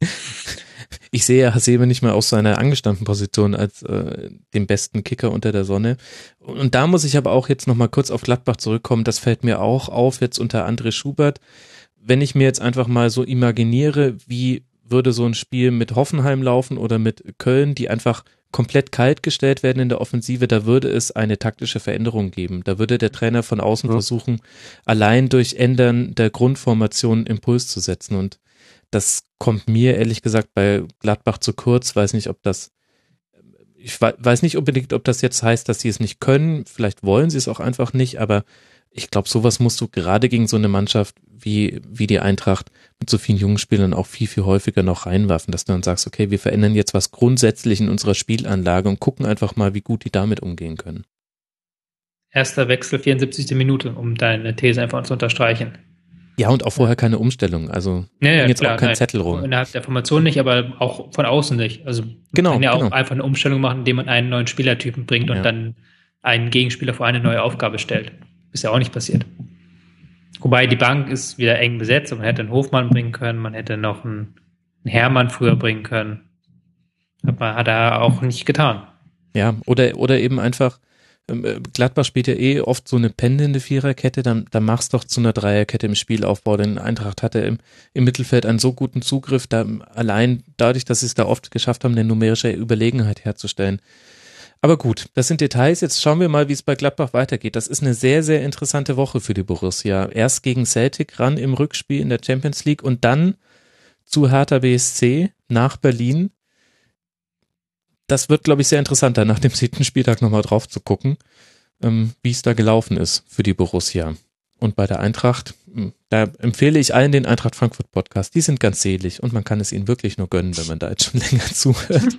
ich sehe Hasebe nicht mehr aus seiner angestammten Position als äh, den besten Kicker unter der Sonne. Und da muss ich aber auch jetzt nochmal kurz auf Gladbach zurückkommen. Das fällt mir auch auf jetzt unter André Schubert. Wenn ich mir jetzt einfach mal so imaginiere, wie würde so ein Spiel mit Hoffenheim laufen oder mit Köln, die einfach komplett kalt gestellt werden in der Offensive, da würde es eine taktische Veränderung geben. Da würde der Trainer von außen
Ja.
versuchen, allein durch Ändern der Grundformation Impuls zu setzen. Und das kommt mir ehrlich gesagt bei Gladbach zu kurz. Weiß nicht, ob das, ich wei- weiß nicht unbedingt, ob das jetzt heißt, dass sie es nicht können. Vielleicht wollen sie es auch einfach nicht, aber ich glaube, sowas musst du gerade gegen so eine Mannschaft wie, wie die Eintracht mit so vielen jungen Spielern auch viel, viel häufiger noch reinwerfen, dass du dann sagst, okay, wir verändern jetzt was grundsätzlich in unserer Spielanlage und gucken einfach mal, wie gut die damit umgehen können.
Erster Wechsel, 74. Minute, um deine These einfach zu unterstreichen.
Ja, und auch vorher keine Umstellung. Also
Ja, ja,
jetzt
klar,
auch kein
nein.
Zettel rum.
Innerhalb der Formation nicht, aber auch von außen nicht. Also man
Genau,
kann ja auch
genau.
einfach eine Umstellung machen, indem man einen neuen Spielertypen bringt und
Ja.
dann einen Gegenspieler vor eine neue Aufgabe stellt. Ist ja auch nicht passiert. Wobei die Bank ist wieder eng besetzt und man hätte einen Hofmann bringen können, man hätte noch einen, einen Hermann früher bringen können. Aber hat er auch nicht getan.
Ja, oder, oder eben einfach, ähm, äh, Gladbach spielt ja eh oft so eine pendelnde Viererkette, dann, dann mach's doch zu einer Dreierkette im Spielaufbau, denn Eintracht hatte im, im Mittelfeld einen so guten Zugriff, da allein dadurch, dass sie es da oft geschafft haben, eine numerische Überlegenheit herzustellen. Aber gut, das sind Details. Jetzt schauen wir mal, wie es bei Gladbach weitergeht. Das ist eine sehr, sehr interessante Woche für die Borussia. Erst gegen Celtic ran im Rückspiel in der Champions League und dann zu Hertha BSC nach Berlin. Das wird, glaube ich, sehr interessant, da nach dem siebten Spieltag nochmal drauf zu gucken, ähm, wie es da gelaufen ist für die Borussia. Und bei der Eintracht, mh, da empfehle ich allen den Eintracht Frankfurt Podcast. Die sind ganz selig und man kann es ihnen wirklich nur gönnen, wenn man da jetzt schon länger zuhört.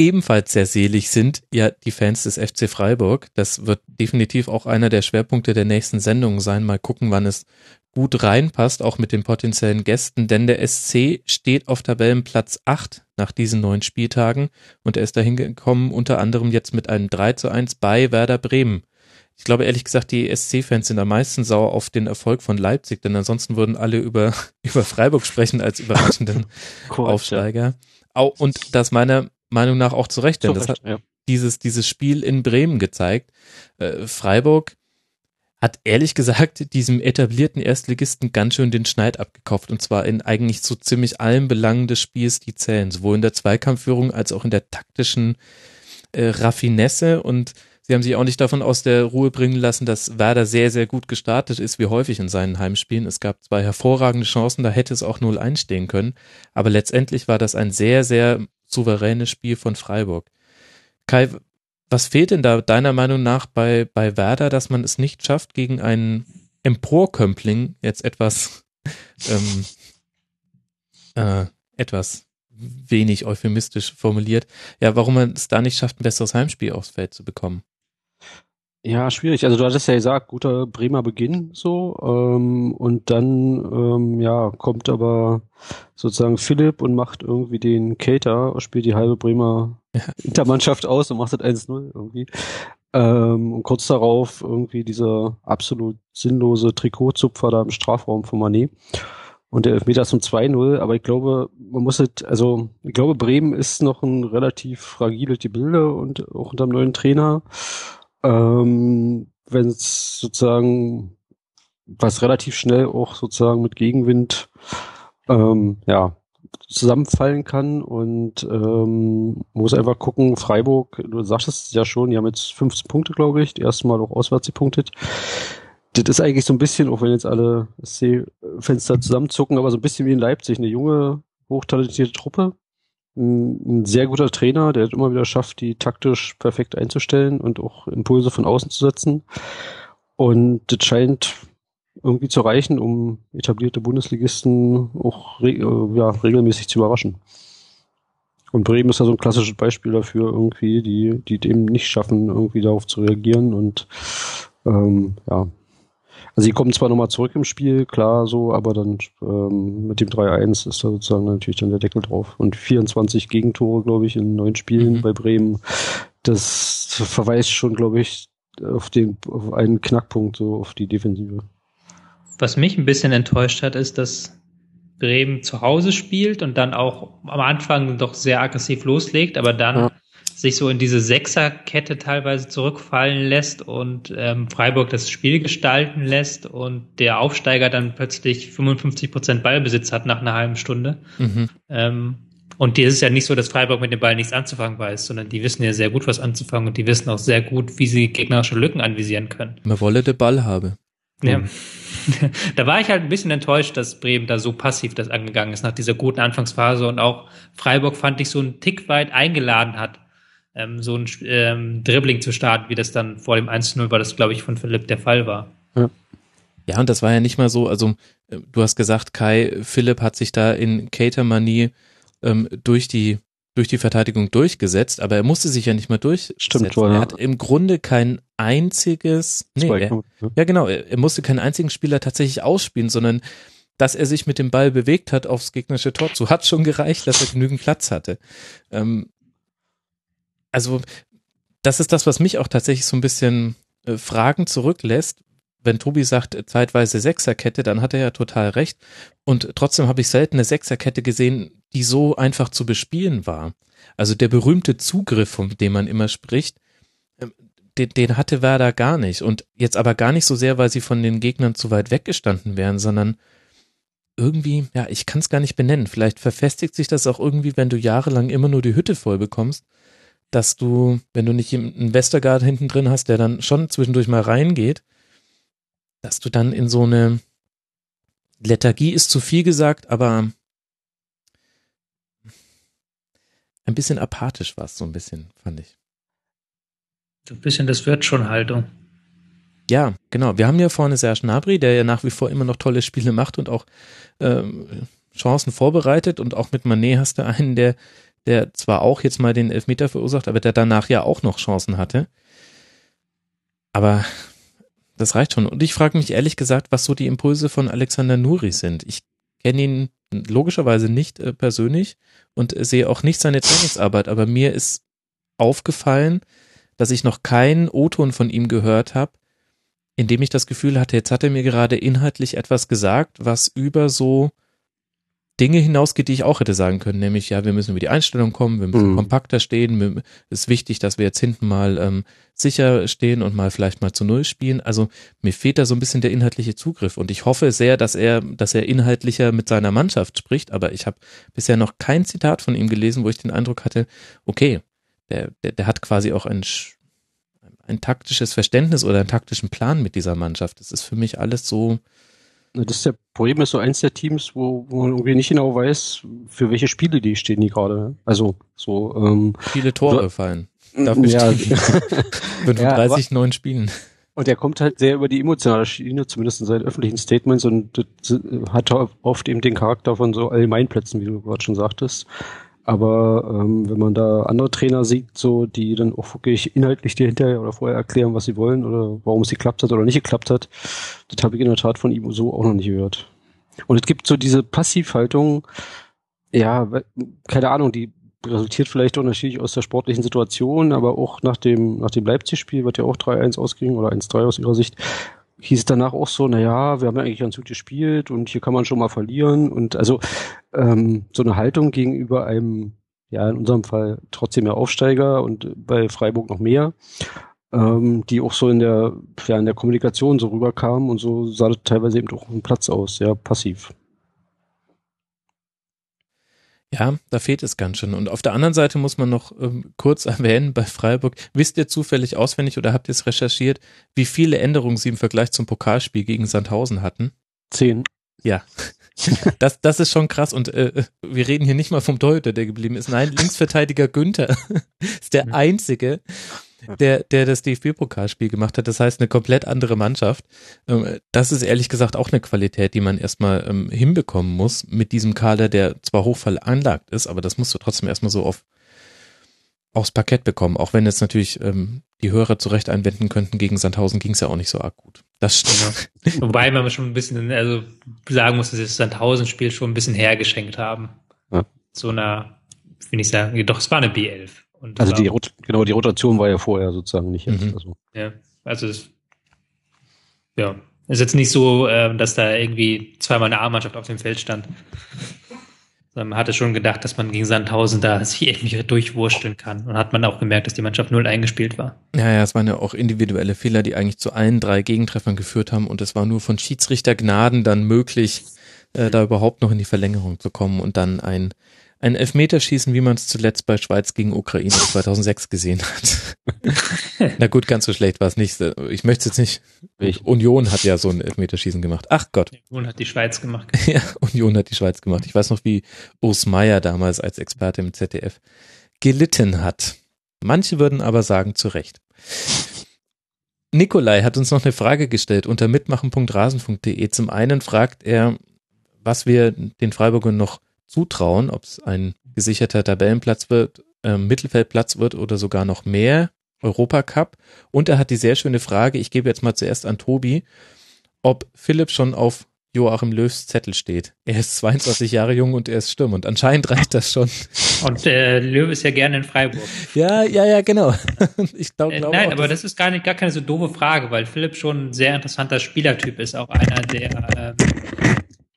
Ebenfalls sehr selig sind ja die Fans des FC Freiburg. Das wird definitiv auch einer der Schwerpunkte der nächsten Sendung sein. Mal gucken, wann es gut reinpasst, auch mit den potenziellen Gästen, denn der SC steht auf Tabellenplatz 8 nach diesen neun Spieltagen und er ist dahin gekommen, unter anderem jetzt mit einem 3 zu 1 bei Werder Bremen. Ich glaube ehrlich gesagt, die SC-Fans sind am meisten sauer auf den Erfolg von Leipzig, denn ansonsten würden alle über, über Freiburg sprechen als überraschenden Aufsteiger. Au, und das meiner Meinung nach auch zu Recht,
Ja.
denn
Zu
das hat
ja.
dieses, dieses Spiel in Bremen gezeigt. Äh, Freiburg hat ehrlich gesagt diesem etablierten Erstligisten ganz schön den Schneid abgekauft und zwar in eigentlich so ziemlich allen Belangen des Spiels, die zählen, sowohl in der Zweikampfführung als auch in der taktischen äh, Raffinesse und sie haben sich auch nicht davon aus der Ruhe bringen lassen, dass Werder sehr, sehr gut gestartet ist, wie häufig in seinen Heimspielen. Es gab zwei hervorragende Chancen, da hätte es auch 0 stehen können, aber letztendlich war das ein sehr, sehr souveränes Spiel von Freiburg. Kai, was fehlt denn da deiner Meinung nach bei, bei Werder, dass man es nicht schafft, gegen einen Emporkömpling jetzt etwas, ähm, äh, etwas wenig euphemistisch formuliert, ja, warum man es da nicht schafft, ein besseres Heimspiel aufs Feld zu bekommen?
Ja, schwierig. Also du hattest ja gesagt, guter Bremer Beginn so ähm, und dann ähm, ja kommt aber sozusagen Philipp und macht irgendwie den Cater, spielt die halbe Bremer ja. Intermannschaft aus und macht das 1-0 irgendwie. Ähm, und kurz darauf irgendwie dieser absolut sinnlose Trikotzupfer da im Strafraum von Manet. Und der Elfmeter zum 2-0, aber ich glaube, man muss es, also ich glaube, Bremen ist noch ein relativ fragiles Gebilde und auch unter dem neuen Trainer. Ähm, Wenn es sozusagen was relativ schnell auch sozusagen mit Gegenwind ähm, ja zusammenfallen kann und ähm, muss einfach gucken, Freiburg, du sagtest es ja schon, die haben jetzt 15 Punkte, glaube ich, die erste Mal auch auswärts gepunktet. Das ist eigentlich so ein bisschen, auch wenn jetzt alle Fenster zusammenzucken, aber so ein bisschen wie in Leipzig, eine junge, hochtalentierte Truppe, ein, sehr guter Trainer, der immer wieder schafft, die taktisch perfekt einzustellen und auch Impulse von außen zu setzen. Und das scheint irgendwie zu reichen, um etablierte Bundesligisten auch re äh, ja, regelmäßig zu überraschen. Und Bremen ist ja so ein klassisches Beispiel dafür, irgendwie, die, die dem nicht schaffen, irgendwie darauf zu reagieren und ähm, ja, also sie kommen zwar nochmal zurück im Spiel, klar so, aber dann ähm, mit dem 3-1 ist da sozusagen natürlich dann der Deckel drauf. Und 24 Gegentore, glaube ich, in neun Spielen mhm. bei Bremen. Das verweist schon, glaube ich, auf den auf einen Knackpunkt, so auf die Defensive.
Was mich ein bisschen enttäuscht hat, ist, dass Bremen zu Hause spielt und dann auch am Anfang doch sehr aggressiv loslegt, aber dann ja sich so in diese Sechserkette teilweise zurückfallen lässt und ähm, Freiburg das Spiel gestalten lässt und der Aufsteiger dann plötzlich 55 Prozent Ballbesitz hat nach einer halben Stunde. Mhm. Ähm, und die ist es ja nicht so, dass Freiburg mit dem Ball nichts anzufangen weiß, sondern die wissen ja sehr gut, was anzufangen und die wissen auch sehr gut, wie sie gegnerische Lücken anvisieren können.
Man wolle den Ball haben.
Ja. da war ich halt ein bisschen enttäuscht, dass Bremen da so passiv das angegangen ist nach dieser guten Anfangsphase und auch Freiburg fand ich so einen Tick weit eingeladen hat ähm, so ein ähm, Dribbling zu starten, wie das dann vor dem 1-0 war, das glaube ich von Philipp der Fall war.
Ja. ja, und das war ja nicht mal so, also äh, du hast gesagt, Kai, Philipp hat sich da in Cater-Manie ähm, durch die durch die Verteidigung durchgesetzt, aber er musste sich ja nicht mal durchsetzen.
Stimmt,
ja. Er hat im Grunde kein einziges, nee, er, ja genau, er, er musste keinen einzigen Spieler tatsächlich ausspielen, sondern dass er sich mit dem Ball bewegt hat aufs gegnerische Tor zu, hat schon gereicht, dass er genügend Platz hatte. Ähm, also das ist das, was mich auch tatsächlich so ein bisschen äh, Fragen zurücklässt. Wenn Tobi sagt, äh, zeitweise Sechserkette, dann hat er ja total recht. Und trotzdem habe ich selten eine Sechserkette gesehen, die so einfach zu bespielen war. Also der berühmte Zugriff, von dem man immer spricht, ähm, den, den hatte Werder gar nicht. Und jetzt aber gar nicht so sehr, weil sie von den Gegnern zu weit weggestanden wären, sondern irgendwie, ja, ich kann es gar nicht benennen. Vielleicht verfestigt sich das auch irgendwie, wenn du jahrelang immer nur die Hütte voll bekommst dass du, wenn du nicht einen Westergaard hinten drin hast, der dann schon zwischendurch mal reingeht, dass du dann in so eine Lethargie ist zu viel gesagt, aber ein bisschen apathisch war es so ein bisschen, fand ich.
So ein bisschen das wird schon Haltung.
Ja, genau. Wir haben ja vorne Serge Nabri, der ja nach wie vor immer noch tolle Spiele macht und auch ähm, Chancen vorbereitet und auch mit Manet hast du einen, der der zwar auch jetzt mal den Elfmeter verursacht, aber der danach ja auch noch Chancen hatte. Aber das reicht schon. Und ich frage mich ehrlich gesagt, was so die Impulse von Alexander Nuri sind. Ich kenne ihn logischerweise nicht äh, persönlich und äh, sehe auch nicht seine Trainingsarbeit, aber mir ist aufgefallen, dass ich noch keinen O-Ton von ihm gehört habe, in dem ich das Gefühl hatte, jetzt hat er mir gerade inhaltlich etwas gesagt, was über so Dinge hinausgeht, die ich auch hätte sagen können, nämlich ja, wir müssen über die Einstellung kommen, wir müssen mhm. kompakter stehen, es ist wichtig, dass wir jetzt hinten mal ähm, sicher stehen und mal vielleicht mal zu Null spielen. Also mir fehlt da so ein bisschen der inhaltliche Zugriff und ich hoffe sehr, dass er, dass er inhaltlicher mit seiner Mannschaft spricht, aber ich habe bisher noch kein Zitat von ihm gelesen, wo ich den Eindruck hatte, okay, der, der, der hat quasi auch ein, ein taktisches Verständnis oder einen taktischen Plan mit dieser Mannschaft. Das ist für mich alles so,
das ist der Problem ist so eins der Teams, wo, wo man irgendwie nicht genau weiß, für welche Spiele die stehen die gerade. Also so ähm,
viele Tore fallen. Dafür ja. 35 ja, neuen Spielen.
Und er kommt halt sehr über die emotionale Schiene, zumindest in seinen öffentlichen Statements und hat oft eben den Charakter von so Allgemeinplätzen, wie du gerade schon sagtest. Aber ähm, wenn man da andere Trainer sieht, so die dann auch wirklich inhaltlich dir hinterher oder vorher erklären, was sie wollen oder warum es geklappt hat oder nicht geklappt hat, das habe ich in der Tat von ihm so auch noch nicht gehört. Und es gibt so diese Passivhaltung, ja, keine Ahnung, die resultiert vielleicht unterschiedlich aus der sportlichen Situation, aber auch nach dem, nach dem Leipzig-Spiel wird ja auch 3-1 ausging oder 1-3 aus ihrer Sicht, hieß danach auch so, naja, wir haben ja eigentlich ganz gut gespielt und hier kann man schon mal verlieren und also ähm, so eine Haltung gegenüber einem, ja in unserem Fall trotzdem ja Aufsteiger und bei Freiburg noch mehr, ähm, die auch so in der, ja, in der Kommunikation so rüberkam und so sah das teilweise eben auch auf dem Platz aus, sehr passiv.
Ja, da fehlt es ganz schön. Und auf der anderen Seite muss man noch ähm, kurz erwähnen, bei Freiburg, wisst ihr zufällig auswendig oder habt ihr es recherchiert, wie viele Änderungen sie im Vergleich zum Pokalspiel gegen Sandhausen hatten?
Zehn.
Ja. Das, das ist schon krass und äh, wir reden hier nicht mal vom Torhüter, der geblieben ist. Nein, Linksverteidiger Günther ist der einzige, der, der das DFB-Pokalspiel gemacht hat. Das heißt, eine komplett andere Mannschaft. Ähm, das ist ehrlich gesagt auch eine Qualität, die man erstmal ähm, hinbekommen muss mit diesem Kader, der zwar hochveranlagt ist, aber das musst du trotzdem erstmal so auf, aufs Parkett bekommen. Auch wenn jetzt natürlich ähm, die Hörer zurecht einwenden könnten, gegen Sandhausen ging es ja auch nicht so arg gut. Das
stimmt. Ja. Wobei man schon ein bisschen, also sagen muss, dass sie das Sandhausen-Spiel schon ein bisschen hergeschenkt haben. Ja. So einer, will ich sagen, doch, es war eine B11.
Und also die, genau, die Rotation war ja vorher sozusagen nicht jetzt.
Mhm. Also. Ja, also es, ja, es ist jetzt nicht so, äh, dass da irgendwie zweimal eine A-Mannschaft auf dem Feld stand. Man hatte schon gedacht, dass man gegen Sandhausen da sich irgendwie durchwursteln kann. Und hat man auch gemerkt, dass die Mannschaft null eingespielt war.
Ja, ja, es waren ja auch individuelle Fehler, die eigentlich zu allen drei Gegentreffern geführt haben. Und es war nur von Schiedsrichtergnaden dann möglich, äh, da überhaupt noch in die Verlängerung zu kommen und dann ein ein Elfmeterschießen, wie man es zuletzt bei Schweiz gegen Ukraine 2006 gesehen hat. Na gut, ganz so schlecht war es nicht. Ich möchte es jetzt nicht. Union hat ja so ein Elfmeterschießen gemacht. Ach Gott.
Union hat die Schweiz gemacht.
ja, Union hat die Schweiz gemacht. Ich weiß noch, wie Urs Meier damals als Experte im ZDF gelitten hat. Manche würden aber sagen, zu Recht. Nikolai hat uns noch eine Frage gestellt unter mitmachen.rasen.de. Zum einen fragt er, was wir den Freiburgern noch zutrauen, ob es ein gesicherter Tabellenplatz wird, äh, Mittelfeldplatz wird oder sogar noch mehr Europacup. Und er hat die sehr schöne Frage, ich gebe jetzt mal zuerst an Tobi, ob Philipp schon auf Joachim Löws Zettel steht. Er ist 22 Jahre jung und er ist Stürmer und anscheinend reicht das schon.
Und äh, Löw ist ja gerne in Freiburg.
Ja, ja, ja, genau.
Ich glaub, äh, nein, auch, aber das ist gar nicht gar keine so doofe Frage, weil Philipp schon ein sehr interessanter Spielertyp ist, auch einer, der äh,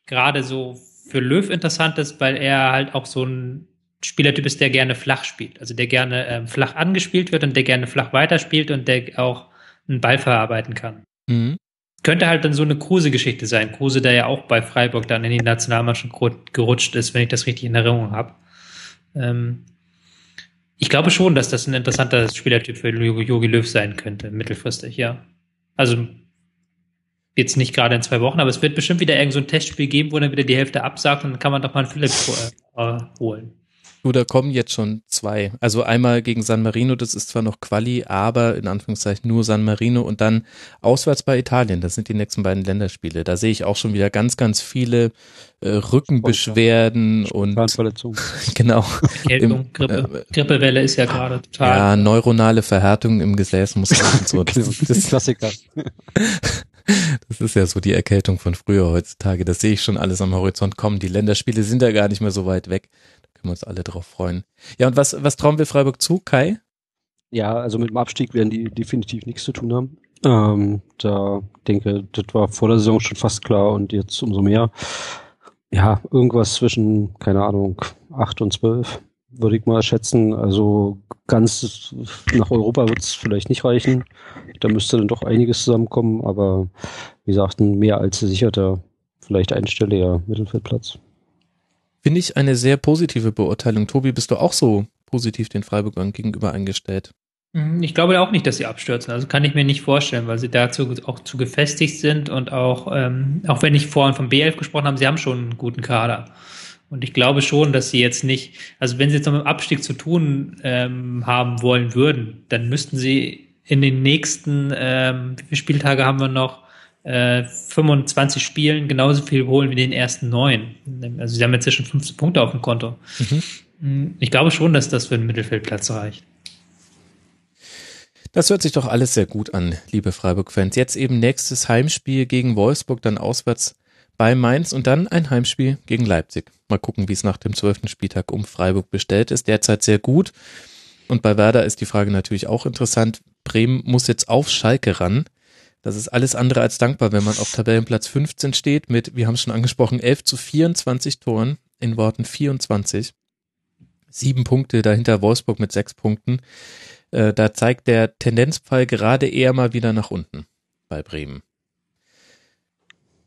gerade so für Löw interessant ist, weil er halt auch so ein Spielertyp ist, der gerne flach spielt. Also der gerne ähm, flach angespielt wird und der gerne flach weiterspielt und der auch einen Ball verarbeiten kann. Mhm. Könnte halt dann so eine Kruse-Geschichte sein. Kruse, der ja auch bei Freiburg dann in die Nationalmannschaft gerutscht ist, wenn ich das richtig in Erinnerung habe. Ähm, ich glaube schon, dass das ein interessanter Spielertyp für Jogi Löw sein könnte, mittelfristig, ja. Also jetzt nicht gerade in zwei Wochen, aber es wird bestimmt wieder irgend so ein Testspiel geben, wo dann wieder die Hälfte absagt und dann kann man doch mal einen Philipp äh, holen.
Du, da kommen jetzt schon zwei. Also einmal gegen San Marino, das ist zwar noch Quali, aber in Anführungszeichen nur San Marino und dann auswärts bei Italien. Das sind die nächsten beiden Länderspiele. Da sehe ich auch schon wieder ganz, ganz viele äh, Rückenbeschwerden und genau.
Erkältung, Grippe. Äh, Grippewelle ist ja gerade total.
Ja, neuronale Verhärtung im Gesäßmuskel und so.
Das, das, das Klassiker.
Das ist ja so die Erkältung von früher heutzutage. Das sehe ich schon alles am Horizont kommen. Die Länderspiele sind ja gar nicht mehr so weit weg. Da können wir uns alle drauf freuen. Ja, und was, was trauen wir Freiburg zu, Kai?
Ja, also mit dem Abstieg werden die definitiv nichts zu tun haben. Ähm, da denke, das war vor der Saison schon fast klar und jetzt umso mehr. Ja, irgendwas zwischen, keine Ahnung, acht und zwölf würde ich mal schätzen. Also ganz nach Europa wird es vielleicht nicht reichen. Da müsste dann doch einiges zusammenkommen, aber wie gesagt, ein mehr als sicherter, vielleicht einstelliger Mittelfeldplatz.
Finde ich eine sehr positive Beurteilung. Tobi, bist du auch so positiv den Freiburgern gegenüber eingestellt?
Mhm, ich glaube auch nicht, dass sie abstürzen. Also kann ich mir nicht vorstellen, weil sie dazu auch zu gefestigt sind und auch, ähm, auch wenn ich vorhin vom B11 gesprochen habe, sie haben schon einen guten Kader. Und ich glaube schon, dass sie jetzt nicht, also wenn sie jetzt noch mit dem Abstieg zu tun ähm, haben wollen würden, dann müssten sie in den nächsten, ähm, wie viele Spieltage haben wir noch? Äh, 25 Spielen genauso viel holen wie den ersten neun. Also sie haben jetzt ja schon 15 Punkte auf dem Konto. Mhm. Ich glaube schon, dass das für einen Mittelfeldplatz reicht.
Das hört sich doch alles sehr gut an, liebe Freiburg-Fans. Jetzt eben nächstes Heimspiel gegen Wolfsburg, dann auswärts bei Mainz und dann ein Heimspiel gegen Leipzig. Mal gucken, wie es nach dem zwölften Spieltag um Freiburg bestellt ist. Derzeit sehr gut. Und bei Werder ist die Frage natürlich auch interessant. Bremen muss jetzt auf Schalke ran. Das ist alles andere als dankbar, wenn man auf Tabellenplatz 15 steht mit, wir haben es schon angesprochen, 11 zu 24 Toren, in Worten 24. Sieben Punkte dahinter Wolfsburg mit sechs Punkten. Äh, da zeigt der Tendenzpfeil gerade eher mal wieder nach unten bei Bremen.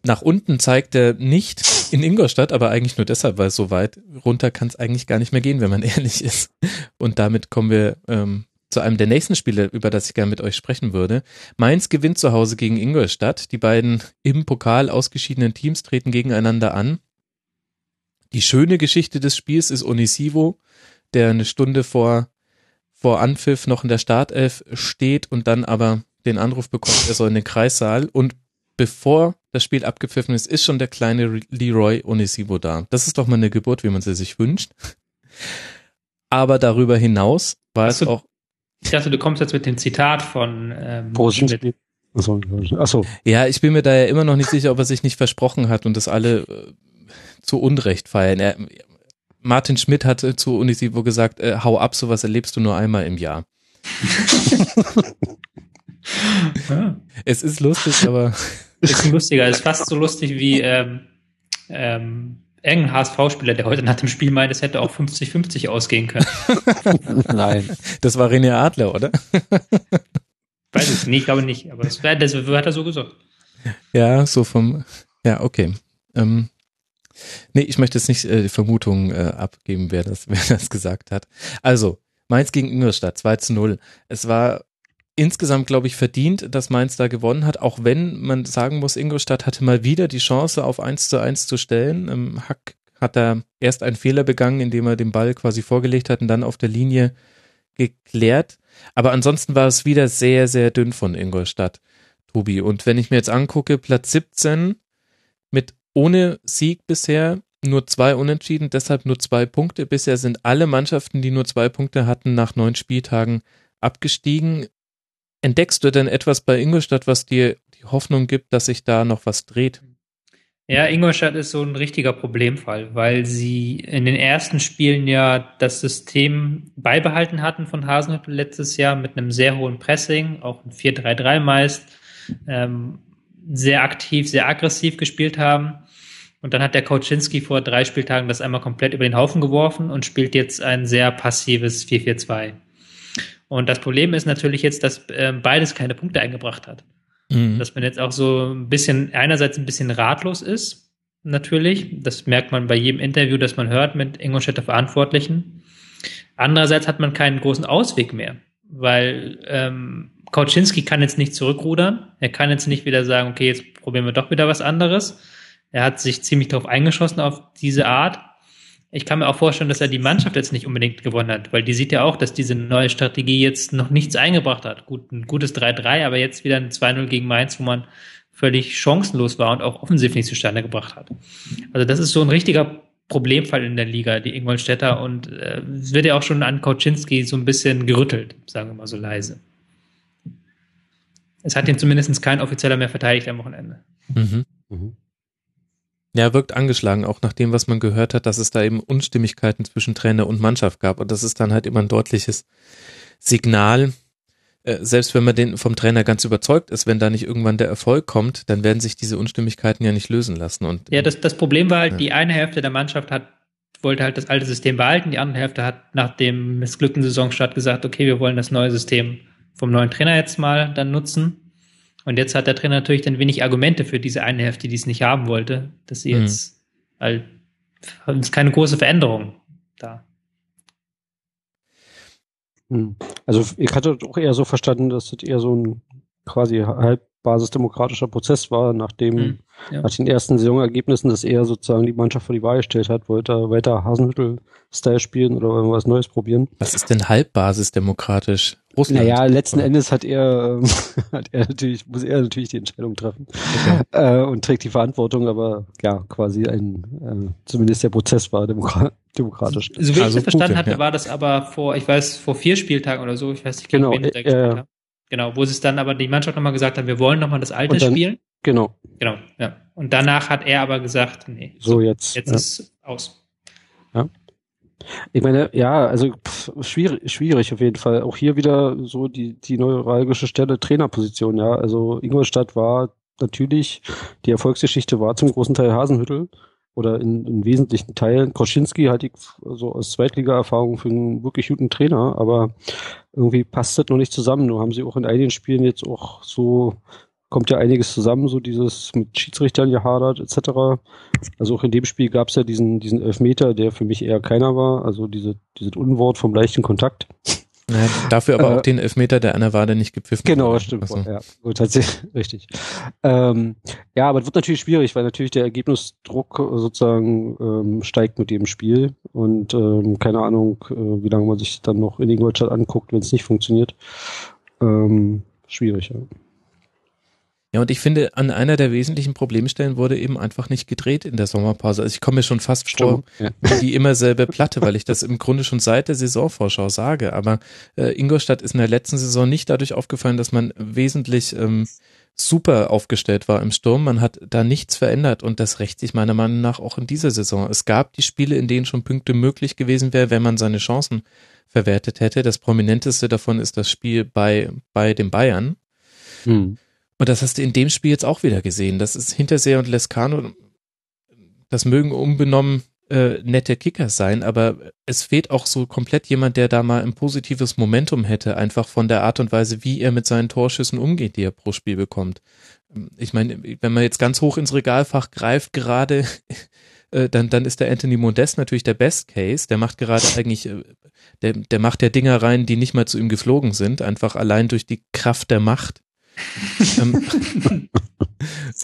Nach unten zeigt er nicht in Ingolstadt, aber eigentlich nur deshalb, weil so weit runter kann es eigentlich gar nicht mehr gehen, wenn man ehrlich ist. Und damit kommen wir ähm, zu einem der nächsten Spiele, über das ich gerne mit euch sprechen würde. Mainz gewinnt zu Hause gegen Ingolstadt. Die beiden im Pokal ausgeschiedenen Teams treten gegeneinander an. Die schöne Geschichte des Spiels ist Onisivo, der eine Stunde vor vor Anpfiff noch in der Startelf steht und dann aber den Anruf bekommt, er soll in den Kreissaal und bevor das Spiel abgepfiffen ist, ist schon der kleine Leroy Onisivo da. Das ist doch mal eine Geburt, wie man sie sich wünscht. Aber darüber hinaus war Achso, es auch.
Ich dachte, du kommst jetzt mit dem Zitat von ähm, Schmidt.
Achso, achso. Ja, ich bin mir da ja immer noch nicht sicher, ob er sich nicht versprochen hat und das alle äh, zu Unrecht feiern. Er, Martin Schmidt hat zu Unisivo gesagt, äh, hau ab, sowas erlebst du nur einmal im Jahr. ja. Es ist lustig, aber.
Ist lustiger, ist fast so lustig wie ähm, ähm, irgendein HSV-Spieler, der heute nach dem Spiel meint, es hätte auch 50-50 ausgehen können.
Nein. Das war René Adler, oder?
Weiß ich nicht, ich glaube nicht, aber das, das hat er so gesagt.
Ja, so vom, ja, okay. Ähm, Nee, ich möchte jetzt nicht äh, die Vermutung äh, abgeben, wer das, wer das gesagt hat. Also, Mainz gegen Ingolstadt, 2 zu 0. Es war insgesamt, glaube ich, verdient, dass Mainz da gewonnen hat, auch wenn man sagen muss, Ingolstadt hatte mal wieder die Chance, auf 1 zu 1 zu stellen. Hack hat da erst einen Fehler begangen, indem er den Ball quasi vorgelegt hat und dann auf der Linie geklärt. Aber ansonsten war es wieder sehr, sehr dünn von Ingolstadt, Tobi. Und wenn ich mir jetzt angucke, Platz 17 mit ohne Sieg bisher, nur zwei Unentschieden, deshalb nur zwei Punkte. Bisher sind alle Mannschaften, die nur zwei Punkte hatten, nach neun Spieltagen abgestiegen. Entdeckst du denn etwas bei Ingolstadt, was dir die Hoffnung gibt, dass sich da noch was dreht?
Ja, Ingolstadt ist so ein richtiger Problemfall, weil sie in den ersten Spielen ja das System beibehalten hatten von Hasenhüttl letztes Jahr mit einem sehr hohen Pressing, auch ein 4-3-3 meist, ähm, sehr aktiv, sehr aggressiv gespielt haben und dann hat der Kauczynski vor drei Spieltagen das einmal komplett über den Haufen geworfen und spielt jetzt ein sehr passives 4-4-2. Und das Problem ist natürlich jetzt, dass äh, beides keine Punkte eingebracht hat. Mhm. Dass man jetzt auch so ein bisschen, einerseits ein bisschen ratlos ist, natürlich. Das merkt man bei jedem Interview, das man hört mit Ingolstädter Verantwortlichen. Andererseits hat man keinen großen Ausweg mehr, weil ähm, Kauczynski kann jetzt nicht zurückrudern. Er kann jetzt nicht wieder sagen, okay, jetzt probieren wir doch wieder was anderes er hat sich ziemlich darauf eingeschossen auf diese Art. Ich kann mir auch vorstellen, dass er die Mannschaft jetzt nicht unbedingt gewonnen hat, weil die sieht ja auch, dass diese neue Strategie jetzt noch nichts eingebracht hat. Gut, ein gutes 3-3, aber jetzt wieder ein 2-0 gegen Mainz, wo man völlig chancenlos war und auch offensiv nicht zustande gebracht hat. Also das ist so ein richtiger Problemfall in der Liga, die Ingolstädter. Und äh, es wird ja auch schon an Kauczynski so ein bisschen gerüttelt, sagen wir mal so leise. Es hat ihn zumindest kein Offizieller mehr verteidigt am Wochenende. Mhm. Mhm.
Ja, wirkt angeschlagen, auch nach dem, was man gehört hat, dass es da eben Unstimmigkeiten zwischen Trainer und Mannschaft gab. Und das ist dann halt immer ein deutliches Signal. Äh, selbst wenn man den vom Trainer ganz überzeugt ist, wenn da nicht irgendwann der Erfolg kommt, dann werden sich diese Unstimmigkeiten ja nicht lösen lassen. Und,
ja, das, das Problem war halt, ja. die eine Hälfte der Mannschaft hat, wollte halt das alte System behalten, die andere Hälfte hat nach dem missglückten Saisonstart gesagt, okay, wir wollen das neue System vom neuen Trainer jetzt mal dann nutzen. Und jetzt hat der Trainer natürlich dann wenig Argumente für diese eine Hälfte, die es nicht haben wollte, dass sie mhm. jetzt halt, ist keine große Veränderung da.
Hm. Also ich hatte auch eher so verstanden, dass das eher so ein quasi halb basisdemokratischer Prozess war, nachdem
Mhm, ja.
nach den ersten Saisonergebnissen, dass er sozusagen die Mannschaft vor die Wahl gestellt hat, wollte er weiter Hasenhüttel-Style spielen oder irgendwas Neues probieren.
Was ist denn halbbasisdemokratisch? Russland.
Naja, letzten
Oder?
Endes hat er, ähm, hat er natürlich, muss er natürlich die Entscheidung treffen äh, und trägt die Verantwortung, aber ja, quasi ein, äh, zumindest der Prozess war demokra demokratisch.
So wie
Also
ich das verstanden
Putin,
hatte,
ja.
war das aber vor, ich weiß, vor vier Spieltagen oder so, ich weiß nicht,
Genau, äh.
Genau, wo sie es dann aber die Mannschaft nochmal gesagt hat, wir wollen nochmal das alte
dann-
spielen.
Genau,
Genau, ja. Und danach hat er aber gesagt, nee,
so jetzt.
jetzt
ja.
ist aus.
Ich meine, ja, also pff, schwierig, schwierig auf jeden Fall. Auch hier wieder so die, die neuralgische Stelle Trainerposition, ja. Also Ingolstadt war natürlich, die Erfolgsgeschichte war zum großen Teil Hasenhüttel oder in, in wesentlichen Teilen. Kroschinski hatte ich so aus Zweitliga-Erfahrung für einen wirklich guten Trainer, aber irgendwie passt das noch nicht zusammen. Nur haben sie auch in einigen Spielen jetzt auch so, kommt ja einiges zusammen, so dieses mit Schiedsrichtern gehadert etc. Also auch in dem Spiel gab es ja diesen, diesen Elfmeter, der für mich eher keiner war, also diese, dieses Unwort vom leichten Kontakt.
Naja, dafür aber
Äh,
auch den Elfmeter, der an der Wade nicht gepfiffen
Genau,
wurde.
das stimmt.
Also,
Ja, gut, tatsächlich, richtig. Ähm, ja, aber es wird natürlich schwierig, weil natürlich der Ergebnisdruck sozusagen ähm, steigt mit jedem Spiel und ähm, keine Ahnung, äh, wie lange man sich dann noch in Ingolstadt anguckt, wenn es nicht funktioniert. Ähm, schwierig, ja.
Ja, und ich finde, an einer der wesentlichen Problemstellen wurde eben einfach nicht gedreht in der Sommerpause. Also ich komme mir schon fast vor,
Ja.
die immer selbe Platte, weil ich das im Grunde schon seit der Saisonvorschau sage. Aber äh, Ingolstadt ist in der letzten Saison nicht dadurch aufgefallen, dass man wesentlich ähm, super aufgestellt war im Sturm. Man hat da nichts verändert und das rächt sich meiner Meinung nach auch in dieser Saison. Es gab die Spiele, in denen schon Punkte möglich gewesen wäre, wenn man seine Chancen verwertet hätte. Das prominenteste davon ist das Spiel bei, bei den Bayern.
Hm.
Und das hast du in dem Spiel jetzt auch wieder gesehen. Das ist Hinterseher und Lescano, das mögen unbenommen äh, nette Kickers sein, aber es fehlt auch so komplett jemand, der da mal ein positives Momentum hätte, einfach von der Art und Weise, wie er mit seinen Torschüssen umgeht, die er pro Spiel bekommt. Ich meine, wenn man jetzt ganz hoch ins Regalfach greift gerade, äh, dann, dann ist der Anthony Modest natürlich der Best Case. Der macht gerade eigentlich, äh, der, der macht ja Dinger rein, die nicht mal zu ihm geflogen sind, einfach allein durch die Kraft der Macht. Ähm,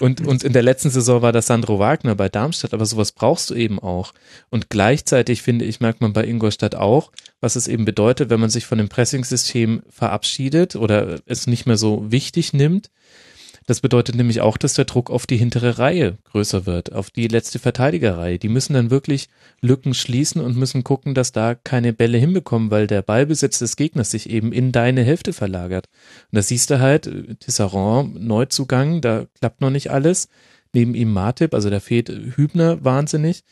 und, und in der letzten Saison war das Sandro Wagner bei Darmstadt, aber sowas brauchst du eben auch. Und gleichzeitig finde ich, merkt man bei Ingolstadt auch, was es eben bedeutet, wenn man sich von dem Pressing-System verabschiedet oder es nicht mehr so wichtig nimmt. Das bedeutet nämlich auch, dass der Druck auf die hintere Reihe größer wird, auf die letzte Verteidigerreihe. Die müssen dann wirklich Lücken schließen und müssen gucken, dass da keine Bälle hinbekommen, weil der Ballbesitz des Gegners sich eben in deine Hälfte verlagert. Und da siehst du halt, Tisserand, Neuzugang, da klappt noch nicht alles. Neben ihm Martip, also da fehlt Hübner wahnsinnig.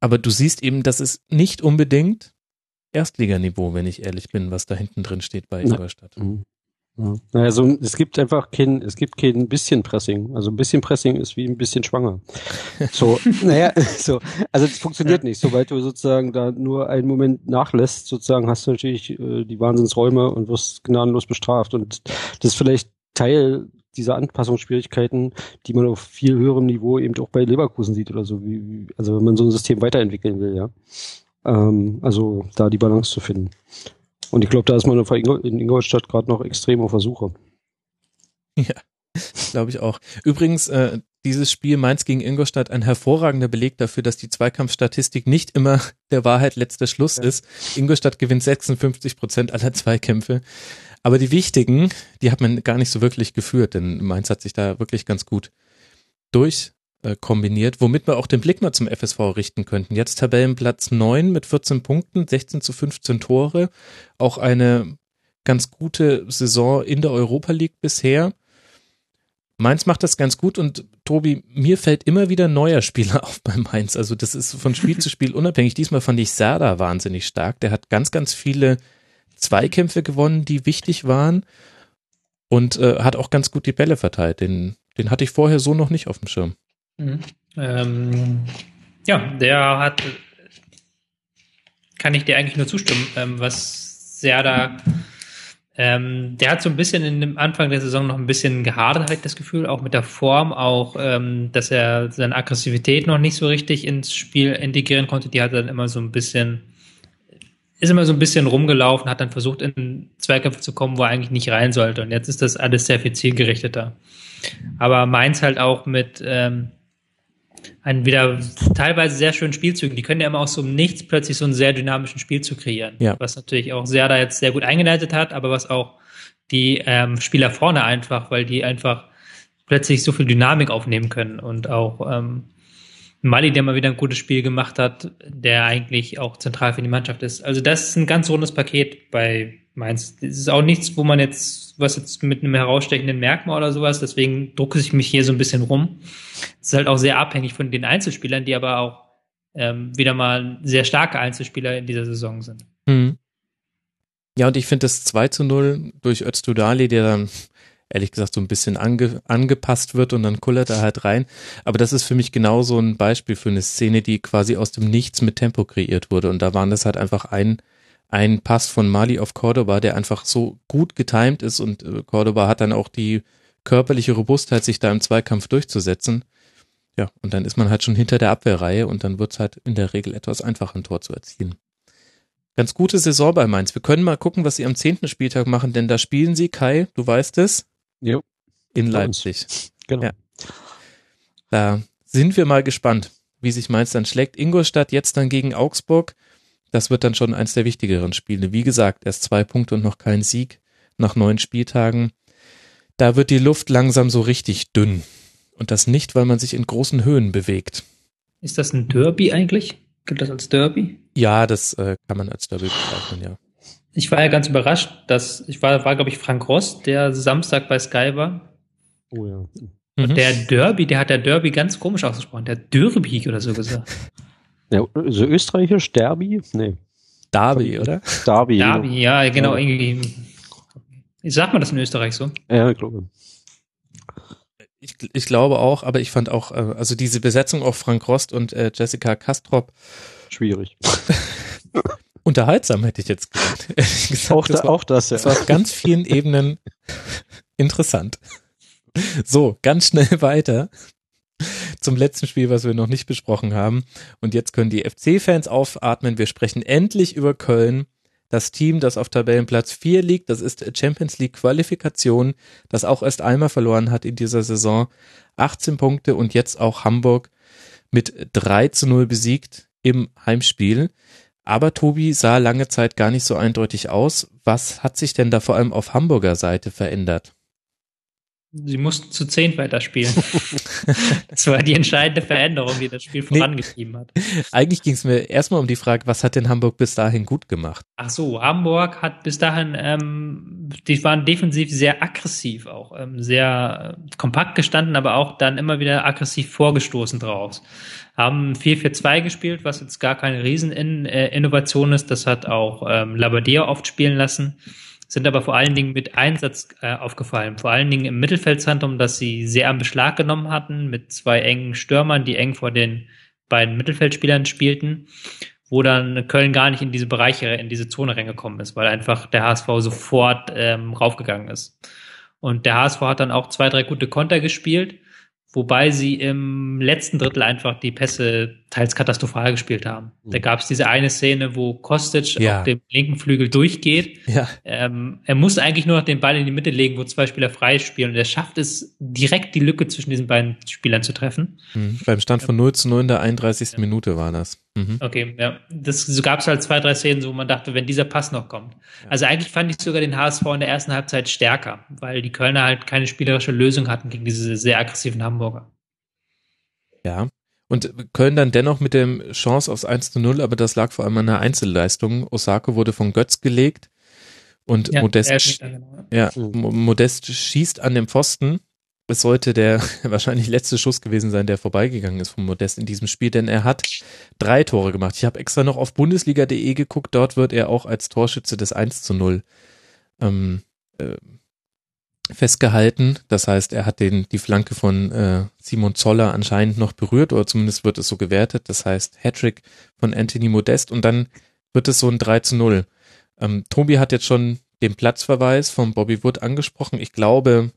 Aber du siehst eben, das ist nicht unbedingt Erstliganiveau, wenn ich ehrlich bin, was da hinten drin steht bei. Ingolstadt.
Mhm. Ja. Naja, so, es gibt einfach kein, es gibt kein bisschen Pressing. Also ein bisschen Pressing ist wie ein bisschen schwanger. So, naja, so, also es funktioniert nicht. Sobald du sozusagen da nur einen Moment nachlässt, sozusagen hast du natürlich äh, die Wahnsinnsräume und wirst gnadenlos bestraft. Und das ist vielleicht Teil dieser Anpassungsschwierigkeiten, die man auf viel höherem Niveau eben auch bei Leverkusen sieht oder so, wie, wie also wenn man so ein System weiterentwickeln will, ja. Ähm, also da die Balance zu finden. Und ich glaube, da ist man in Ingolstadt gerade noch extrem auf der Suche.
Ja, glaube ich auch. Übrigens, äh, dieses Spiel Mainz gegen Ingolstadt ein hervorragender Beleg dafür, dass die Zweikampfstatistik nicht immer der Wahrheit letzter Schluss ist. Ingolstadt gewinnt 56 Prozent aller Zweikämpfe. Aber die wichtigen, die hat man gar nicht so wirklich geführt, denn Mainz hat sich da wirklich ganz gut durch äh, kombiniert, womit wir auch den Blick mal zum FSV richten könnten. Jetzt Tabellenplatz 9 mit 14 Punkten, 16 zu 15 Tore. Auch eine ganz gute Saison in der Europa League bisher. Mainz macht das ganz gut und Tobi, mir fällt immer wieder neuer Spieler auf bei Mainz. Also das ist von Spiel zu Spiel unabhängig. Diesmal fand ich Serda wahnsinnig stark. Der hat ganz, ganz viele Zweikämpfe gewonnen, die wichtig waren und äh, hat auch ganz gut die Bälle verteilt. Den, den hatte ich vorher so noch nicht auf dem Schirm.
Mhm. Ähm, ja, der hat, kann ich dir eigentlich nur zustimmen, ähm, was Serda, ähm, der hat so ein bisschen in dem Anfang der Saison noch ein bisschen gehadert, ich das Gefühl, auch mit der Form, auch, ähm, dass er seine Aggressivität noch nicht so richtig ins Spiel integrieren konnte, die hat dann immer so ein bisschen ist immer so ein bisschen rumgelaufen, hat dann versucht, in Zweikämpfe zu kommen, wo er eigentlich nicht rein sollte. Und jetzt ist das alles sehr viel zielgerichteter. Aber Mainz halt auch mit ähm, einen wieder teilweise sehr schönen Spielzügen. Die können ja immer aus so Nichts plötzlich so einen sehr dynamischen Spielzug kreieren.
Ja.
Was natürlich auch Serda jetzt sehr gut eingeleitet hat, aber was auch die ähm, Spieler vorne einfach, weil die einfach plötzlich so viel Dynamik aufnehmen können und auch ähm, Mali, der mal wieder ein gutes Spiel gemacht hat, der eigentlich auch zentral für die Mannschaft ist. Also das ist ein ganz rundes Paket bei Mainz. Das ist auch nichts, wo man jetzt, was jetzt mit einem herausstechenden Merkmal oder sowas, deswegen drucke ich mich hier so ein bisschen rum. Es ist halt auch sehr abhängig von den Einzelspielern, die aber auch ähm, wieder mal sehr starke Einzelspieler in dieser Saison sind.
Mhm. Ja, und ich finde das 2 zu 0 durch Öztudali, der dann ehrlich gesagt so ein bisschen ange, angepasst wird und dann kullert er halt rein. Aber das ist für mich genau so ein Beispiel für eine Szene, die quasi aus dem Nichts mit Tempo kreiert wurde. Und da waren das halt einfach ein, ein Pass von Mali auf Cordoba, der einfach so gut getimt ist und äh, Cordoba hat dann auch die körperliche Robustheit, sich da im Zweikampf durchzusetzen. Ja, und dann ist man halt schon hinter der Abwehrreihe und dann wird es halt in der Regel etwas einfacher, ein Tor zu erzielen. Ganz gute Saison bei Mainz. Wir können mal gucken, was sie am zehnten Spieltag machen, denn da spielen sie, Kai, du weißt es,
Jo.
in Leipzig.
Genau.
Ja. Da sind wir mal gespannt, wie sich Mainz dann schlägt. Ingolstadt jetzt dann gegen Augsburg. Das wird dann schon eins der wichtigeren Spiele. Wie gesagt, erst zwei Punkte und noch kein Sieg nach neun Spieltagen. Da wird die Luft langsam so richtig dünn. Und das nicht, weil man sich in großen Höhen bewegt.
Ist das ein Derby eigentlich? Gilt das als Derby?
Ja, das äh, kann man als Derby bezeichnen, ja.
Ich war ja ganz überrascht, dass ich war, war glaube ich Frank Ross, der Samstag bei Sky war.
Oh ja.
Mhm.
Und der Derby, der hat der Derby ganz komisch ausgesprochen. Der Derby oder so gesagt.
ja. So österreichisch, Derby? Nee.
Derby, oder?
Derby.
Derby, ja, genau,
Ja.
irgendwie. Sagt man das in Österreich so?
Ja, ich glaube.
Ich, ich glaube auch, aber ich fand auch, äh, also diese Besetzung auf Frank Rost und äh, Jessica Kastrop
Schwierig.
unterhaltsam, hätte ich jetzt gesagt. Ehrlich gesagt,
Auch,
das
da,
war,
auch das, ja.
das war auf ganz vielen Ebenen interessant. So, ganz schnell weiter zum letzten Spiel, was wir noch nicht besprochen haben. Und jetzt können die FC-Fans aufatmen. Wir sprechen endlich über Köln. Das Team, das auf Tabellenplatz 4 liegt, das ist Champions League Qualifikation, das auch erst einmal verloren hat in dieser Saison. 18 Punkte und jetzt auch Hamburg mit 3 zu 0 besiegt im Heimspiel. Aber Tobi sah lange Zeit gar nicht so eindeutig aus. Was hat sich denn da vor allem auf Hamburger Seite verändert?
Sie mussten zu zehn weiterspielen. das war die entscheidende Veränderung, die das Spiel vorangetrieben hat.
Eigentlich ging es mir erstmal um die Frage, was hat denn Hamburg bis dahin gut gemacht?
Ach so, Hamburg hat bis dahin, ähm, die waren defensiv sehr aggressiv auch, ähm, sehr äh, kompakt gestanden, aber auch dann immer wieder aggressiv vorgestoßen draus. Haben 4-4-2 gespielt, was jetzt gar keine Riesen-Innovation ist. Das hat auch ähm, Labadier oft spielen lassen. Sind aber vor allen Dingen mit Einsatz äh, aufgefallen. Vor allen Dingen im Mittelfeldzentrum, das sie sehr am Beschlag genommen hatten, mit zwei engen Stürmern, die eng vor den beiden Mittelfeldspielern spielten wo dann Köln gar nicht in diese Bereiche, in diese Zone reingekommen ist, weil einfach der HSV sofort ähm, raufgegangen ist. Und der HSV hat dann auch zwei, drei gute Konter gespielt, wobei sie im letzten Drittel einfach die Pässe teils katastrophal gespielt haben. Da gab es diese eine Szene, wo Kostic
Ja.
auf dem linken Flügel durchgeht.
Ja,
Ähm, er muss eigentlich nur noch den Ball in die Mitte legen, wo zwei Spieler frei spielen. Und er schafft es, direkt die Lücke zwischen diesen beiden Spielern zu treffen.
mhm. beim Stand von 0 zu 0 in der 31. Minute war das. Mhm.
Okay, ja. Das so gab es halt zwei, drei Szenen, wo man dachte, wenn dieser Pass noch kommt. Also eigentlich fand ich sogar den HSV in der ersten Halbzeit stärker, weil die Kölner halt keine spielerische Lösung hatten gegen diese sehr aggressiven Hamburger.
Ja. Und Köln dann dennoch mit dem Chance aufs 1 zu 0, aber das lag vor allem an einer Einzelleistung. Osako wurde von Götz gelegt und Modest,
ist nicht genau, ja.
ja, Mo- Modest schießt an dem Pfosten. Es sollte der wahrscheinlich letzte Schuss gewesen sein, der vorbeigegangen ist von Modest in diesem Spiel, denn er hat drei Tore gemacht. Ich habe extra noch auf bundesliga.de geguckt, dort wird er auch als Torschütze des 1 zu 0 ähm, äh, festgehalten. Das heißt, er hat den, die Flanke von äh, Simon Zoller anscheinend noch berührt oder zumindest wird es so gewertet. Das heißt, Hattrick von Anthony Modest und dann wird es so ein 3 zu 0. Ähm, Tobi hat jetzt schon den Platzverweis von Bobby Wood angesprochen. Ich glaube,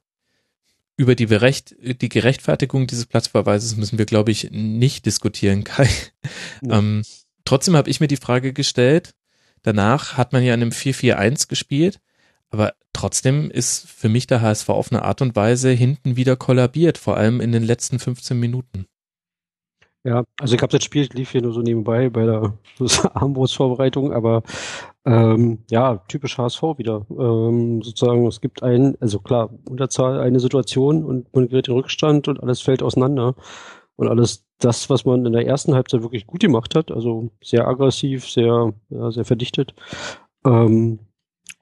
über die, Berecht, die Gerechtfertigung dieses Platzverweises müssen wir, glaube ich, nicht diskutieren, Kai.
Nee.
Ähm, trotzdem habe ich mir die Frage gestellt, danach hat man ja in einem 4-4-1 gespielt, aber trotzdem ist für mich der HSV auf eine Art und Weise hinten wieder kollabiert, vor allem in den letzten 15 Minuten.
Ja, also ich habe das Spiel lief hier nur so nebenbei bei der Armbrustvorbereitung, aber ähm, ja, typisch HSV wieder. Ähm, sozusagen, es gibt ein, also klar, Unterzahl, eine Situation und man gerät in Rückstand und alles fällt auseinander. Und alles das, was man in der ersten Halbzeit wirklich gut gemacht hat, also sehr aggressiv, sehr, ja, sehr verdichtet, ähm,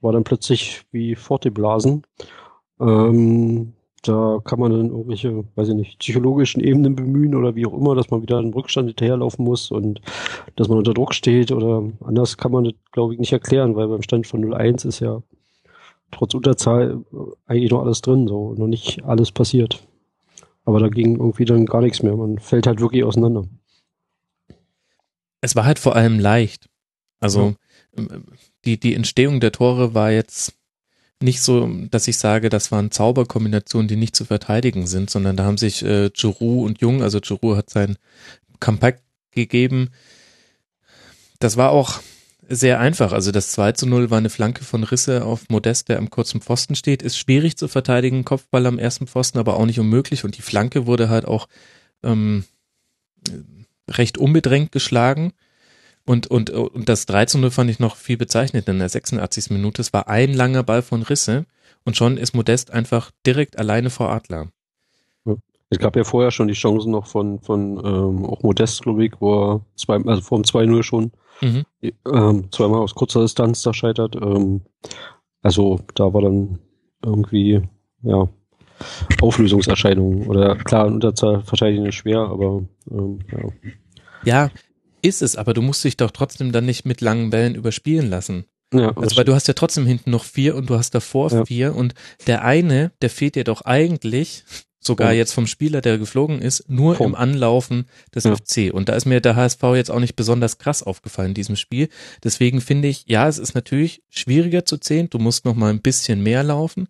war dann plötzlich wie fortgeblasen. Ähm, da kann man dann irgendwelche, weiß ich nicht, psychologischen Ebenen bemühen oder wie auch immer, dass man wieder einen Rückstand hinterherlaufen muss und dass man unter Druck steht oder anders kann man das, glaube ich, nicht erklären, weil beim Stand von 0-1 ist ja trotz Unterzahl eigentlich noch alles drin, so, noch nicht alles passiert. Aber da ging irgendwie dann gar nichts mehr. Man fällt halt wirklich auseinander.
Es war halt vor allem leicht. Also ja. die, die Entstehung der Tore war jetzt nicht so, dass ich sage, das waren Zauberkombinationen, die nicht zu verteidigen sind, sondern da haben sich äh, Giroud und Jung, also Giroud hat sein Comeback gegeben. Das war auch sehr einfach. Also das 2 zu 0 war eine Flanke von Risse auf Modest, der am kurzen Pfosten steht. Ist schwierig zu verteidigen, Kopfball am ersten Pfosten, aber auch nicht unmöglich. Und die Flanke wurde halt auch ähm, recht unbedrängt geschlagen. Und, und, und das 3 zu 0 fand ich noch viel bezeichnend in der 86. Minute. Es war ein langer Ball von Risse und schon ist Modest einfach direkt alleine vor Adler.
Es gab ja vorher schon die Chancen noch von, von ähm, auch Modest, glaube ich, wo er zwei, also vor dem 2-0 schon mhm. ähm, zweimal aus kurzer Distanz da scheitert. Ähm, also da war dann irgendwie, ja, Auflösungserscheinungen. Oder klar, in Unterzahl verteidigen ist schwer, aber ähm, ja.
Ja, ist es, aber du musst dich doch trotzdem dann nicht mit langen Bällen überspielen lassen. Ja, also weil du hast ja trotzdem hinten noch vier und du hast davor ja. vier und der eine, der fehlt dir doch eigentlich, sogar jetzt vom Spieler, der geflogen ist, nur Punkt. im Anlaufen des ja. FC. Und da ist mir der HSV jetzt auch nicht besonders krass aufgefallen in diesem Spiel. Deswegen finde ich, ja, es ist natürlich schwieriger zu zählen. Du musst noch mal ein bisschen mehr laufen.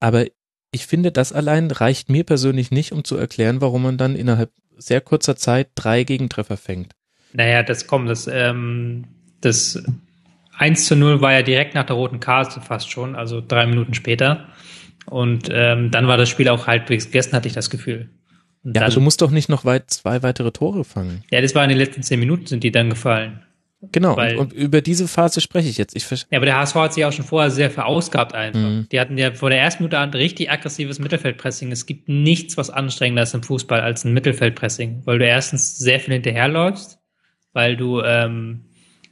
Aber ich finde, das allein reicht mir persönlich nicht, um zu erklären, warum man dann innerhalb sehr kurzer Zeit drei Gegentreffer fängt.
Naja, das kommt, das, ähm, das 1 zu 0 war ja direkt nach der roten Karte fast schon, also drei Minuten später. Und ähm, dann war das Spiel auch halbwegs gegessen, hatte ich das Gefühl.
Und ja, dann, also du musst doch nicht noch weit zwei weitere Tore fangen.
Ja, das war in den letzten zehn Minuten sind die dann gefallen.
Genau, Weil, und, und, über diese Phase spreche ich jetzt. Ich
ja, aber der HSV hat sich auch schon vorher sehr verausgabt einfach. Mhm. Die hatten ja vor der ersten Minute an richtig aggressives Mittelfeldpressing. Es gibt nichts, was anstrengender ist im Fußball als ein Mittelfeldpressing, weil du erstens sehr viel hinterherläufst, weil du ähm,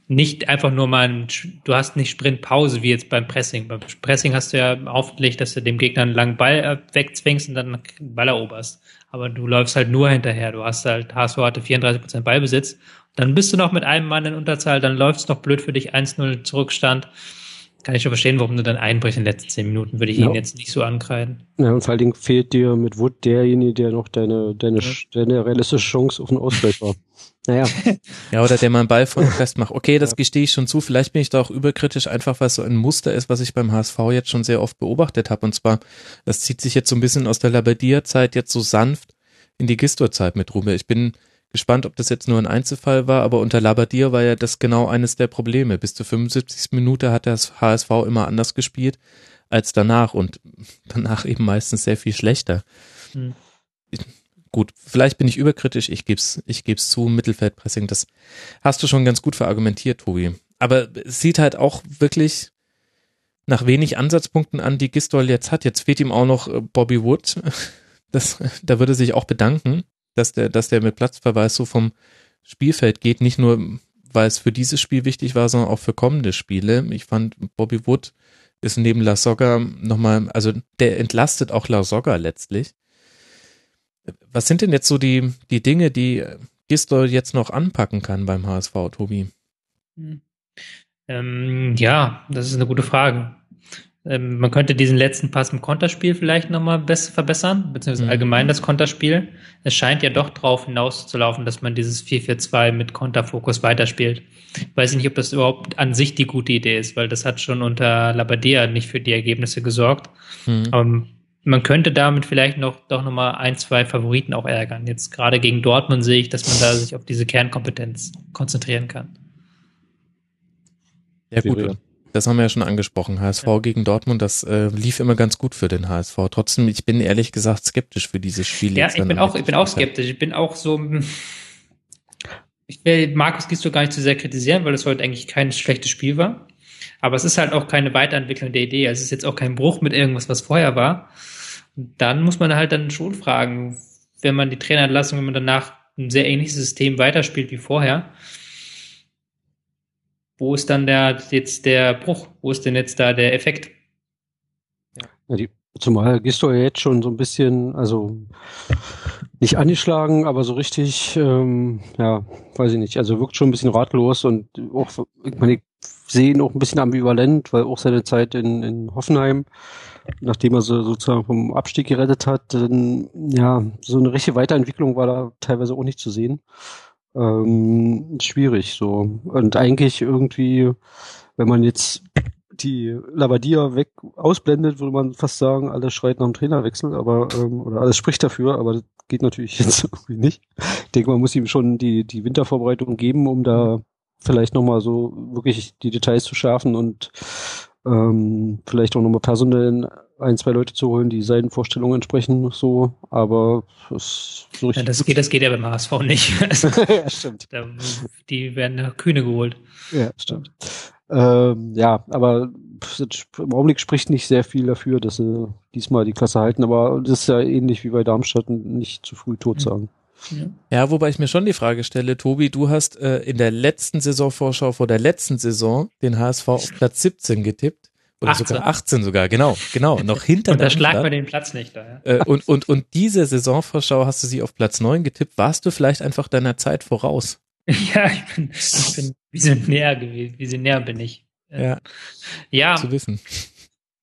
nicht einfach nur mal, du hast nicht Sprintpause wie jetzt beim Pressing. Beim Pressing hast du ja hoffentlich, dass du dem Gegner einen langen Ball äh, wegzwingst und dann einen Ball eroberst. Aber du läufst halt nur hinterher. Du hast halt, HSV hatte 34% Ballbesitz. Dann bist du noch mit einem Mann in Unterzahl, dann läuft es noch blöd für dich, 1-0 Zurückstand. Kann ich schon verstehen, warum du dann einbrichst in den letzten zehn Minuten, würde ich ja. ihn jetzt nicht so ankreiden.
Ja, und vor allen Dingen fehlt dir mit Wood derjenige, der noch deine, deine, ja. deine realistische Chance auf den Ausgleich war. Naja.
Ja, oder der mal einen Ball von festmacht. Okay, das ja. gestehe ich schon zu. Vielleicht bin ich da auch überkritisch, einfach weil es so ein Muster ist, was ich beim HSV jetzt schon sehr oft beobachtet habe. Und zwar, das zieht sich jetzt so ein bisschen aus der Labadia-Zeit jetzt so sanft in die Gistor-Zeit mit rüber. Ich bin gespannt, ob das jetzt nur ein Einzelfall war, aber unter Labadia war ja das genau eines der Probleme. Bis zur 75. Minute hat das HSV immer anders gespielt als danach und danach eben meistens sehr viel schlechter. Hm gut, vielleicht bin ich überkritisch, ich geb's, ich geb's zu, Mittelfeldpressing, das hast du schon ganz gut verargumentiert, Tobi. Aber es sieht halt auch wirklich nach wenig Ansatzpunkten an, die Gistol jetzt hat. Jetzt fehlt ihm auch noch äh, Bobby Wood. Das, da würde sich auch bedanken, dass der, dass der mit Platzverweis so vom Spielfeld geht. Nicht nur, weil es für dieses Spiel wichtig war, sondern auch für kommende Spiele. Ich fand, Bobby Wood ist neben La Soga nochmal, also der entlastet auch La Soga letztlich. Was sind denn jetzt so die, die Dinge, die Gistol jetzt noch anpacken kann beim HSV, Tobi?
Hm. Ähm, ja, das ist eine gute Frage. Ähm, man könnte diesen letzten Pass im Konterspiel vielleicht nochmal besser verbessern, beziehungsweise mhm. allgemein das Konterspiel. Es scheint ja doch drauf hinauszulaufen, dass man dieses 4-4-2 mit Konterfokus weiterspielt. Ich weiß nicht, ob das überhaupt an sich die gute Idee ist, weil das hat schon unter Labadia nicht für die Ergebnisse gesorgt. Mhm. Aber man könnte damit vielleicht noch doch nochmal ein, zwei Favoriten auch ärgern. Jetzt gerade gegen Dortmund sehe ich, dass man da sich auf diese Kernkompetenz konzentrieren kann.
Ja gut, das haben wir ja schon angesprochen. HSV ja. gegen Dortmund, das äh, lief immer ganz gut für den HSV. Trotzdem, ich bin ehrlich gesagt skeptisch für dieses Spiel.
Ja, ich bin auch, ich bin auch skeptisch. Ich bin auch so. Ich will Markus Gisto gar nicht zu sehr kritisieren, weil es heute eigentlich kein schlechtes Spiel war. Aber es ist halt auch keine Weiterentwicklung der Idee. Also es ist jetzt auch kein Bruch mit irgendwas, was vorher war. Und dann muss man halt dann schon fragen, wenn man die Trainerentlassung, wenn man danach ein sehr ähnliches System weiterspielt wie vorher, wo ist dann der, jetzt der Bruch? Wo ist denn jetzt da der Effekt?
Ja, die, zumal Gisto ja jetzt schon so ein bisschen, also nicht angeschlagen, aber so richtig, ähm, ja, weiß ich nicht, also wirkt schon ein bisschen ratlos und auch, ich meine, ich sehe ihn auch ein bisschen ambivalent, weil auch seine Zeit in, in Hoffenheim, nachdem er so sozusagen vom Abstieg gerettet hat, dann, ja, so eine richtige Weiterentwicklung war da teilweise auch nicht zu sehen ähm, schwierig so. Und eigentlich irgendwie, wenn man jetzt die Labadia weg ausblendet, würde man fast sagen, alles schreit nach dem Trainerwechsel, aber ähm, oder alles spricht dafür, aber das geht natürlich jetzt irgendwie nicht. Ich denke, man muss ihm schon die die Wintervorbereitung geben, um da vielleicht nochmal so wirklich die Details zu schärfen und ähm, vielleicht auch nochmal personell ein, zwei Leute zu holen, die seinen Vorstellungen entsprechen, so, aber
das so richtig. Ja, das geht, das geht ja beim HSV nicht. ja, stimmt. Da, die werden nach Kühne geholt.
Ja, stimmt. Ähm, ja, aber im Augenblick spricht nicht sehr viel dafür, dass sie diesmal die Klasse halten, aber das ist ja ähnlich wie bei Darmstadt nicht zu früh tot sagen.
Ja. ja, wobei ich mir schon die Frage stelle, Tobi, du hast äh, in der letzten Saisonvorschau vor der letzten Saison den HSV auf Platz 17 getippt. Oder 18. sogar 18 sogar, genau, genau, noch hinter
Und da schlag man den Platz nicht da.
Ja. Äh, und, und, und diese Saisonvorschau hast du sie auf Platz 9 getippt. Warst du vielleicht einfach deiner Zeit voraus?
Ja, ich bin, ich bin visionär gewesen, visionär bin ich.
Ja. Ja. Zu wissen.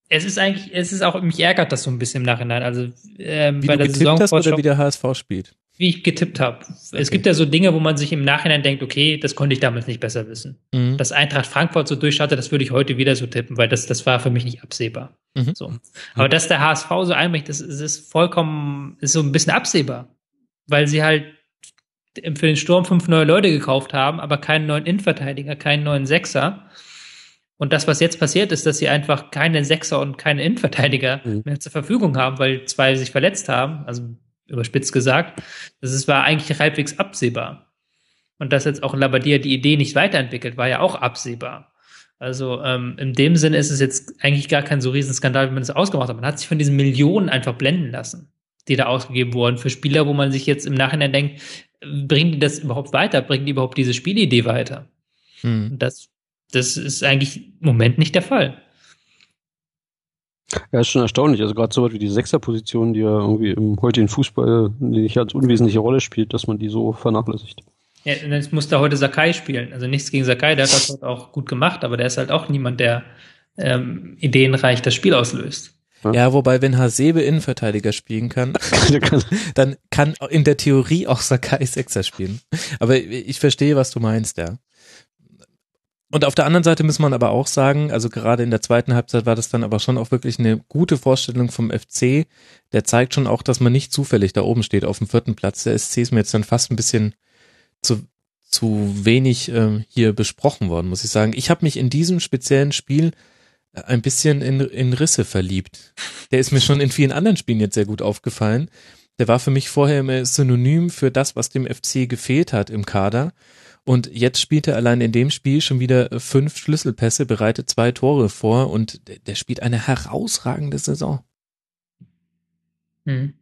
Es ist eigentlich, es ist auch, mich ärgert das so ein bisschen im Nachhinein. Also,
ähm, wie bei der Saisonvorschau. Oder wie der HSV spielt
wie ich getippt habe. Okay. Es gibt ja so Dinge, wo man sich im Nachhinein denkt, okay, das konnte ich damals nicht besser wissen. Mhm. Dass Eintracht Frankfurt so durchstartet, das würde ich heute wieder so tippen, weil das, das war für mich nicht absehbar. Mhm. So. Aber mhm. dass der HSV so einbricht, das, das ist vollkommen, ist so ein bisschen absehbar. Weil sie halt für den Sturm fünf neue Leute gekauft haben, aber keinen neuen Innenverteidiger, keinen neuen Sechser. Und das, was jetzt passiert, ist, dass sie einfach keine Sechser und keine Innenverteidiger mhm. mehr zur Verfügung haben, weil zwei sich verletzt haben. Also überspitzt gesagt. Das ist, war eigentlich halbwegs absehbar. Und dass jetzt auch Labadia die Idee nicht weiterentwickelt, war ja auch absehbar. Also ähm, in dem Sinne ist es jetzt eigentlich gar kein so Riesenskandal, wie man es ausgemacht hat. Man hat sich von diesen Millionen einfach blenden lassen, die da ausgegeben wurden für Spieler, wo man sich jetzt im Nachhinein denkt, bringen die das überhaupt weiter? Bringen die überhaupt diese Spielidee weiter? Hm. Das, das ist eigentlich im Moment nicht der Fall.
Ja, ist schon erstaunlich. Also gerade so was wie die Sechserposition, die ja irgendwie im heutigen Fußball nicht als unwesentliche Rolle spielt, dass man die so vernachlässigt.
Ja, jetzt musste heute Sakai spielen. Also nichts gegen Sakai, der hat das halt auch gut gemacht, aber der ist halt auch niemand, der ähm, ideenreich das Spiel auslöst.
Ja, wobei, wenn Hasebe Innenverteidiger spielen kann, dann kann in der Theorie auch Sakai Sechser spielen. Aber ich verstehe, was du meinst, ja. Und auf der anderen Seite muss man aber auch sagen, also gerade in der zweiten Halbzeit war das dann aber schon auch wirklich eine gute Vorstellung vom FC. Der zeigt schon auch, dass man nicht zufällig da oben steht auf dem vierten Platz. Der SC ist mir jetzt dann fast ein bisschen zu, zu wenig äh, hier besprochen worden, muss ich sagen. Ich habe mich in diesem speziellen Spiel äh, ein bisschen in, in Risse verliebt. Der ist mir schon in vielen anderen Spielen jetzt sehr gut aufgefallen. Der war für mich vorher immer synonym für das, was dem FC gefehlt hat im Kader. Und jetzt spielt er allein in dem Spiel schon wieder fünf Schlüsselpässe, bereitet zwei Tore vor und der spielt eine herausragende Saison.
Hm.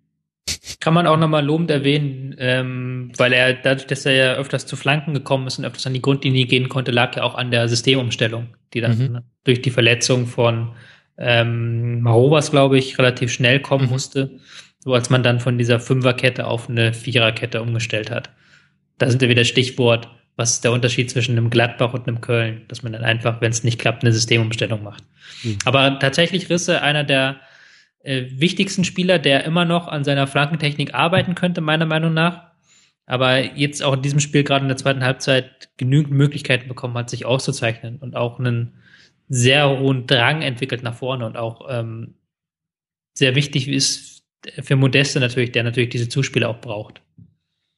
Kann man auch nochmal lobend erwähnen, ähm, weil er dadurch, dass er ja öfters zu Flanken gekommen ist und öfters an die Grundlinie gehen konnte, lag ja auch an der Systemumstellung, die dann mhm. durch die Verletzung von ähm, Marovas, glaube ich, relativ schnell kommen mhm. musste, so als man dann von dieser Fünferkette auf eine Viererkette umgestellt hat. Da sind wir wieder Stichwort was ist der Unterschied zwischen einem Gladbach und einem Köln, dass man dann einfach, wenn es nicht klappt, eine Systemumstellung macht. Mhm. Aber tatsächlich Risse einer der äh, wichtigsten Spieler, der immer noch an seiner Flankentechnik arbeiten könnte, meiner Meinung nach. Aber jetzt auch in diesem Spiel gerade in der zweiten Halbzeit genügend Möglichkeiten bekommen hat, sich auszuzeichnen und auch einen sehr hohen Drang entwickelt nach vorne und auch ähm, sehr wichtig ist für Modeste natürlich, der natürlich diese Zuspieler auch braucht.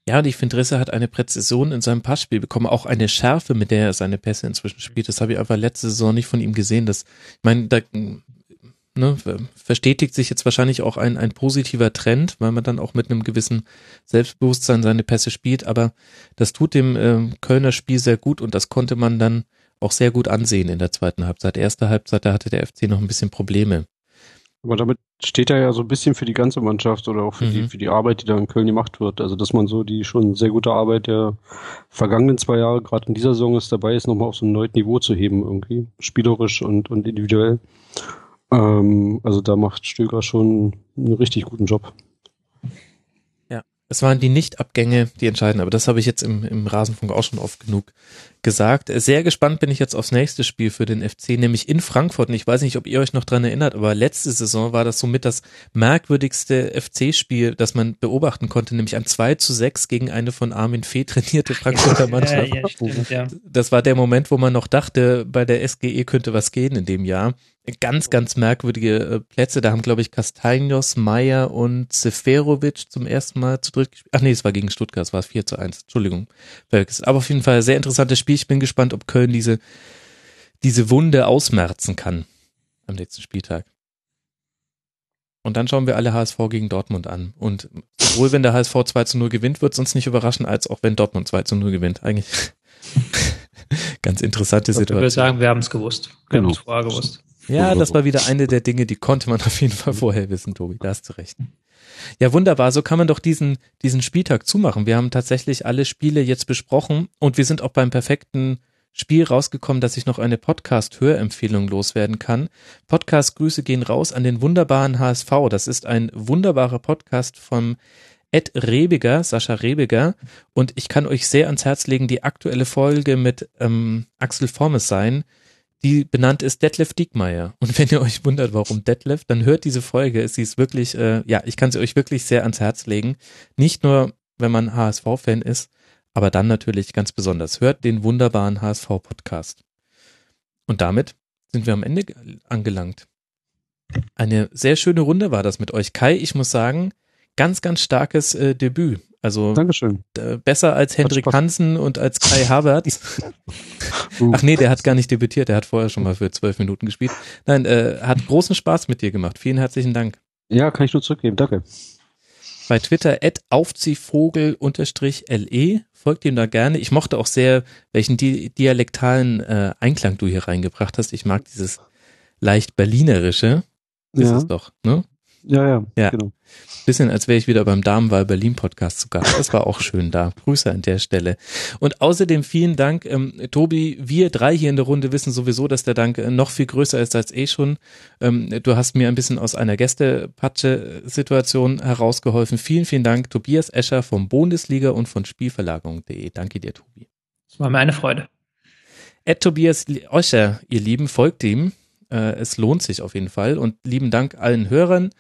Ja, und ich finde, Risse hat eine Präzision in seinem Passspiel bekommen, auch eine Schärfe, mit der er seine Pässe inzwischen spielt. Das habe ich einfach letzte Saison nicht von ihm gesehen. Das, ich meine, da ne, verstetigt sich jetzt wahrscheinlich auch ein, ein positiver Trend, weil man dann auch mit einem gewissen Selbstbewusstsein seine Pässe spielt. Aber das tut dem äh, Kölner Spiel sehr gut und das konnte man dann auch sehr gut ansehen in der zweiten Halbzeit. Erste Halbzeit, da hatte der FC noch ein bisschen Probleme.
Aber damit steht er ja so ein bisschen für die ganze Mannschaft oder auch für,
Mhm.
die, für die Arbeit, die da in Köln gemacht wird. Also, dass man so die schon sehr gute Arbeit der vergangenen zwei Jahre, gerade in dieser Saison ist dabei ist, nochmal auf so ein neues Niveau zu heben irgendwie. Spielerisch und, und individuell. Ähm, also da macht Stöger schon einen richtig guten Job.
Es waren die Nicht-Abgänge, die entscheiden, aber das habe ich jetzt im, im Rasenfunk auch schon oft genug gesagt. Sehr gespannt bin ich jetzt aufs nächste Spiel für den FC, nämlich in Frankfurt. Und ich weiß nicht, ob ihr euch noch dran erinnert, aber letzte Saison war das somit das merkwürdigste FC-Spiel, das man beobachten konnte, nämlich ein 2 zu 6 gegen eine von Armin Fee trainierte Frankfurter Mannschaft.
Ja, ja, stimmt, ja.
Das war der Moment, wo man noch dachte, bei der SGE könnte was gehen in dem Jahr. Ganz, ganz merkwürdige äh, Plätze. Da haben, glaube ich, Castaños, Meyer und Seferovic zum ersten Mal zu dritt gespielt. Ach nee, es war gegen Stuttgart, es war 4 zu 1. Entschuldigung. Völkes. Aber auf jeden Fall sehr interessantes Spiel. Ich bin gespannt, ob Köln diese, diese Wunde ausmerzen kann am nächsten Spieltag. Und dann schauen wir alle HSV gegen Dortmund an. Und sowohl wenn der HSV 2 zu 0 gewinnt, wird es uns nicht überraschen, als auch wenn Dortmund 2 zu 0 gewinnt. Eigentlich ganz interessante
Ich würde
Situation.
sagen, wir haben es gewusst. Wir
Genau.
haben es vorher gewusst.
Ja, das war wieder eine der Dinge, die konnte man auf jeden Fall vorher wissen, Tobi. Da hast du recht. Ja, wunderbar. So kann man doch diesen, diesen Spieltag zumachen. Wir haben tatsächlich alle Spiele jetzt besprochen und wir sind auch beim perfekten Spiel rausgekommen, dass ich noch eine Podcast-Hörempfehlung loswerden kann. Podcast-Grüße gehen raus an den wunderbaren HSV. Das ist ein wunderbarer Podcast vom Ed Rebiger, Sascha Rebiger. Und ich kann euch sehr ans Herz legen, die aktuelle Folge mit ähm, Axel Formes sein die benannt ist Detlef Diekmeyer. Und wenn ihr euch wundert, warum Detlef, dann hört diese Folge. Sie ist wirklich, äh, ja, ich kann sie euch wirklich sehr ans Herz legen. Nicht nur, wenn man HSV-Fan ist, aber dann natürlich ganz besonders. Hört den wunderbaren HSV-Podcast. Und damit sind wir am Ende ge- angelangt. Eine sehr schöne Runde war das mit euch. Kai, ich muss sagen, ganz, ganz starkes äh, Debüt. Also
Dankeschön.
besser als Hendrik. Hansen und als Kai Havertz.
Uh.
Ach nee, der hat gar nicht debütiert, der hat vorher schon mal für zwölf Minuten gespielt. Nein, äh, hat großen Spaß mit dir gemacht. Vielen herzlichen Dank.
Ja, kann ich nur zurückgeben. Danke.
Bei Twitter at aufziehvogel-le, folgt ihm da gerne. Ich mochte auch sehr, welchen di dialektalen äh, Einklang du hier reingebracht hast. Ich mag dieses leicht berlinerische. Ist
Ja.
es doch, ne?
Ja, ja,
Ja.
genau.
Bisschen, als wäre ich wieder beim Damenwahl Berlin Podcast zu Gast. Das war auch schön da. Grüße an der Stelle. Und außerdem vielen Dank, ähm, Tobi. Wir drei hier in der Runde wissen sowieso, dass der Dank äh, noch viel größer ist als eh schon. Ähm, du hast mir ein bisschen aus einer Gästepatsche-Situation herausgeholfen. Vielen, vielen Dank, Tobias Escher vom Bundesliga und von Spielverlagerung.de. Danke dir, Tobi.
Das war mir eine Freude.
Ed Tobias Oscher, ihr Lieben, folgt ihm. Äh, es lohnt sich auf jeden Fall. Und lieben Dank allen Hörern,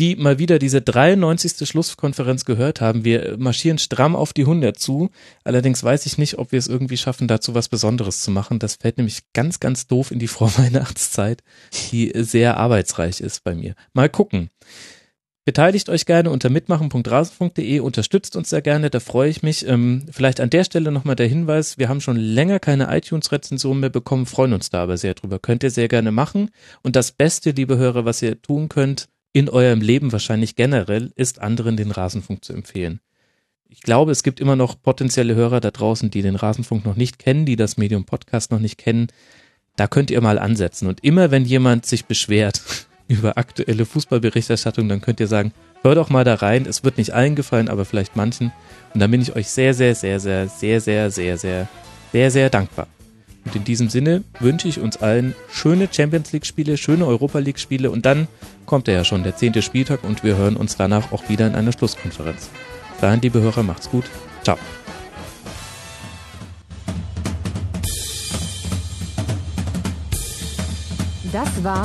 die mal wieder diese 93. Schlusskonferenz gehört haben. Wir marschieren stramm auf die 100 zu. Allerdings weiß ich nicht, ob wir es irgendwie schaffen, dazu was Besonderes zu machen. Das fällt nämlich ganz, ganz doof in die Vorweihnachtszeit, die sehr arbeitsreich ist bei mir. Mal gucken. Beteiligt euch gerne unter mitmachen.rasen.de, unterstützt uns sehr gerne, da freue ich mich. Ähm, vielleicht an der Stelle nochmal der Hinweis, wir haben schon länger keine iTunes-Rezension mehr bekommen, freuen uns da aber sehr drüber. Könnt ihr sehr gerne machen. Und das Beste, liebe Hörer, was ihr tun könnt, in eurem Leben wahrscheinlich generell, ist anderen den Rasenfunk zu empfehlen. Ich glaube, es gibt immer noch potenzielle Hörer da draußen, die den Rasenfunk noch nicht kennen, die das Medium Podcast noch nicht kennen. Da könnt ihr mal ansetzen. Und immer wenn jemand sich beschwert über aktuelle Fußballberichterstattung, dann könnt ihr sagen, hör doch mal da rein. Es wird nicht allen gefallen, aber vielleicht manchen. Und dann bin ich euch sehr, sehr, sehr, sehr, sehr, sehr, sehr, sehr, sehr, sehr dankbar. Und in diesem Sinne wünsche ich uns allen schöne Champions League Spiele, schöne Europa League Spiele und dann kommt ja schon der zehnte Spieltag und wir hören uns danach auch wieder in einer Schlusskonferenz. Dahin, liebe Hörer, macht's gut. Ciao.
Das war